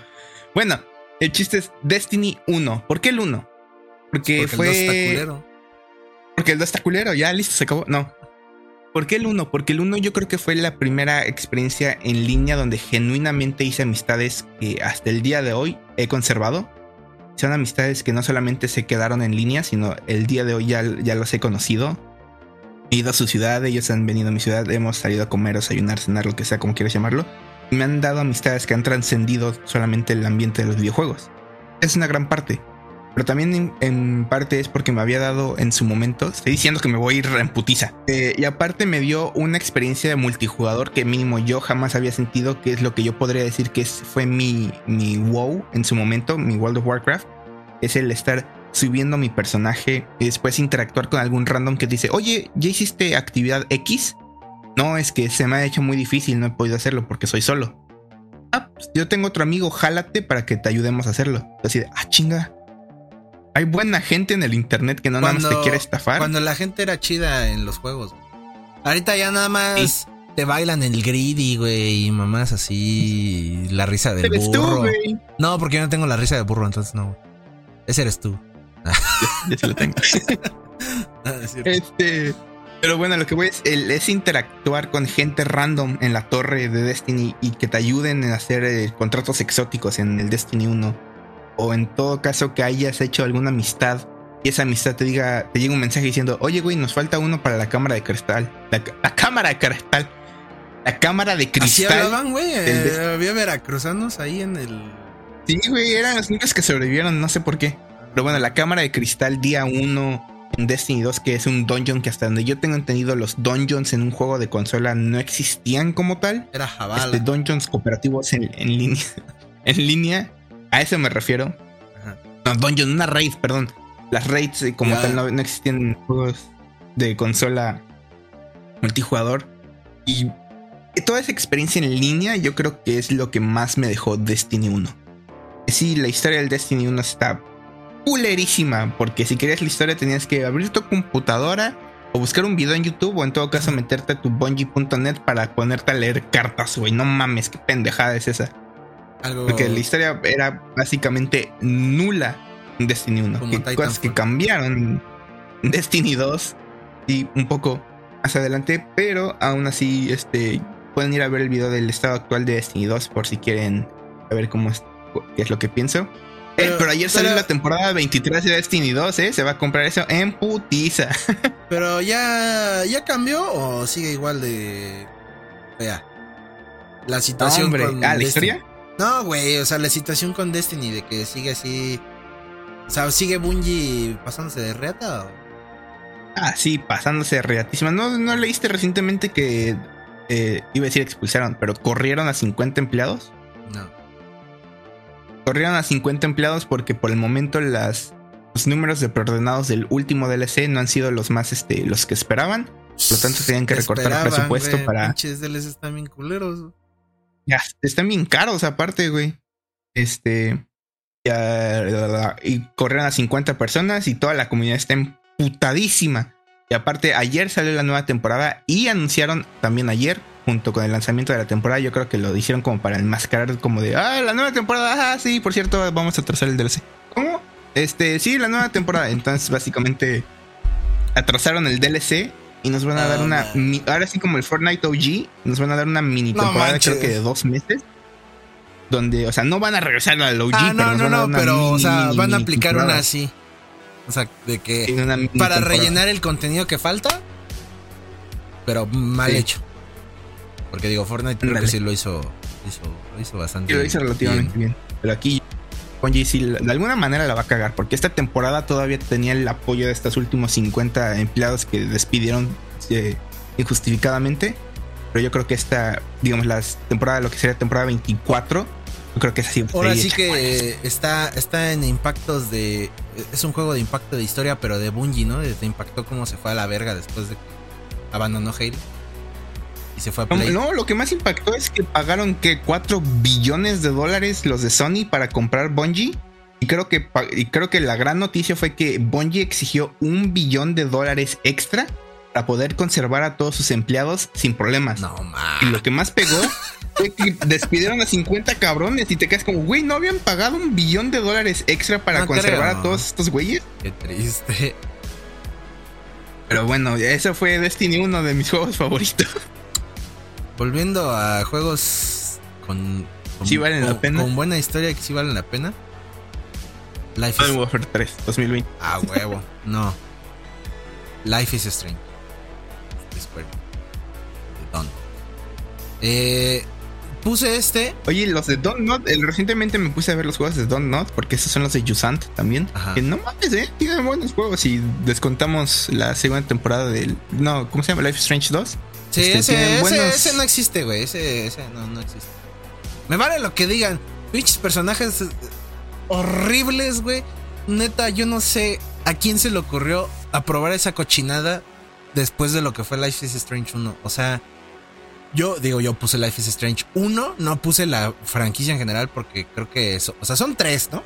bueno, el chiste es Destiny 1. ¿Por qué el 1? Porque, fue. El 2 está culero. Porque el 2 está culero, ya listo, se acabó. No. ¿Por qué el 1? Porque el 1 yo creo que fue la primera experiencia en línea donde genuinamente hice amistades que hasta el día de hoy he conservado. Son amistades que no solamente se quedaron en línea, sino el día de hoy ya, ya los he conocido. He ido a su ciudad, ellos han venido a mi ciudad, hemos salido a comer, desayunar, cenar, lo que sea, como quieras llamarlo me han dado amistades que han trascendido solamente el ambiente de los videojuegos. Es una gran parte. Pero también en, parte es porque me había dado en su momento, estoy diciendo que me voy a ir en putiza. Eh, y aparte me dio una experiencia de multijugador que mínimo yo jamás había sentido, que es lo que yo podría decir que fue mi, mi WoW en su momento, mi World of Warcraft. Es el estar subiendo mi personaje y después interactuar con algún random que dice, oye, ¿ya hiciste actividad X? No, es que se me ha hecho muy difícil, no he podido hacerlo porque soy solo. Ah, pues yo tengo otro amigo, jálate para que te ayudemos a hacerlo. Así de, ah, chinga. Hay buena gente en el internet que no nada más te quiere estafar. Cuando la gente era chida en los juegos. Ahorita ya nada más te bailan el greedy, güey, y mamás así. La risa del burro. no, porque yo no tengo la risa de burro, entonces no. Ese eres tú. yo, sí lo tengo. Este. Pero bueno, lo que voy es, es interactuar con gente random en la torre de Destiny y que te ayuden en hacer eh, contratos exóticos en el Destiny 1. O en todo caso que hayas hecho alguna amistad y esa amistad te diga, te llega un mensaje diciendo, oye güey, nos falta uno para la cámara de cristal. La, cámara de cristal. La cámara de cristal. Así hablaban, güey. Eh, había veracruzanos ahí en el. Sí, güey, eran los únicos que sobrevivieron, no sé por qué. Pero bueno, la cámara de cristal día 1 en Destiny 2, que es un dungeon que hasta donde yo tengo entendido, los dungeons en un juego de consola no existían como tal. Era jabal. Este, dungeons cooperativos en, línea. en línea. A eso me refiero. Ajá. No, dungeon, una raid, perdón. Las raids eh, como tal no, existían en juegos de consola multijugador. Y toda esa experiencia en línea yo creo que es lo que más me dejó Destiny 1. Sí, la historia del Destiny 1 está culerísima, porque si querías la historia tenías que abrir tu computadora o buscar un video en YouTube o en todo caso meterte a tu bungie.net para ponerte a leer cartas, güey. No mames, qué pendejada es esa. Porque la historia era básicamente nula en Destiny 1. Que cosas que cambiaron en Destiny 2 y un poco más adelante, pero aún así este, pueden ir a ver el video del estado actual de Destiny 2 por si quieren saber cómo es, qué es lo que pienso. Eh, pero, ayer salió la temporada 23 de Destiny 2, ¿eh? Se va a comprar eso en putiza. pero ya, ya cambió o sigue igual de fea. La situación con ¿Ah, la historia? No, güey, o sea, la situación con Destiny de que sigue así. O sea, sigue Bungie pasándose de reata. Ah, sí, pasándose de reatísima. ¿No, ¿No leíste recientemente que eh, iba a decir expulsaron, pero corrieron a 50 empleados? No corrieron a 50 empleados porque por el momento las, los números de preordenados del último DLC no han sido los más este, los que esperaban. Por lo tanto, tenían que recortar el presupuesto para. Pinches DLCs están bien culeros. Ya, están bien caros, aparte, güey. Este. Y corrieron a 50 personas y toda la comunidad está emputadísima. Y aparte, ayer salió la nueva temporada y anunciaron también ayer junto con el lanzamiento de la temporada, yo creo que lo hicieron como para enmascarar como de, ah, la nueva temporada, ah, sí, por cierto, vamos a atrasar el DLC. ¿Cómo? Este, sí, la nueva temporada. Entonces, básicamente, atrasaron el DLC y nos van a dar una, ahora sí como el Fortnite OG, nos van a dar una mini temporada, creo que de dos meses. Donde, o sea, no van a regresar al OG, ah, no, no, no, pero, o sea, van a aplicar una así. O sea, de que para rellenar el contenido que falta, pero mal hecho. Porque digo, Fortnite creo que sí lo hizo, lo hizo bastante bien. lo hizo relativamente bien. Pero aquí Bungie sí de alguna manera la va a cagar. Porque esta temporada todavía tenía el apoyo de estos últimos 50 empleados que despidieron eh, injustificadamente. Pero yo creo que esta, digamos, la temporada, lo que sería temporada 24, yo creo que es así. Ahora sí que está, está en impactos de. Es un juego de impacto de historia, pero de Bungie, ¿no? Te impactó cómo se fue a la verga después de que abandonó Halo se fue a No, lo que más impactó es que pagaron que 4 billones de dólares los de Sony para comprar Bungie. Y creo que, y creo que la gran noticia fue que Bungie exigió un billón de dólares extra para poder conservar a todos sus empleados sin problemas. No, Y lo que más pegó fue que despidieron a 50 cabrones y te quedas como, güey, ¿no habían pagado un billón de dólares extra para conservar a todos estos güeyes? Qué triste. Pero bueno, eso fue Destiny, uno de mis juegos favoritos volviendo a juegos con, con, buena historia que sí valen la pena. Life is... Warfare 3 2020. Ah, huevo. no. Life is Strange. Eh, puse este. Oye, los de Don't Not, recientemente me puse a ver los juegos de Don't Not, porque esos son los de Jusant también. Que no mames, eh, tienen buenos juegos. Y descontamos la segunda temporada del. No, ¿cómo se llama? Life is Strange 2. Sí, ese, ese, no existe, güey. Ese, ese no, no existe. Me vale lo que digan. Pinches personajes horribles, güey. Neta, yo no sé a quién se le ocurrió aprobar esa cochinada después de lo que fue Life is Strange 1. O sea, Yo digo, yo puse Life is Strange 1, no puse la franquicia en general porque creo que eso, o sea, son tres, ¿no?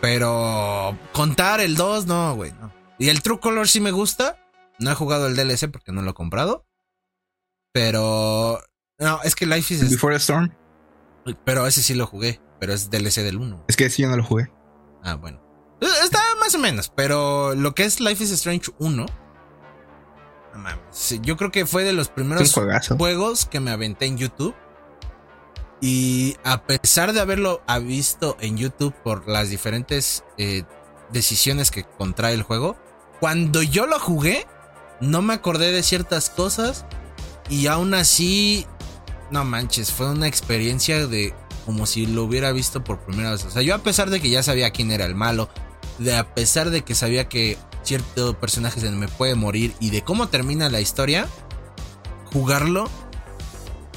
Pero contar el 2, no, güey, no. Y el True Color sí me gusta. No he jugado el DLC porque no lo he comprado. Pero. No, es que Life is Before the Storm. Pero ese sí lo jugué. Pero es DLC del 1. Es que ese yo no lo jugué. Ah, bueno. Está más o menos. Pero lo que es Life is Strange 1. No mames. Yo creo que fue de los primeros juegos que me aventé en YouTube. Y a pesar de haberlo visto en YouTube por las diferentes eh, decisiones que contrae el juego, cuando yo lo jugué, no me acordé de ciertas cosas y aún así, no manches, fue una experiencia de como si lo hubiera visto por primera vez. O sea, yo a pesar de que ya sabía quién era el malo, de a pesar de que sabía que cierto personaje se me puede morir y de cómo termina la historia, jugarlo,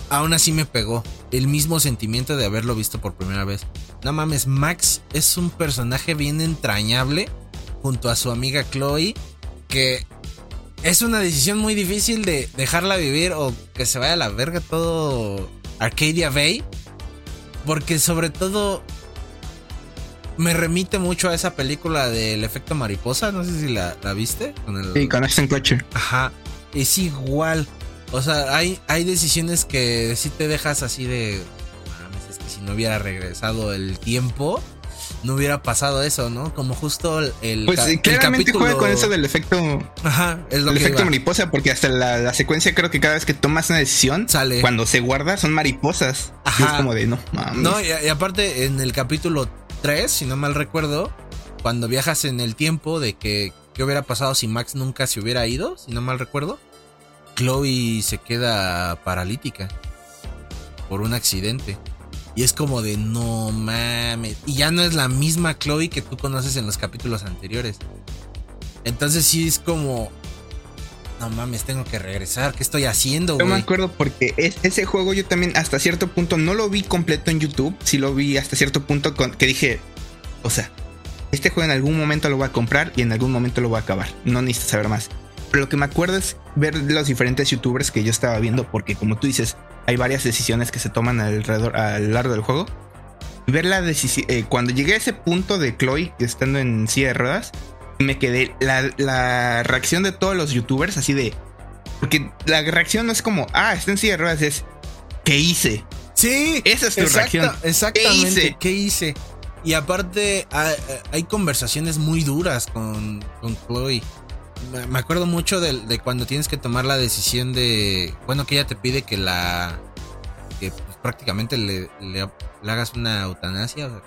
aún así me pegó el mismo sentimiento de haberlo visto por primera vez. No mames, Max es un personaje bien entrañable junto a su amiga Chloe que es una decisión muy difícil de dejarla vivir o que se vaya a la verga todo Arcadia Bay. Porque sobre todo me remite mucho a esa película del efecto mariposa. No sé si la, viste. Con el... Sí, con Ashton Kutcher. Ajá. Es igual. O sea, hay, hay decisiones que sí te dejas así de. Mames, es que si no hubiera regresado el tiempo, no hubiera pasado eso, ¿no? Como justo el. Pues claramente juega con eso del efecto. Ajá, es lo el efecto mariposa, porque hasta la, secuencia creo que cada vez que tomas una decisión, sale. Cuando se guarda, son mariposas. Ajá. es como de no, mames. No, y, aparte, en el capítulo 3, si no mal recuerdo, cuando viajas en el tiempo de que. ¿Qué hubiera pasado si Max nunca se hubiera ido? Si no mal recuerdo. Chloe se queda paralítica por un accidente. Y es como de no mames. Y ya no es la misma Chloe que tú conoces en los capítulos anteriores. Entonces sí es como. No mames, tengo que regresar. ¿Qué estoy haciendo, güey? Yo me acuerdo porque ese juego yo también hasta cierto punto no lo vi completo en YouTube. Sí lo vi hasta cierto punto que dije. O sea, este juego en algún momento lo voy a comprar y en algún momento lo voy a acabar. No necesito saber más. Pero lo que me acuerdo es ver los diferentes youtubers que yo estaba viendo, porque como tú dices, hay varias decisiones que se toman alrededor, a lo largo del juego. Ver la decisión. Eh, cuando llegué a ese punto de Chloe estando en silla de ruedas, me quedé. La, reacción de todos los youtubers, así de. Porque la reacción no es como, ah, está en silla de ruedas, es. ¿Qué hice? Sí, esa es tu reacción. Exactamente, ¿qué hice? Y aparte, hay, conversaciones muy duras con, con Chloe me acuerdo mucho de, cuando tienes que tomar la decisión de, bueno, que ella te pide que la, que pues, prácticamente le, hagas una eutanasia. O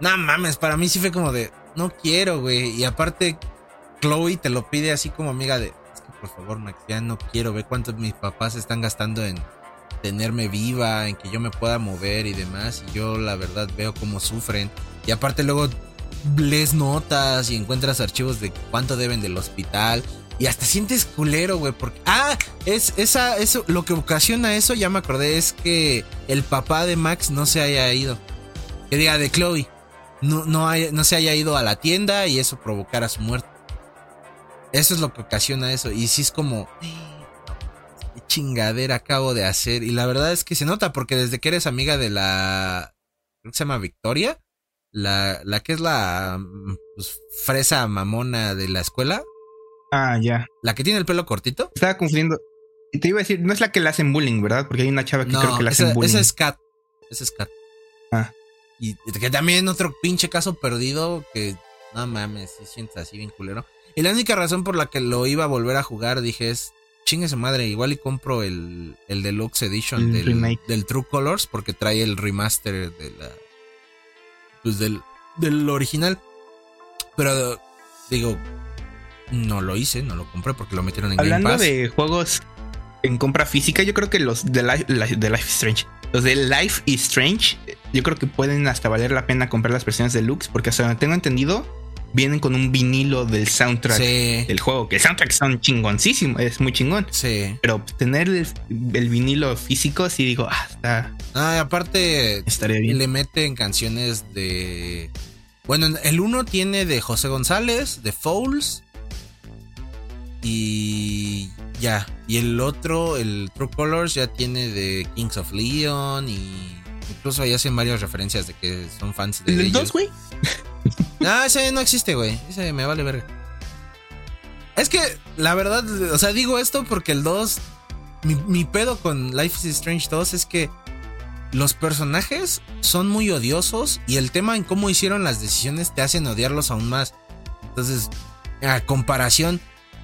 No mames, para mí sí fue como de, no quiero, güey. Y aparte, Chloe te lo pide así como amiga de, es que por favor, Max, ya no quiero, ve cuánto mis papás están gastando en tenerme viva, en que yo me pueda mover y demás. Y yo la verdad veo cómo sufren. Y aparte luego lees notas y encuentras archivos de cuánto deben del hospital. Y hasta sientes culero, güey, porque... Ah, es esa, eso, lo que ocasiona eso, ya me acordé, es que el papá de Max no se haya ido. Que diga, de Chloe. No, no, no se haya ido a la tienda y eso provocara su muerte. Eso es lo que ocasiona eso. Y sí es como... ¿Qué chingadera acabo de hacer? Y la verdad es que se nota porque desde que eres amiga de la... ¿Cómo se llama? Victoria la, la que es la mm, pues, fresa mamona de la escuela. Ah, ya. La que tiene el pelo cortito. Estaba confundiendo. Te iba a decir, no es la que le hacen bullying, ¿verdad? Porque hay una chava que creo que le hacen bullying. Esa es Kat. Esa es Kat. Ah. Y que también otro pinche caso perdido que no mames, si sientes así bien culero. Y la única razón por la que lo iba a volver a jugar, dije, es chingue su madre, igual y compro el, el Deluxe Edition del, del, True Colors porque trae el remaster de la pues del, del original. Pero digo, no lo hice, no lo compré porque lo metieron en Hablando Game Pass. de juegos en compra física, yo creo que los de Life, de Life is Strange, los de Life is Strange, yo creo que pueden hasta valer la pena comprar las versiones deluxe porque hasta donde tengo entendido vienen con un vinilo del soundtrack del juego. Que el soundtrack son chingoncísimo, es muy chingón. Sí. Pero tener el, vinilo físico, sí digo, ah, está. Ah, aparte, estaría bien. Le meten canciones de. Bueno, el uno tiene de José González, de Fouls. Y ya. Y el otro, el True Colors, ya tiene de Kings of Leon y incluso ahí hacen varias referencias de que son fans de ¿El 2, güey? No, ese no existe, güey. Ese me vale verga. Es que, la verdad, o sea, digo esto porque el 2. Mi, mi pedo con Life is Strange 2 es que los personajes son muy odiosos y el tema en cómo hicieron las decisiones te hacen odiarlos aún más. Entonces, a comparación,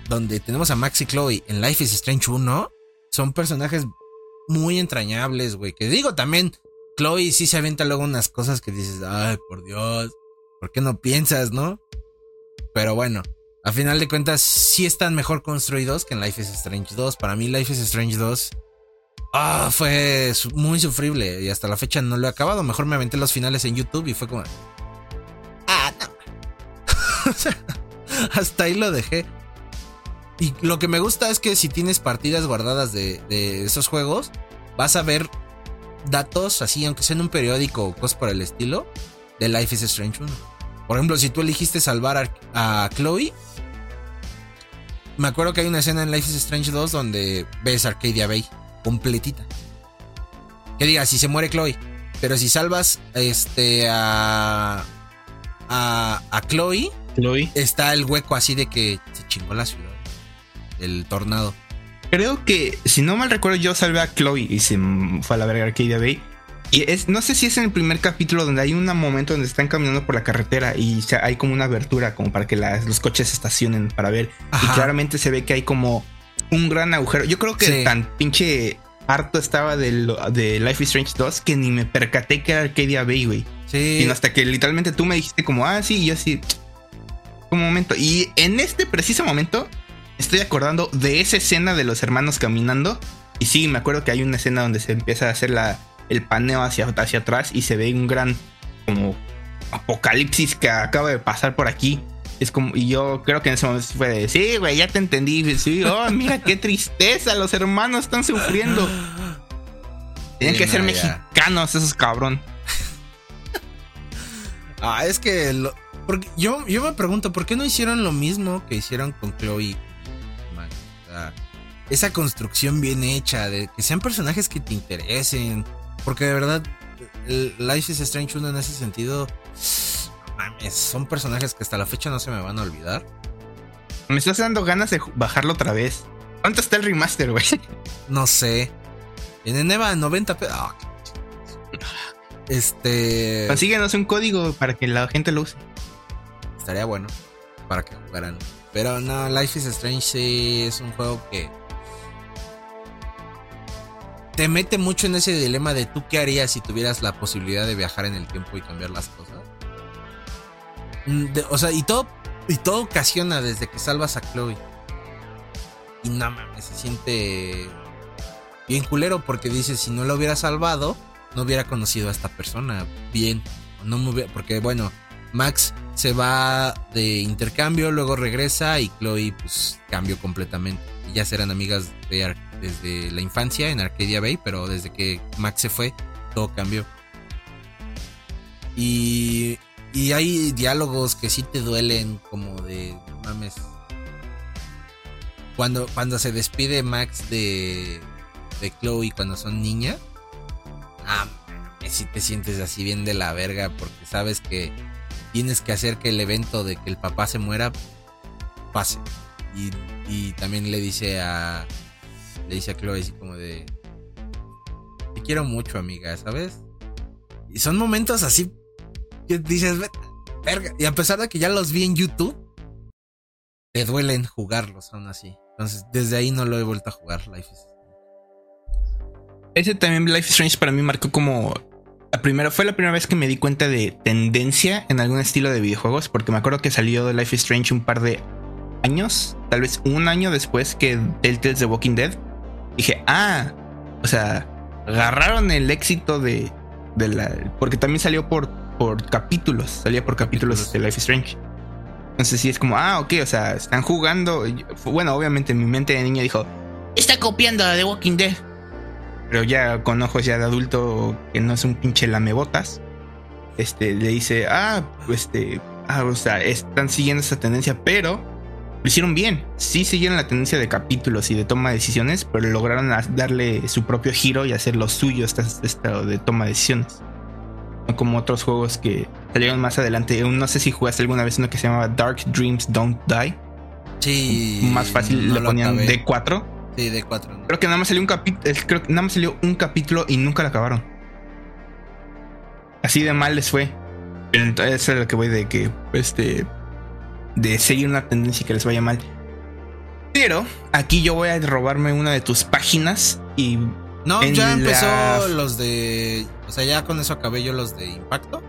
donde tenemos a Max y Chloe en Life is Strange 1, son personajes muy entrañables, güey. Que digo también, Chloe sí se avienta luego unas cosas que dices, ay, por Dios, ¿por qué no piensas, no? Pero bueno, a final de cuentas, sí están mejor construidos que en Life is Strange 2. Para mí, Life is Strange 2 ah, fue muy sufrible y hasta la fecha no lo he acabado. Mejor me aventé los finales en YouTube y fue como. Ah, no. hasta ahí lo dejé. Y lo que me gusta es que si tienes partidas guardadas de esos juegos, vas a ver datos así, aunque sea en un periódico o cosas por el estilo, de Life is Strange 1. Por ejemplo, si tú elegiste salvar a, a, Chloe, me acuerdo que hay una escena en Life is Strange 2 donde ves Arcadia Bay completita. Que diga, si se muere Chloe, pero si salvas este a a, a Chloe, Chloe, está el hueco así de que se chingó la ciudad. El tornado. Creo que, si no mal recuerdo, yo salvé a Chloe y se fue a la verga Arcadia Bay. Y es, no sé si es en el primer capítulo donde hay un momento donde están caminando por la carretera y hay como una abertura como para que las, los coches estacionen para ver. Ajá. Y claramente se ve que hay como un gran agujero. Yo creo que sí. tan pinche harto estaba de, de, Life is Strange 2 que ni me percaté que era Arcadia Bay, güey. Sí. Y hasta que literalmente tú me dijiste como, ah, sí, y yo así. Un momento. Y en este preciso momento estoy acordando de esa escena de los hermanos caminando. Y sí, me acuerdo que hay una escena donde se empieza a hacer la, el paneo hacia, hacia atrás y se ve un gran como apocalipsis que acaba de pasar por aquí. Es como, y yo creo que en ese momento fue de, sí, güey, ya te entendí. Sí, oh, mira qué tristeza, los hermanos están sufriendo. Tienen que ser mexicanos esos cabrón. ah, es que lo, porque yo, yo me pregunto, ¿por qué no hicieron lo mismo que hicieron con Chloe? Sea, esa construcción bien hecha, de que sean personajes que te interesen. Porque de verdad, Life is Strange 1 en ese sentido mames, son personajes que hasta la fecha no se me van a olvidar. Me estás dando ganas de bajarlo otra vez. ¿Cuánto está el remaster, güey? No sé. En Eneva 90 pesos. Oh, este. Consíguenos un código para que la gente lo use. Estaría bueno para que jugaran. Pero no, Life is Strange sí es un juego que te mete mucho en ese dilema de tú qué harías si tuvieras la posibilidad de viajar en el tiempo y cambiar las cosas. De, o sea, y todo, y todo ocasiona desde que salvas a Chloe. Y no mames, se siente bien culero porque dices, si no lo hubiera salvado, no hubiera conocido a esta persona bien. No me hubiera, porque bueno, Max se va de intercambio, luego regresa y Chloe pues cambió completamente. Ya serán amigas de, desde la infancia en Arcadia Bay, pero desde que Max se fue, todo cambió. Y y hay diálogos que sí te duelen, como de. Mames. Cuando, cuando se despide Max de. de Chloe cuando son niñas. Ah, si te sientes así bien de la verga. Porque sabes que tienes que hacer que el evento de que el papá se muera pase. Y, también le dice a. Le dice a Chloe así como de. Te quiero mucho, amiga, ¿sabes? Y son momentos así que dices, verga. Y a pesar de que ya los vi en YouTube, te duelen jugarlos aún así. Entonces, desde ahí no lo he vuelto a jugar, Life is Ese también Life is Strange para mí marcó como la primera, fue la primera vez que me di cuenta de tendencia en algún estilo de videojuegos, porque me acuerdo que salió de Life is Strange un par de años, tal vez un año después que Telltale's The Walking Dead. Dije, ah, o sea, agarraron el éxito de, de la. Porque también salió por por capítulos, salía por capítulos de Life is Strange. Entonces sí es como, ah, ok, o sea, están jugando. Bueno, obviamente mi mente de niña dijo, está copiando a The Walking Dead. Pero ya con ojos ya de adulto, que no es un pinche lamebotas, este, le dice, ah, este, ah, o sea, están siguiendo esa tendencia, pero lo hicieron bien. Sí siguieron la tendencia de capítulos y de toma de decisiones, pero lograron darle su propio giro y hacer lo suyo esta, de toma de decisiones. No como otros juegos que salieron más adelante. No sé si jugaste alguna vez uno que se llamaba Dark Dreams Don't Die. Sí. Más fácil le ponían D4. Sí, D4. Creo que nada más salió un capítulo. Creo que nada más salió un capítulo y nunca lo acabaron. Así de mal les fue. Entonces, eso es lo que voy de que este de seguir una tendencia que les vaya mal. Pero aquí yo voy a robarme una de tus páginas y. No, ya empezó los de. O sea, ya con eso acabé yo los de impacto.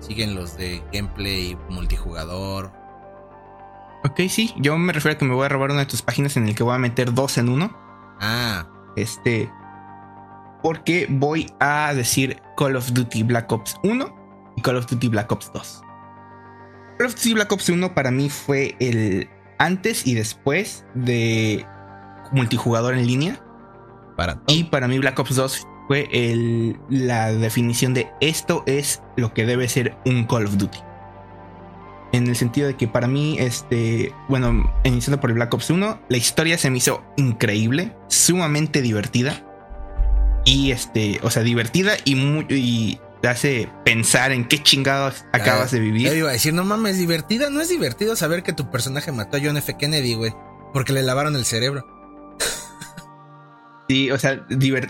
Siguen los de gameplay multijugador. Ok, sí, yo me refiero a que me voy a robar una de tus páginas en el que voy a meter dos en uno. Ah. Este. Porque voy a decir Call of Duty Black Ops 1 y Call of Duty Black Ops 2. Call of Duty Black Ops 1 para mí fue el antes y después de multijugador en línea. Para y para mí Black Ops 2 fue el, la definición de esto es lo que debe ser un Call of Duty. En el sentido de que para mí, este, bueno, iniciando por el Black Ops 1, la historia se me hizo increíble, sumamente divertida. Y este, o sea, divertida y, muy, y te hace pensar en qué chingados acabas de vivir. Yo iba a decir, no mames, divertida. No es divertido saber que tu personaje mató a John F. Kennedy, güey. Porque le lavaron el cerebro. Sí, o sea,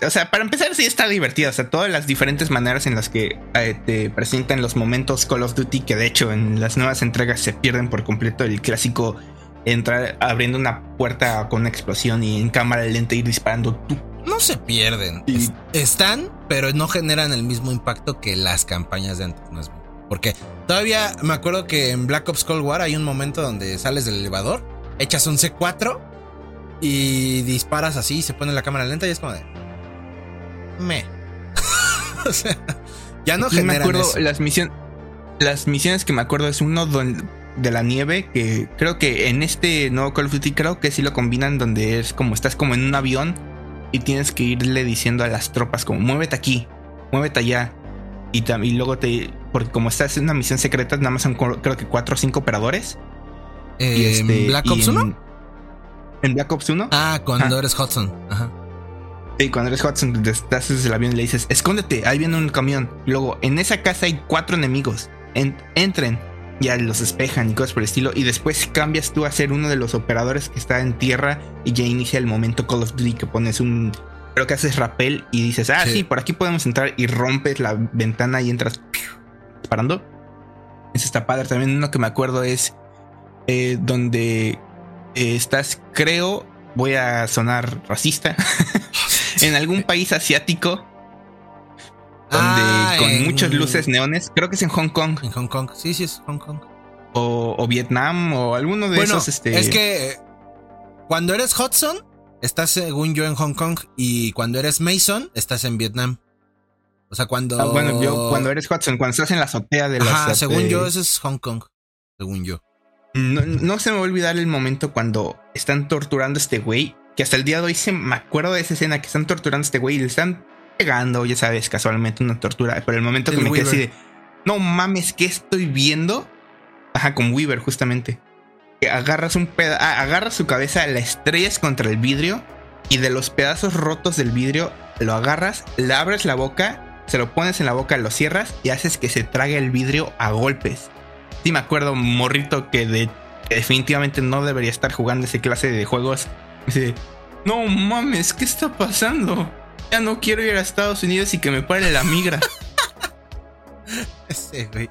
o sea, para empezar sí está divertido, o sea, todas las diferentes maneras en las que eh, te presentan los momentos Call of Duty, que de hecho en las nuevas entregas se pierden por completo el clásico entrar abriendo una puerta con una explosión y en cámara lenta ir disparando tú. No se pierden. Están, pero no generan el mismo impacto que las campañas de antes, más Porque todavía me acuerdo que en Black Ops Cold War hay un momento donde sales del elevador, echas un C4 y disparas así, se pone la cámara lenta y es como de. Me. o sea, ya no generan. me acuerdo las misiones. Las misiones que me acuerdo es uno de la nieve que creo que en este nuevo Call of Duty creo que sí lo combinan donde es como estás como en un avión y tienes que irle diciendo a las tropas como muévete aquí, muévete allá. Y, y luego te... Porque como estás en una misión secreta, nada más son creo que cuatro o cinco operadores. ¿En este, Black Ops 1? En, Black Ops 1. Ah, cuando eres Hudson. Ajá. Sí, cuando eres Hudson, estás desde el avión y le dices, escóndete, ahí viene un camión. Luego, en esa casa hay cuatro enemigos. entren ya los despejan y cosas por el estilo. Y después cambias tú a ser uno de los operadores que está en tierra y ya inicia el momento Call of Duty que pones un. Creo que haces rappel y dices, ah, sí. por aquí podemos entrar y rompes la ventana y entras disparando. Eso está padre. También uno que me acuerdo es eh, donde eh, estás, creo, voy a sonar racista, en algún país asiático donde ah, con muchas luces neones. Creo que es en Hong Kong. En Hong Kong, sí, sí es Hong Kong. O, Vietnam o alguno de esos. Este... Es que eh, cuando eres Hudson, estás según yo en Hong Kong y cuando eres Mason, estás en Vietnam. O sea, cuando. Ah, bueno, yo cuando eres Hudson, cuando estás en la azotea de la. según yo, ese es Hong Kong. Según yo. No, no, se me va a olvidar el momento cuando están torturando a este güey. Que hasta el día de hoy se me acuerdo de esa escena que están torturando a este güey y le están pegando, ya sabes, casualmente una tortura. Pero el momento que me quedé así de, no mames, ¿qué estoy viendo? Ajá, con Weaver, justamente. Que agarras un pedazo, ah, agarras su cabeza, la estrellas contra el vidrio y de los pedazos rotos del vidrio lo agarras, le abres la boca, se lo pones en la boca, lo cierras y haces que se trague el vidrio a golpes. Sí, me acuerdo, morrito, que, de, definitivamente no debería estar jugando ese clase de juegos. Dice, no mames, ¿qué está pasando? ya no quiero ir a Estados Unidos y que me pare la migra. Güey.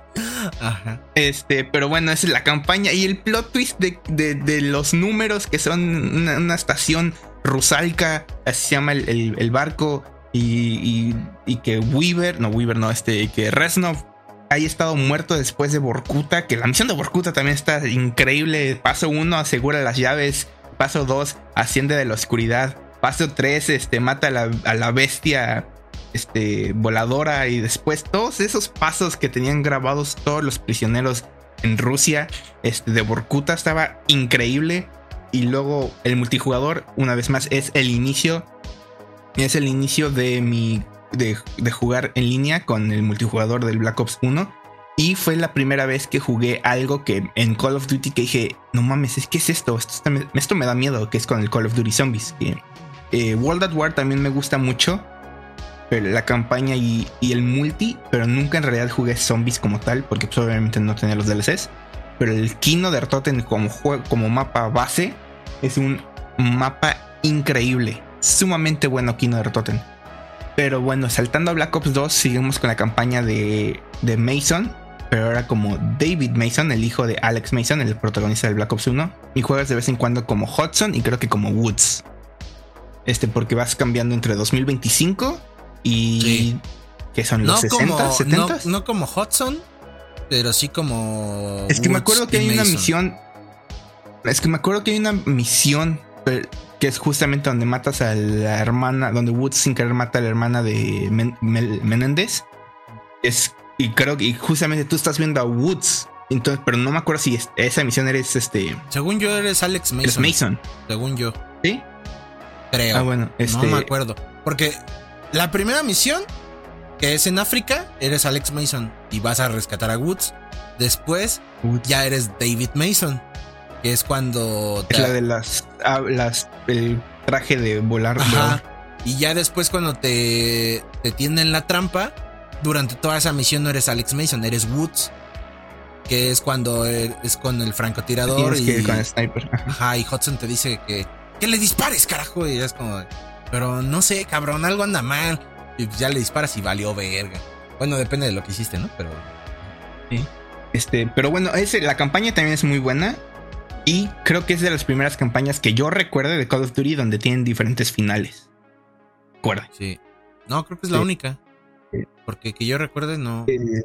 Ajá. Este, pero bueno, esa es la campaña. Y el plot twist de, los números que son una, estación rusalca, así se llama el, barco. Y, y, que Weaver, no Weaver, no, este, que Reznov haya estado muerto después de Borkuta. Que la misión de Borkuta también está increíble. Paso uno, asegura las llaves. Paso dos, asciende de la oscuridad. Paso 3, este, mata a la, bestia este, voladora y después todos esos pasos que tenían grabados todos los prisioneros en Rusia, este, de Borkuta estaba increíble. Y luego el multijugador, una vez más, es el inicio. Es el inicio de mi. De, jugar en línea con el multijugador del Black Ops 1. Y fue la primera vez que jugué algo que en Call of Duty que dije, no mames, ¿qué es esto? Esto, me da miedo, que es con el Call of Duty Zombies. Eh, World at War también me gusta mucho, pero la campaña y, el multi, pero nunca en realidad jugué zombies como tal, porque pues, obviamente no tenía los DLCs. Pero el Kino de Artoten como, como mapa base es un mapa increíble, sumamente bueno Kino de Artoten. Pero bueno, saltando a Black Ops 2, seguimos con la campaña de, de Mason, pero ahora como David Mason, el hijo de Alex Mason, el protagonista del Black Ops 1. Y juegas de vez en cuando como Hudson y creo que como Woods. Este, porque vas cambiando entre 2025 y. que son los 60, 70? No, como Hudson, pero sí como. Es que me acuerdo que hay una misión. Es que me acuerdo que hay una misión que es justamente donde matas a la hermana, donde Woods sin querer mata a la hermana de Menéndez. Es, y creo que justamente tú estás viendo a Woods. Entonces, pero no me acuerdo si esa misión eres este. Según yo, eres Alex Mason. Eres Mason. Según yo. ¿Sí? Creo. Ah, bueno, este... No me acuerdo. Porque la primera misión, que es en África, eres Alex Mason y vas a rescatar a Woods. Después, ya eres David Mason, que es cuando. Es la de las, ah, las. El traje de volar. Ajá. Y ya después, cuando te, te tienden la trampa, durante toda esa misión no eres Alex Mason, eres Woods. Que es cuando es con el francotirador. y, con el sniper. Ajá, y Hudson te dice que que le dispares, carajo. Y es como, pero no sé, cabrón, algo anda mal. Y ya le disparas y valió verga. Bueno, depende de lo que hiciste, ¿no? Pero. Sí. Este, pero bueno, ese, la campaña también es muy buena. Y creo que es de las primeras campañas que yo recuerde de Call of Duty donde tienen diferentes finales. Recuerda. Sí. No, creo que es la única. Porque que yo recuerde, no. Eh,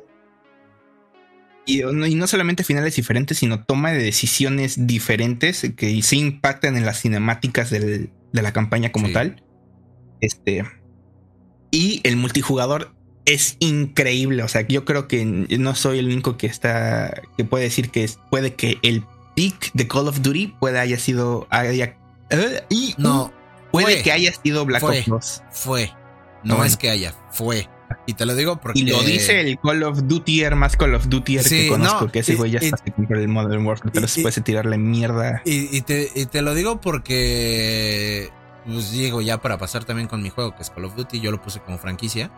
y, no solamente finales diferentes, sino toma de decisiones diferentes que sí impactan en las cinemáticas de la campaña como tal. Este. Y el multijugador es increíble. O sea, yo creo que no soy el único que está. que puede decir que puede que el de Call of Duty pueda haya sido. Haya, eh, y, no. Puede que haya sido Black Ops 2. Fue. No es que haya, fue. Y te lo digo porque. Y lo dice el Call of Duty más Call of Duty que conozco, que ese güey ya está con el Modern Warfare, pero se puede tirarle mierda. Y, te, y te lo digo porque. Pues digo, ya para pasar también con mi juego, que es Call of Duty, yo lo puse como franquicia.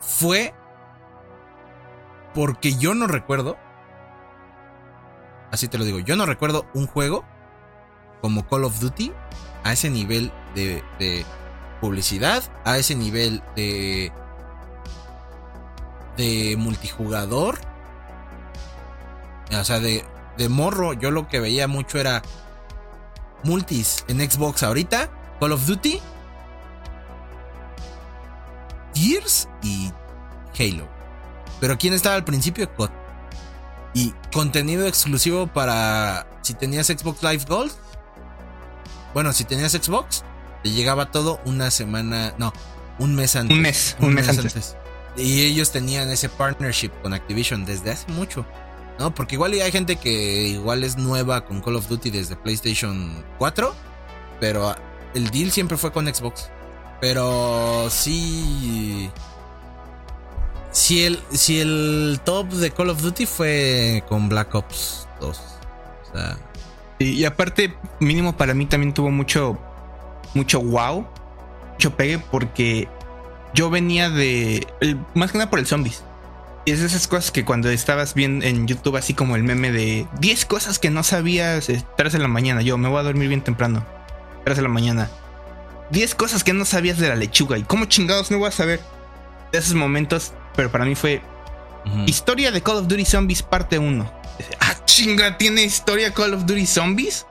Fue. Porque yo no recuerdo. Así te lo digo, yo no recuerdo un juego como Call of Duty a ese nivel de, publicidad, a ese nivel de de multijugador. O sea, de, de morro, yo lo que veía mucho era multis en Xbox ahorita, Call of Duty, Gears y Halo. Pero ¿quién estaba al principio? COD. Y contenido exclusivo para si tenías Xbox Live Gold. Bueno, si tenías Xbox, te llegaba todo una semana, no, un mes antes. Un mes, un, mes, antes. Y ellos tenían ese partnership con Activision desde hace mucho. ¿No? Porque igual hay gente que igual es nueva con Call of Duty desde PlayStation 4. Pero el deal siempre fue con Xbox. Pero sí. Si el, si el top de Call of Duty fue con Black Ops 2. O sea. Y, aparte, mínimo para mí también tuvo mucho. Mucho wow. Mucho pegue porque yo venía de. más que nada por el zombies. Y es de esas cosas que cuando estabas viendo en YouTube, así como el meme de 10 cosas que no sabías, 3 eh, de la mañana. Yo me voy a dormir bien temprano. 3 de la mañana. 10 cosas que no sabías de la lechuga. ¿Y cómo chingados no voy a saber? De esos momentos, pero para mí fue Historia de Call of Duty Zombies parte 1. Ah, chinga, ¿tiene historia Call of Duty Zombies?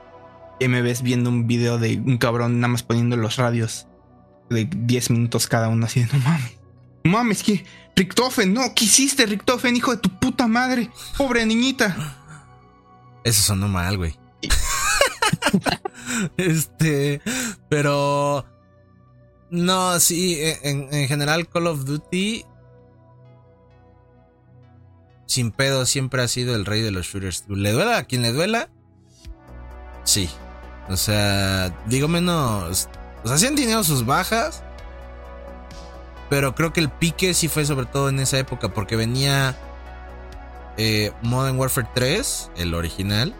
Y me ves viendo un video de un cabrón nada más poniendo los radios de 10 minutos cada uno, así de no mames. No mames, que Richtofen, no, ¿qué hiciste, Richtofen, hijo de tu puta madre? Pobre niñita. Eso sonó mal, güey. este, pero. No, sí, en, en, general, Call of Duty. Sin pedo, siempre ha sido el rey de los shooters. ¿Le duela a quien le duela? Sí. O sea, digo menos o sea, sí han tenido sus bajas. Pero creo que el pique sí fue sobre todo en esa época. Porque venía eh, Modern Warfare 3, el original.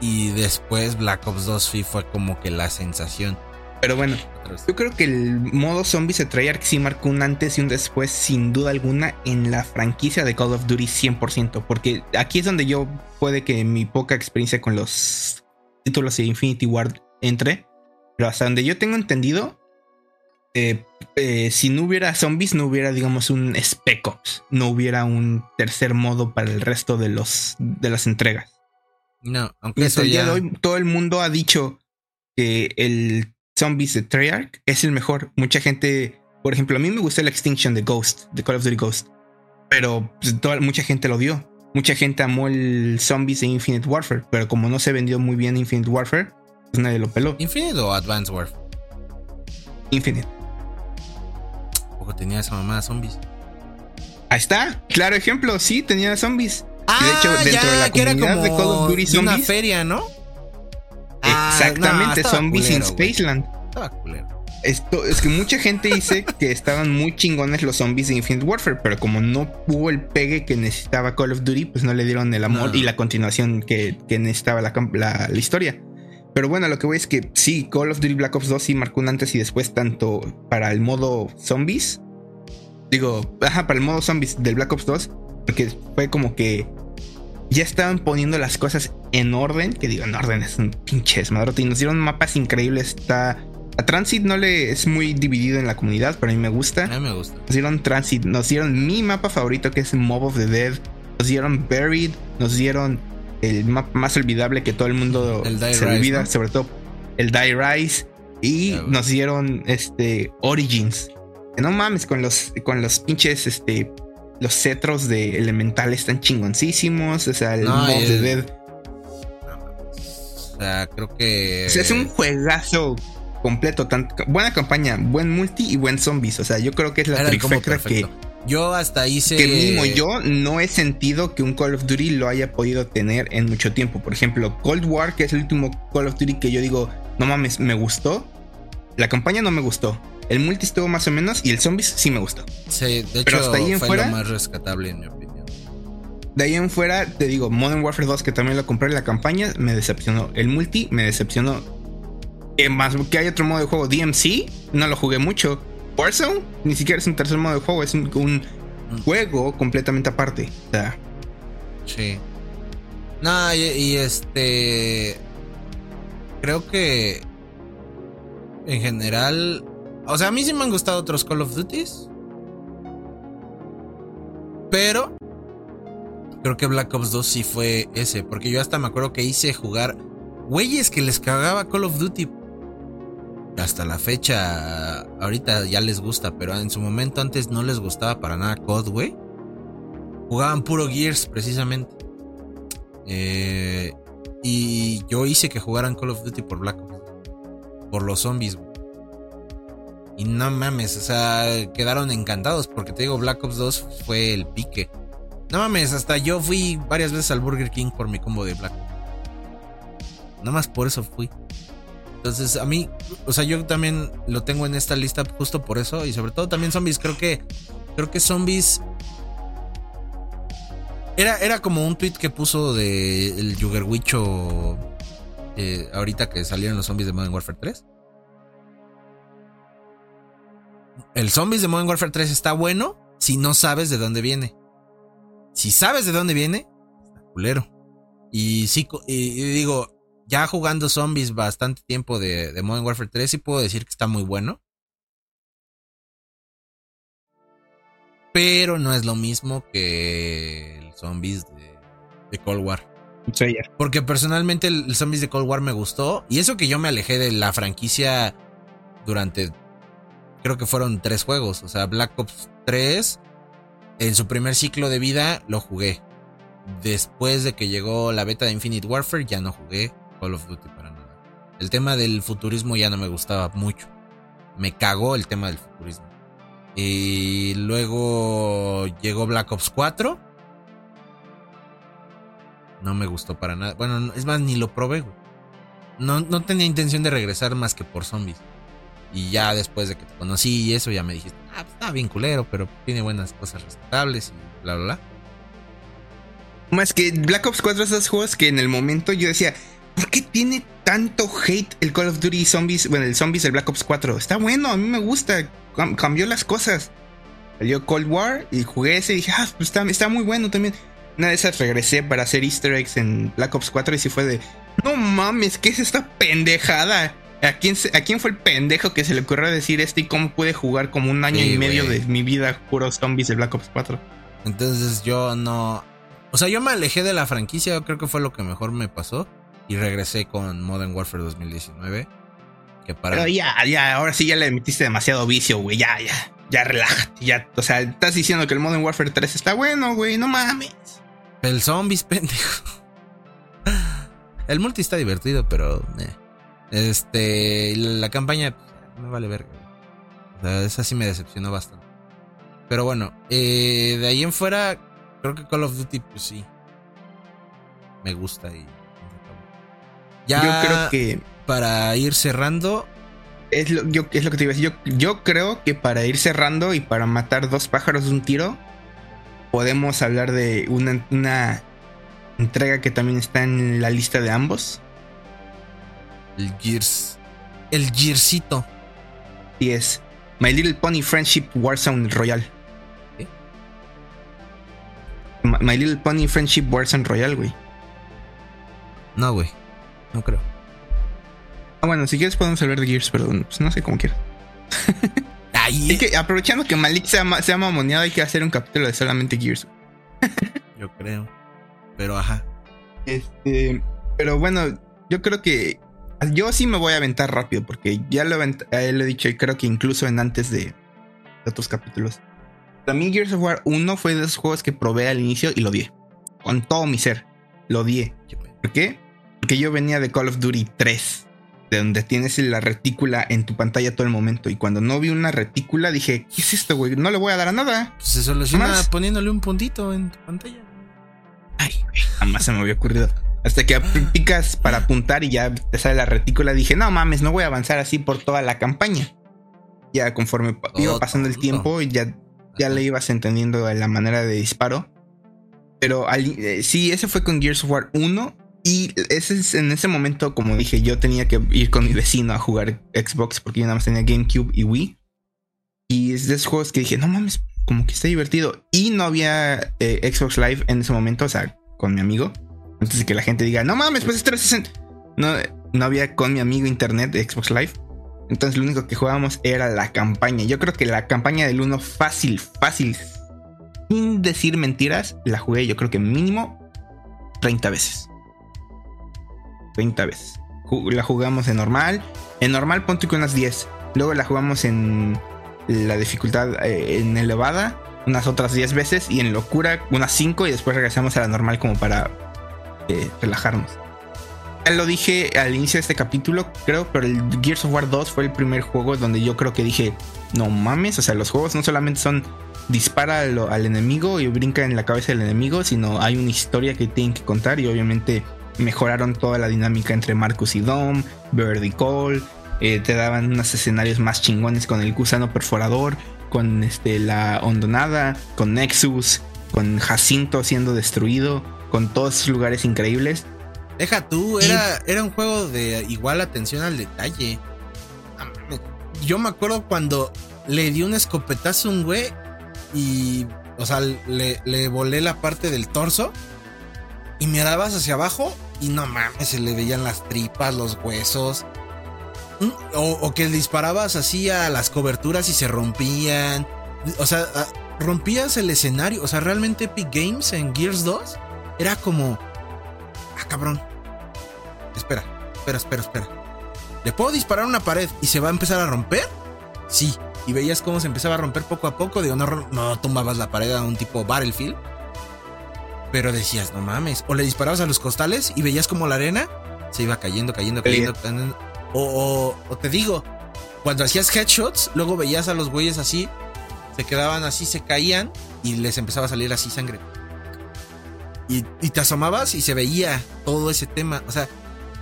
Y después Black Ops 2 fue como que la sensación. Pero bueno, yo creo que el modo Zombies de Treyarch sí marcó un antes y un después, sin duda alguna, en la franquicia de Call of Duty 100%. Porque aquí es donde yo puede que mi poca experiencia con los títulos de Infinity Ward entre. Pero hasta donde yo tengo entendido, eh, eh, si no hubiera zombies, no hubiera, digamos, un Spec Ops. No hubiera un tercer modo para el resto de, los, de las entregas. No, aunque hasta el día de hoy todo el mundo ha dicho que el Zombies de Treyarch es el mejor. Mucha gente, por ejemplo, a mí me gusta la Extinction de Ghost, de Call of Duty Ghost, pero pues, mucha gente lo dio. Mucha gente amó el Zombies de Infinite Warfare, pero como no se vendió muy bien Infinite Warfare, pues nadie lo peló. ¿Infinite o Advanced Warfare? Infinite. Ojo, tenía esa mamá zombies. Ahí está, claro ejemplo, sí, tenía zombies. de hecho, ah, dentro de la comunidad de Call of Duty Zombies. una feria, ¿no? Ah, Exactamente, Zombies in Spaceland. Estaba culero. Esto, es que mucha gente dice que estaban muy chingones los zombies de Infinite Warfare, pero como no hubo el pegue que necesitaba Call of Duty, pues no le dieron el amor y la continuación que, necesitaba la, la, historia. Pero bueno, lo que voy es que sí, Call of Duty Black Ops 2 sí marcó un antes y después, tanto para el modo zombies, digo, ajá, para el modo zombies del Black Ops 2, porque fue como que ya estaban poniendo las cosas en orden, que digo, en orden es un pinche desmadrote, y nos dieron mapas increíbles, está... A Transit no le es muy dividido en la comunidad, pero a mí me gusta. A mí me gusta. Nos dieron Transit, nos dieron mi mapa favorito que es Mob of the Dead, nos dieron Buried, nos dieron el mapa más olvidable que todo el mundo se olvida, sobre todo el Die Rise, y nos dieron este Origins. Que no mames, con los, con los pinches este, los cetros de elemental están chingoncísimos. O sea, el mob de Dead. O sea, creo que. es un juegazo completo. buena campaña, buen multi y buen zombies. O sea, yo creo que es la trifecta que. Yo hasta hice. Que mínimo yo no he sentido que un Call of Duty lo haya podido tener en mucho tiempo. Por ejemplo, Cold War, que es el último Call of Duty que yo digo, no mames, me gustó. La campaña no me gustó. El multi estuvo más o menos y el zombies sí me gustó. Sí, de hecho hasta ahí en fue fuera, lo más rescatable en mi opinión. De ahí en fuera, te digo, Modern Warfare 2, que también lo compré en la campaña, me decepcionó. El multi me decepcionó. Eh, más que hay otro modo de juego, DMC, no lo jugué mucho. Warzone, ni siquiera es un tercer modo de juego, es un, mm. juego completamente aparte. O sea. Sí. No, y este. Creo que. En general, o sea, a mí sí me han gustado otros Call of Duties. Pero creo que Black Ops 2 sí fue ese. Porque yo hasta me acuerdo que hice jugar güeyes que les cagaba Call of Duty. Hasta la fecha, ahorita ya les gusta, pero en su momento antes no les gustaba para nada COD, güey. Jugaban puro Gears, precisamente. Eh, y yo hice que jugaran Call of Duty por Black Ops. Por los zombies, güey. Y no mames, o sea, quedaron encantados porque te digo, Black Ops 2 fue el pique. No mames, hasta yo fui varias veces al Burger King por mi combo de Black. Nada más por eso fui. Entonces, a mí, o sea, yo también lo tengo en esta lista justo por eso. Y sobre todo también zombies. Creo que. Creo que zombies. Era, era como un tweet que puso de el Yugerwicho. Eh, ahorita que salieron los zombies de Modern Warfare 3 el Zombies de Modern Warfare 3 está bueno si no sabes de dónde viene. Si sabes de dónde viene, está culero. Y sí, y, digo, ya jugando Zombies bastante tiempo de, de, Modern Warfare 3, sí puedo decir que está muy bueno. Pero no es lo mismo que el Zombies de, Cold War. Porque personalmente el, el Zombies de Cold War me gustó. Y eso que yo me alejé de la franquicia durante creo que fueron tres juegos. O sea, Black Ops 3, en su primer ciclo de vida, lo jugué. Después de que llegó la beta de Infinite Warfare, ya no jugué Call of Duty para nada. El tema del futurismo ya no me gustaba mucho. Me cagó el tema del futurismo. Y luego llegó Black Ops 4. No me gustó para nada. Bueno, es más, ni lo probé, No, no tenía intención de regresar más que por zombies. Y ya después de que te conocí y eso, ya me dijiste, ah, pues está bien culero, pero tiene buenas cosas respetables y bla, bla, bla. Más que Black Ops 4 es esos juegos que en el momento yo decía, ¿por qué tiene tanto hate el Call of Duty Zombies? Bueno, el Zombies del Black Ops 4. Está bueno, a mí me gusta. cambió las cosas. Salió Cold War y jugué ese y dije, ah, pues está, está muy bueno también. Una de esas regresé para hacer easter eggs en Black Ops 4 y sí fue de, no mames, ¿qué es esta pendejada? ¿A quién, ¿A quién fue el pendejo que se le ocurrió decir esto y cómo pude jugar como un año y medio de mi vida puros zombies de Black Ops 4? Entonces yo no... O sea, yo me alejé de la franquicia, creo que fue lo que mejor me pasó. Y regresé con Modern Warfare 2019. Que para... Pero ya, ya, ahora sí ya le metiste demasiado vicio, güey. Ya, ya, ya relájate. Ya, o sea, estás diciendo que el Modern Warfare 3 está bueno, güey. No mames. El zombies, pendejo. El multi está divertido, pero... Eh. Este, la campaña me vale verga. O sea, esa sí me decepcionó bastante. Pero bueno, eh, de ahí en fuera, creo que Call of Duty, pues sí. Me gusta y. Ya yo creo que. Para ir cerrando. Es lo, yo, es lo que te iba a decir. Yo, yo creo que para ir cerrando y para matar dos pájaros de un tiro, podemos hablar de una, una entrega que también está en la lista de ambos. El Gears. El Gearsito. Y es My Little Pony Friendship Warzone Royal. ¿Qué? My Little Pony Friendship Warzone Royal, güey. No, güey. No creo. Ah, bueno, si quieres podemos hablar de Gears, pero pues no sé cómo quieras. Ay, que aprovechando que Malik se ha, se ha mamoneado, hay que hacer un capítulo de solamente Gears. Yo creo. Pero ajá. Este. Pero bueno, yo creo que yo sí me voy a aventar rápido porque ya lo, he dicho y creo que incluso en antes de, otros capítulos. También Gears of War 1 fue de esos juegos que probé al inicio y lo odié. Con todo mi ser. Lo odié. ¿Por qué? Porque yo venía de Call of Duty 3. De donde tienes la retícula en tu pantalla todo el momento. Y cuando no vi una retícula dije, ¿qué es esto, güey? No le voy a dar a nada. se soluciona poniéndole un puntito en tu pantalla. Ay, jamás se me había ocurrido. Hasta que picas para apuntar y ya te sale la retícula, dije, no mames, no voy a avanzar así por toda la campaña. Ya conforme iba pasando el tiempo, ya, ya le ibas entendiendo la manera de disparo. Pero eh, sí, ese fue con Gears of War 1. Y ese es, en ese momento, como dije, yo tenía que ir con mi vecino a jugar Xbox porque yo nada más tenía GameCube y Wii. Y es de esos juegos que dije, no mames, como que está divertido. Y no había eh, Xbox Live en ese momento, o sea, con mi amigo. Antes de que la gente diga, no mames, pues es 360. No, no había con mi amigo internet de Xbox Live. Entonces lo único que jugábamos era la campaña. Yo creo que la campaña del 1 fácil, fácil, sin decir mentiras, la jugué yo creo que mínimo 30 veces. 30 veces. La jugamos en normal. En normal ponte que unas 10. Luego la jugamos en la dificultad eh, en elevada unas otras 10 veces y en locura unas 5 y después regresamos a la normal como para eh, relajarnos. Ya lo dije al inicio de este capítulo, creo, pero el Gears of War 2 fue el primer juego donde yo creo que dije, no mames, o sea, los juegos no solamente son dispara al, enemigo y brinca en la cabeza del enemigo, sino hay una historia que tienen que contar y obviamente mejoraron toda la dinámica entre Marcus y Dom, Bird y Cole, eh, te daban unos escenarios más chingones con el gusano perforador, con este, la hondonada, con Nexus, con Jacinto siendo destruido con todos esos lugares increíbles. Deja tú, era, era un juego de igual atención al detalle. Yo me acuerdo cuando le di un escopetazo a un güey y, o sea, le, le volé la parte del torso y mirabas hacia abajo y no mames, se le veían las tripas, los huesos. Mm, o, o, que disparabas así a las coberturas y se rompían. O sea, rompías el escenario. O sea, realmente Epic Games en Gears 2 era como, ah, cabrón. Espera, espera, espera, espera. ¿Le puedo disparar una pared y se va a empezar a romper? Sí. Y veías cómo se empezaba a romper poco a poco. Digo, no, no tumbabas la pared a un tipo Battlefield. Pero decías, no mames. O le disparabas a los costales y veías como la arena se iba cayendo, cayendo, cayendo. O, o, te digo, cuando hacías headshots, luego veías a los güeyes así, se quedaban así, se caían y les empezaba a salir así sangre. Y, te asomabas y se veía todo ese tema. O sea,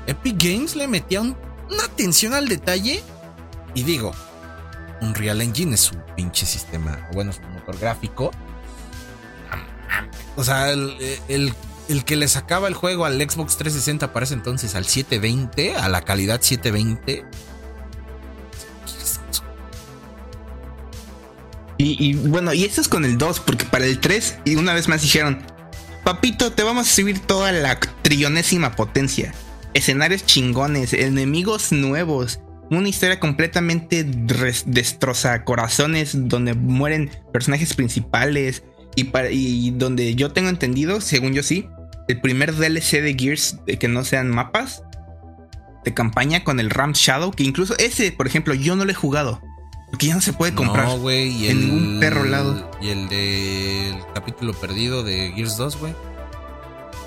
Epic Games le metía una atención al detalle. Y digo, un Real Engine es un pinche sistema, bueno, es un motor gráfico. O sea, el, el que le sacaba el juego al Xbox 360 para ese entonces al 720, a la calidad 720. Y, y, bueno, y esto es con el 2, porque para el 3, y una vez más dijeron, papito, te vamos a subir toda la trillonésima potencia. Escenarios chingones, enemigos nuevos, una historia completamente destroza corazones donde mueren personajes principales y, donde yo tengo entendido, según yo sí, el primer DLC de Gears de que no sean mapas de campaña con el Ram Shadow, que incluso ese, por ejemplo, yo no lo he jugado. Porque ya no se puede comprar. No, güey. En ningún perro lado. Y el del capítulo perdido de Gears 2, güey.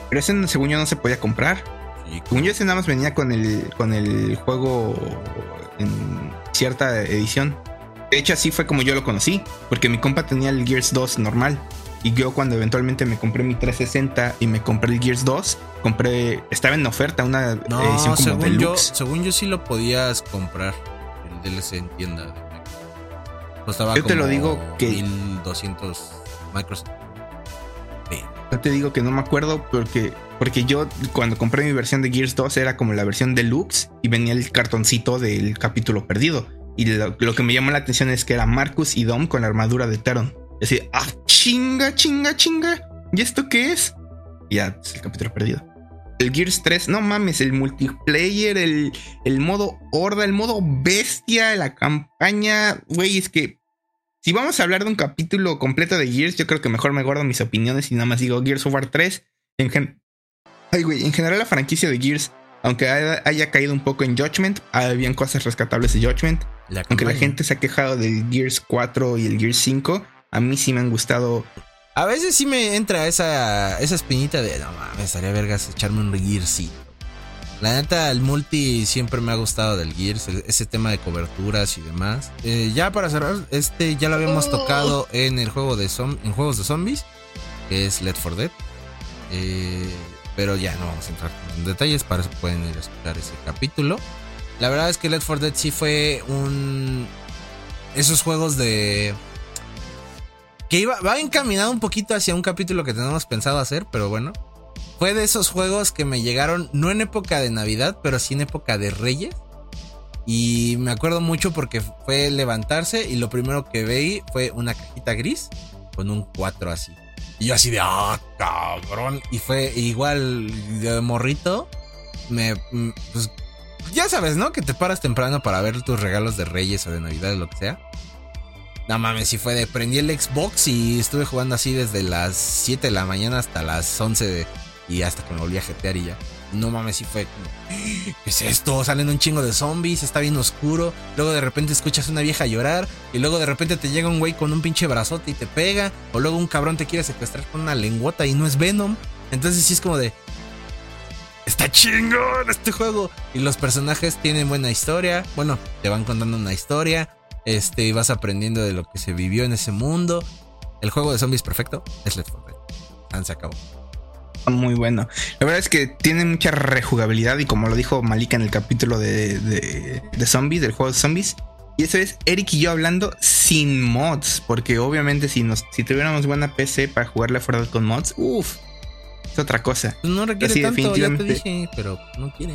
Pero ese, según yo, no se podía comprar. Sí, según yo, ese nada más venía con el, con el juego en cierta edición. De hecho, así fue como yo lo conocí. Porque mi compa tenía el Gears 2 normal. Y yo cuando eventualmente me compré mi 360 y me compré el Gears 2, compré, estaba en oferta una no, edición como según deluxe. Yo, según yo sí lo podías comprar, el DLC en tienda. Costaba yo te lo digo que 1200 Microsoft. Yo te digo que no me acuerdo porque, porque yo cuando compré mi versión de Gears 2 era como la versión deluxe y venía el cartoncito del capítulo perdido. Y lo, lo que me llamó la atención es que era Marcus y Dom con la armadura de Teron. Decir, ah, chinga, chinga, chinga. ¿Y esto qué es? Ya, es el capítulo perdido. El Gears 3, no mames, el multiplayer, el, el modo horda, el modo bestia, la campaña. Güey, es que si vamos a hablar de un capítulo completo de Gears, yo creo que mejor me guardo mis opiniones y nada más digo Gears of War 3. En, gen Ay, güey, en general la franquicia de Gears, aunque haya, caído un poco en Judgment, habían cosas rescatables de Judgment. La aunque la gente se ha quejado del Gears 4 y el Gears 5, a mí sí me han gustado. A veces sí me entra esa, esa espinita de, no mames, estaría vergas echarme un Gearsito. La neta, el multi siempre me ha gustado del Gears, ese tema de coberturas y demás. Eh, ya para cerrar, este ya lo habíamos tocado en el juego de en juegos de zombies, que es Let for Dead. Eh, pero ya no vamos a entrar en detalles, para eso pueden ir a escuchar ese capítulo. La verdad es que Let for Dead sí fue un... Esos juegos de que iba, va encaminado un poquito hacia un capítulo que tenemos pensado hacer, pero bueno. Fue de esos juegos que me llegaron, no en época de Navidad, pero sí en época de Reyes. Y me acuerdo mucho porque fue levantarse y lo primero que veí fue una cajita gris con un 4 así. Y yo así de, ah, cabrón. Y fue igual de morrito. Me, mm, pues, ya sabes, ¿no? Que te paras temprano para ver tus regalos de Reyes o de Navidad o lo que sea. No mames, si fue de prendí el Xbox y estuve jugando así desde las 7 de la mañana hasta las 11 de, y hasta que me volví a jetear y ya. No mames, si fue ¿qué es esto? Salen un chingo de zombies, está bien oscuro. Luego de repente escuchas una vieja llorar. Y luego de repente te llega un güey con un pinche brazote y te pega. O luego un cabrón te quiere secuestrar con una lengüota y no es Venom. Entonces sí es como de. Está chingón este juego. Y los personajes tienen buena historia. Bueno, te van contando una historia. Este, vas aprendiendo de lo que se vivió en ese mundo. El juego de zombies perfecto es Let's 4 Dead. Se acabó. Muy bueno. La verdad es que tiene mucha rejugabilidad y como lo dijo Malika en el capítulo de, de, zombies, del juego de zombies. Y eso es Eric y yo hablando sin mods. Porque obviamente si, nos, si tuviéramos buena PC para jugarle fuera con mods, uff, es otra cosa. Pues no requiere tanto, ya te dije, pero no quiere.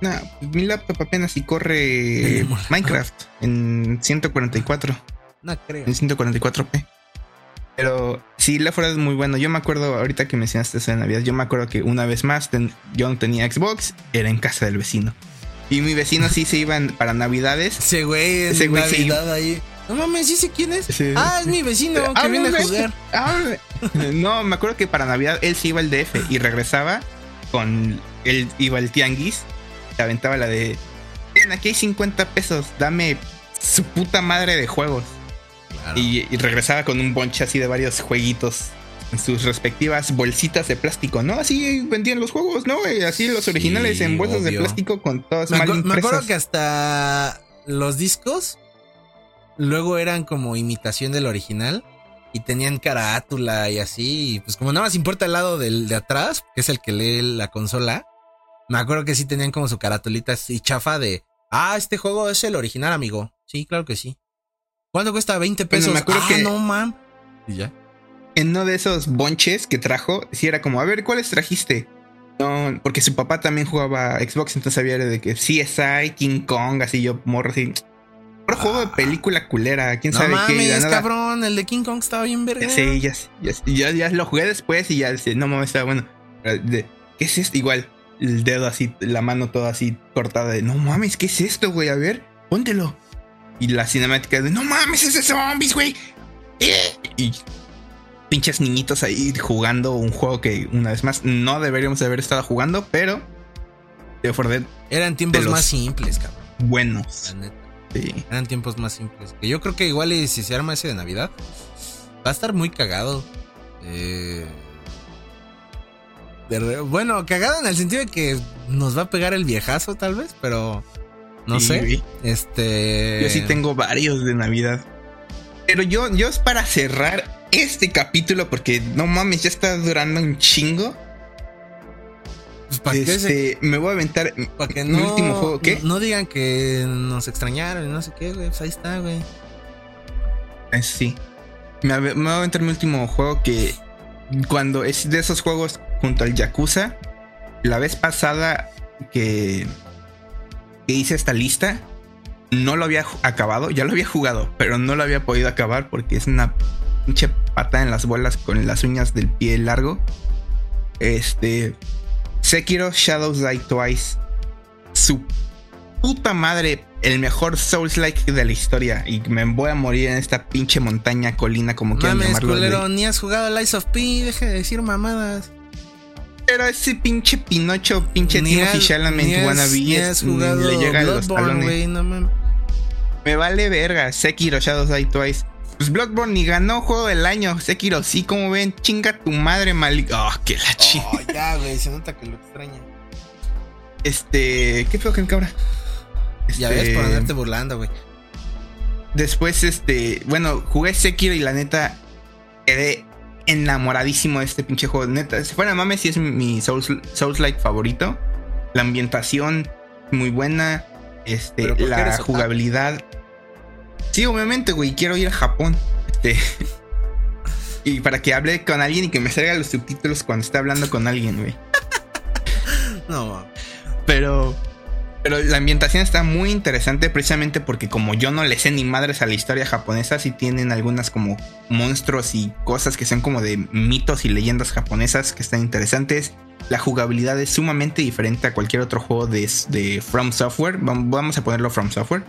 Nah, mi laptop apenas si corre Minecraft en 144. No creo. En 144p. Pero sí, la fuera es muy bueno. Yo me acuerdo, ahorita que mencionaste eso de Navidad, yo me acuerdo que una vez más yo no tenía Xbox, era en casa del vecino. Y mi vecino sí se iba para Navidades. Ese güey, ese güey Navidad ahí. No mames, ¿sí sé quién es? Ah, es mi vecino que ah, viene a jugar. Ah, no, me acuerdo que para Navidad él sí iba al DF y regresaba con. Él iba al tianguis te aventaba la de, aquí hay 50 pesos, dame su puta madre de juegos. Y, regresaba con un bonche así de varios jueguitos en sus respectivas bolsitas de plástico, ¿no? Así vendían los juegos, ¿no? Así los originales en bolsas de plástico con todas me, mal me acuerdo que hasta los discos luego eran como imitación del original y tenían carátula y así. Y pues como nada más importa el lado del, de atrás, que es el que lee la consola, me acuerdo que sí tenían como su caratulita así chafa de, ah, este juego es el original, amigo. Sí, claro que sí. ¿Cuánto cuesta? 20 pesos. me acuerdo ah, que... no, man. Y ya. en uno de esos bonches que trajo, si era como, a ver, ¿cuáles trajiste? No, porque su papá también jugaba Xbox, entonces sabía de que CSI, King Kong, así yo morro así. Otro juego de película culera, quién No sabe qué. mames, de nada. cabrón, el de King Kong estaba bien verga. Sí, ya, ya, ya, ya lo jugué después y ya decía, no mames, estaba bueno. ¿Qué es esto? Igual, el dedo así, la mano toda así cortada de, no mames, ¿qué es esto, güey? A ver, póntelo. Y la cinemática de, no mames, es de zombies, güey. Eh, Y pinches niñitos ahí jugando un juego que, una vez más, no deberíamos de haber estado jugando, pero de For Dead, Eran tiempos De más simples, cabrón. buenos. La neta. Sí. Eran tiempos más simples. Que yo creo que igual y si se arma ese de Navidad, va a estar muy cagado. Eh, de bueno, cagado en el sentido de que nos va a pegar el viejazo, tal vez, pero no Sí, sé. Este. Yo sí tengo varios de Navidad. Pero yo, yo es para cerrar este capítulo, porque no mames, ya está durando un chingo. Pues, ¿para qué se- Este, me voy a aventar pa' que mi no, último juego, ¿qué? No digan que nos extrañaron y no sé qué, güey. Pues ahí está, güey. Eh, sí. Me, me voy a aventar mi último juego que cuando es de esos juegos junto al Yakuza, la vez pasada que, que hice esta lista, no lo había acabado, ya lo había jugado, pero no lo había podido acabar porque es una pinche patada en las bolas con las uñas del pie largo. Este Sekiro Shadows Die Twice. Su puta madre, el mejor Souls-like de la historia. Y me voy a morir en esta pinche montaña, colina, como quieran llamarlo. culero, de- ni has jugado Lies of P, de decir mamadas. Pero ese pinche Pinocho, pinche Ni Timothy Chalamet wannabe, has jugado le llega a los güey, no mames. Me vale verga, Sekiro Shadows Die Twice. Pues Bloodborne ni ganó juego del año. Sekiro, sí, como ven, chinga tu madre, mal. Oh, que la chi. Oh, ya, güey, se nota que lo extraña. Este, ¿qué fue que cabra? Ya Este, ves, por andarte burlando, güey. Después, este, bueno, jugué Sekiro y la neta quedé enamoradísimo de este pinche juego. Neta, si fuera mames, sí es mi Souls, Souls-like favorito. La ambientación muy buena. Este, ¿Pero por qué la jugabilidad. Sí, obviamente, güey, quiero ir a Japón. Este, y para que hable con alguien y que me salga los subtítulos cuando esté hablando con alguien, güey. No. Pero. Pero la ambientación está muy interesante precisamente porque como yo no le sé ni madres a la historia japonesa, sí tienen algunas como monstruos y cosas que son como de mitos y leyendas japonesas que están interesantes. La jugabilidad es sumamente diferente a cualquier otro juego de, de From Software. Vam- Vamos a ponerlo From Software.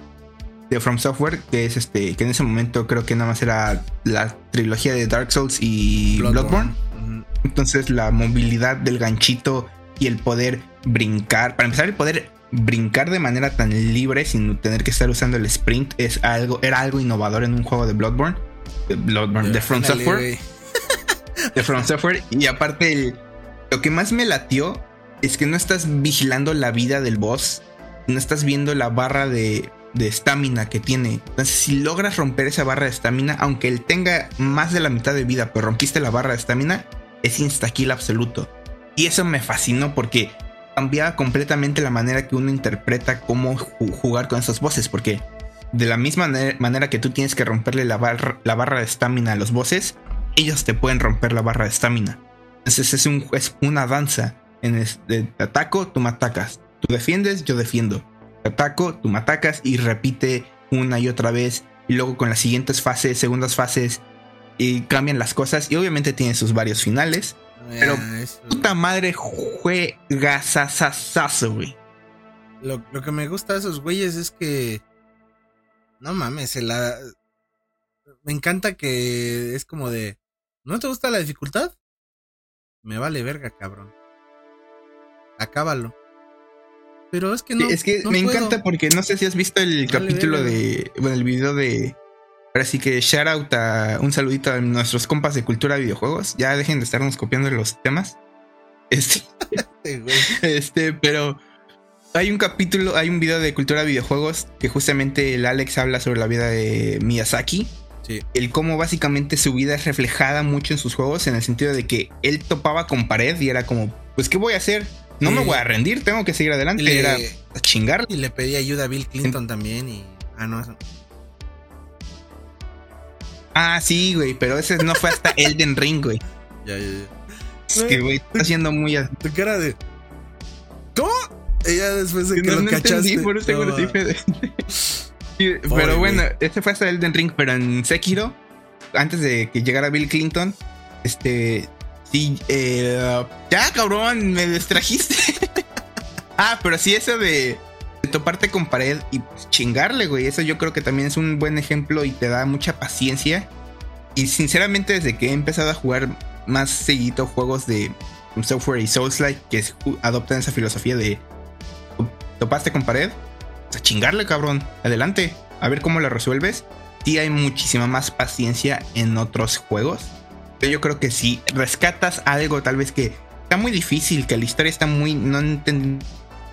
De From Software, que es este, que en ese momento creo que nada más era la trilogía de Dark Souls y Bloodborne. Ujú. Entonces la movilidad del ganchito y el poder brincar. Para empezar, el poder brincar de manera tan libre sin tener que estar usando el sprint es algo, era algo innovador en un juego de Bloodborne. De, Bloodborne, de From Software. De From Software. Y aparte, el- lo que más me latió es que no estás vigilando la vida del boss. No estás viendo la barra de de estamina que tiene. Entonces, si logras romper esa barra de estamina, aunque él tenga más de la mitad de vida, pero rompiste la barra de estamina, es insta-kill absoluto. Y eso me fascinó porque cambiaba completamente la manera que uno interpreta cómo ju- jugar con esos bosses. Porque de la misma mane- manera que tú tienes que romperle la, barra- la barra de estamina a los bosses, ellos te pueden romper la barra de estamina. Entonces es, un, es una danza. En este, te ataco, tú me atacas. Tú defiendes, yo defiendo. Te ataco, tú me atacas y repite una y otra vez. Y luego con las siguientes fases, segundas fases, y cambian las cosas. Y obviamente tiene sus varios finales. Pero- eso- Puta madre, juegazazazazo, güey. Lo, lo que me gusta de esos güeyes es que. No mames, se la. Me encanta que es como de. ¿No te gusta la dificultad? Me vale verga, cabrón. Acábalo. Pero es que no. es que no me puedo. encanta porque no sé si has visto el Vale, capítulo verga. de. Bueno, el video de. Ahora sí que shout out a un saludito a nuestros compas de cultura de videojuegos. Ya dejen de estarnos copiando los temas. Este, Este, este, pero hay un capítulo, hay un video de cultura de videojuegos que justamente el Alex habla sobre la vida de Miyazaki. Sí. El cómo básicamente su vida es reflejada mucho en sus juegos, en el sentido de que él topaba con pared y era como, pues, ¿qué voy a hacer? No me voy a rendir, tengo que seguir adelante. Le- Era a chingar. Y le pedí ayuda a Bill Clinton también y. Ah, no. Ah, sí, güey, pero ese no fue hasta Elden Ring, güey. Ya, ya, ya. Es que, güey, está siendo muy. a- Tu cara de. ¿Cómo? Ella después de que No, lo no cachaste. entendí, por eso no, Sí, pero bueno, güey. este fue hasta Elden Ring, pero en Sekiro, antes de que llegara Bill Clinton, este. Sí, eh, ya, cabrón, me distrajiste. ah, pero sí, eso de toparte con pared y chingarle, güey. Eso yo creo que también es un buen ejemplo y te da mucha paciencia. Y sinceramente, desde que he empezado a jugar más seguido juegos de Software y Souls-like que adoptan esa filosofía de topaste con pared, pues, a chingarle, cabrón. Adelante, a ver cómo lo resuelves. Sí hay muchísima más paciencia en otros juegos. Yo creo que si rescatas algo, tal vez que está muy difícil, que la historia está muy. No entendí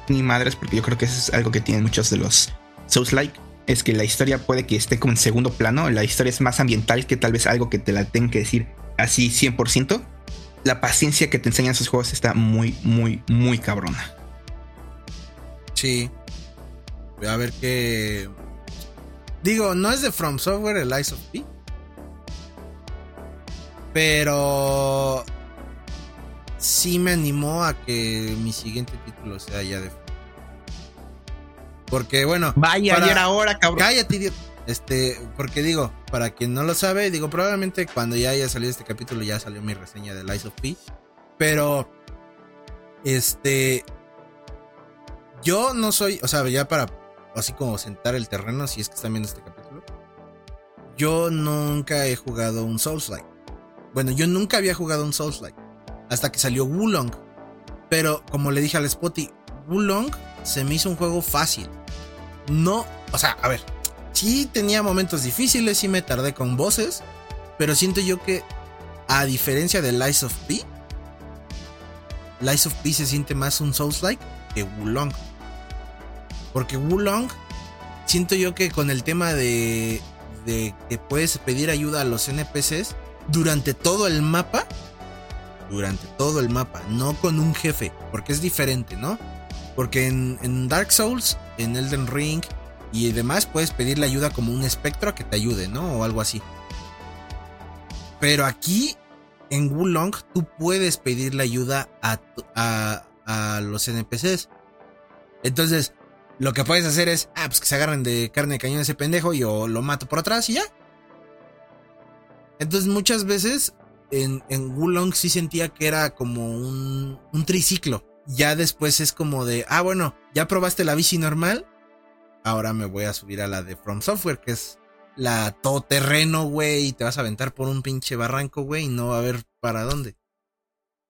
ni madres, porque yo creo que eso es algo que tienen muchos de los Souls-like. Es que la historia puede que esté como en segundo plano. La historia es más ambiental que tal vez algo que te la tenga que decir así 100%. La paciencia que te enseñan esos juegos está muy, muy, muy cabrona. Sí. A ver qué. Digo, no es de From Software el Ice of P. Pero. Sí me animó a que mi siguiente título sea ya de. Porque bueno. Vaya, para- ayer ahora, cabrón. Cállate, idiota. Este, porque digo, para quien no lo sabe, digo, probablemente cuando ya haya salido este capítulo ya salió mi reseña de Lies of P. Pero, este, yo no soy, o sea, ya para así como sentar el terreno, si es que están viendo este capítulo, yo nunca he jugado un Souls-like. Bueno, yo nunca había jugado un Souls-like hasta que salió Wulong. Pero como le dije al Spotty, Wulong se me hizo un juego fácil. No, o sea, a ver, sí tenía momentos difíciles, sí me tardé con voces, pero siento yo que a diferencia de Lies of P, Lies of P se siente más un Souls-like que Wulong. Porque Wulong, siento yo que con el tema de, de que puedes pedir ayuda a los NPCs durante todo el mapa, durante todo el mapa, no con un jefe, porque es diferente, ¿no? Porque en, Dark Souls, en Elden Ring y demás, puedes pedirle ayuda como un espectro a que te ayude, ¿no? O algo así. Pero aquí, en Wulong, tú puedes pedirle ayuda a los NPCs. Entonces, lo que puedes hacer es, ah, pues que se agarren de carne de cañón ese pendejo y yo lo mato por atrás y ya. Entonces, muchas veces en, Wulong sí sentía que era como un, triciclo. Ya después es como de, ah, bueno, ya probaste la bici normal. Ahora me voy a subir a la de From Software, que es la todoterreno, güey, y te vas a aventar por un pinche barranco, güey, y no va a haber para dónde.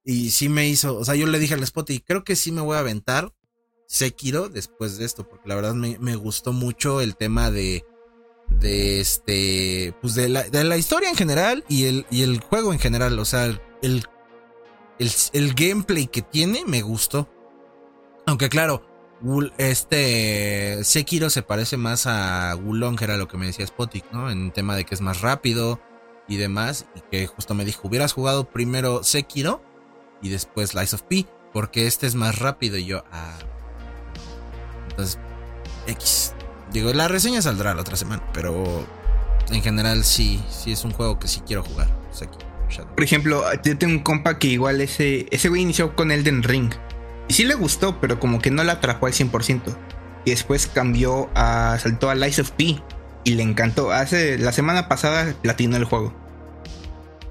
Y sí me hizo, o sea, yo le dije al spot y creo que sí me voy a aventar Sekiro después de esto, porque la verdad me gustó mucho el tema de, de este, pues de la, de la historia en general y el, y el juego en general, o sea, el, el, el gameplay que tiene me gustó. Aunque claro, este Sekiro se parece más a Wulong, era lo que me decía Spotik, ¿no? En tema de que es más rápido y demás. Y que justo me dijo, hubieras jugado primero Sekiro y después Lies of P, porque este es más rápido. Y yo, ah. Entonces, X. Digo, la reseña saldrá la otra semana, pero en general sí, sí es un juego que sí quiero jugar. Por ejemplo, yo tengo un compa que igual ese, ese güey inició con Elden Ring. Y sí le gustó, pero como que no la atrapó al 100%. Y después cambió a. saltó a Lies of P. Y le encantó. Hace la semana pasada platinó el juego.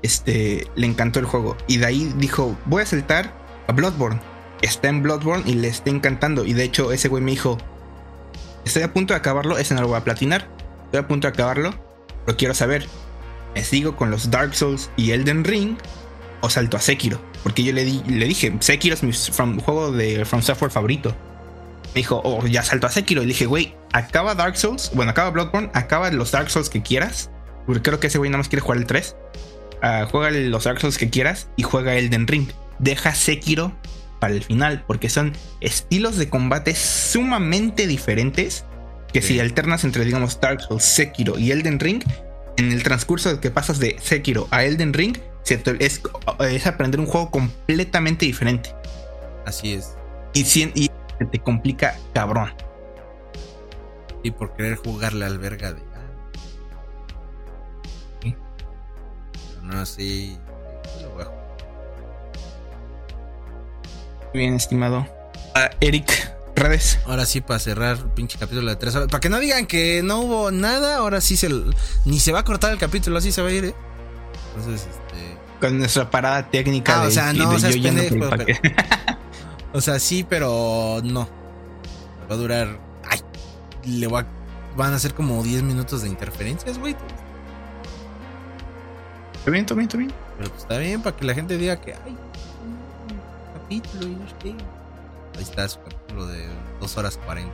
Este. Le encantó el juego. Y de ahí dijo: Voy a saltar a Bloodborne. Está en Bloodborne y le está encantando. Y de hecho, ese güey me dijo: Estoy a punto de acabarlo. Ese no lo voy a platinar. Estoy a punto de acabarlo. Pero quiero saber. ¿Me sigo con los Dark Souls y Elden Ring? o salto a Sekiro. Porque yo le, di- le dije, Sekiro es mi juego de From Software favorito. Me dijo, oh, ya salto a Sekiro. Y le dije, güey, acaba Dark Souls, bueno, acaba Bloodborne, acaba los Dark Souls que quieras. Porque creo que ese güey nada más quiere jugar el 3. Ah, juega los Dark Souls que quieras y juega Elden Ring. Deja Sekiro para el final, porque son estilos de combate sumamente diferentes. Que Sí. si alternas entre, digamos, Dark Souls, Sekiro y Elden Ring, en el transcurso de que pasas de Sekiro a Elden Ring, es, es aprender un juego completamente diferente. Así es. Y, y se te complica cabrón. Y por querer jugarle al verga de. ah. no, sí. Bien, estimado. Eric, redes. Ahora sí, para cerrar el pinche capítulo de tres horas. Para que no digan que no hubo nada, ahora sí se. Ni se va a cortar el capítulo, así se va a ir, ¿eh? Entonces, este. Con nuestra parada técnica Ah, de, o sea, no, de o sea, yo pendejo. O sea, sí, pero no. Va a durar. Ay, le va a- Van a ser como 10 minutos de interferencias, güey. Está bien, está bien, está bien. Pero pues está bien para que la gente diga que. Ay, capítulo y no sé qué. Ahí está su capítulo de 2 horas 40.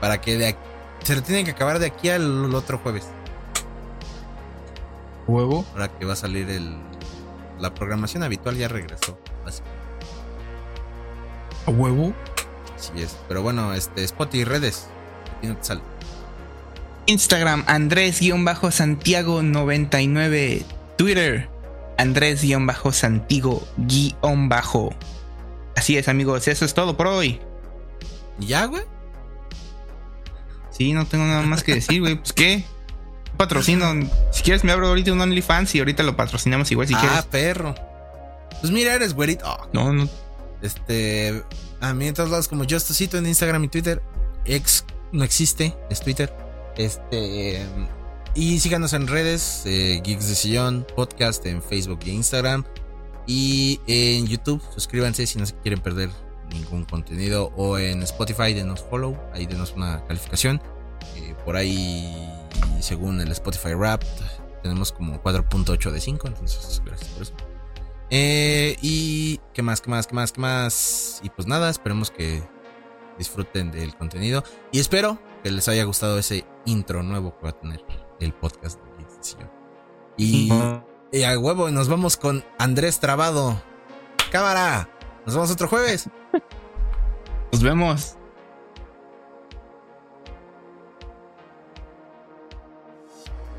Para que de aquí- se lo tienen que acabar de aquí al otro jueves. Huevo. Ahora que va a salir el. La programación habitual ya regresó. Así, A huevo. así es. Pero bueno, este, Spot y redes. Aquí no te sale. Instagram, Andrés-Santiago99. Twitter, Andrés-Santiago-Bajo. Así es, amigos. Eso es todo por hoy. ¿Y ya, güey? Sí, no tengo nada más que decir, güey. Pues qué. Patrocino. Si quieres, me abro ahorita un OnlyFans y ahorita lo patrocinamos igual si ah, quieres. perro. Pues mira, eres güerito. Ah, No, no. Este. A mí en todos lados, como yo cito en Instagram y Twitter. Ex no existe, es Twitter. Este. Y síganos en redes, eh, Geeks de Sillón, podcast en Facebook e Instagram. Y en YouTube, suscríbanse si no se quieren perder ningún contenido. O en Spotify, denos follow, ahí denos una calificación. Eh, por ahí, según el Spotify Rap, tenemos como 4.8 de 5. Entonces, gracias por eso. Eh, y qué más, qué más, qué más, qué más. Y pues nada, esperemos que disfruten del contenido. Y espero que les haya gustado ese intro nuevo que va a tener el podcast de Sillón. Y, y a huevo, nos vamos con Andrés Trabado. Cámara, nos vemos otro jueves. Nos vemos.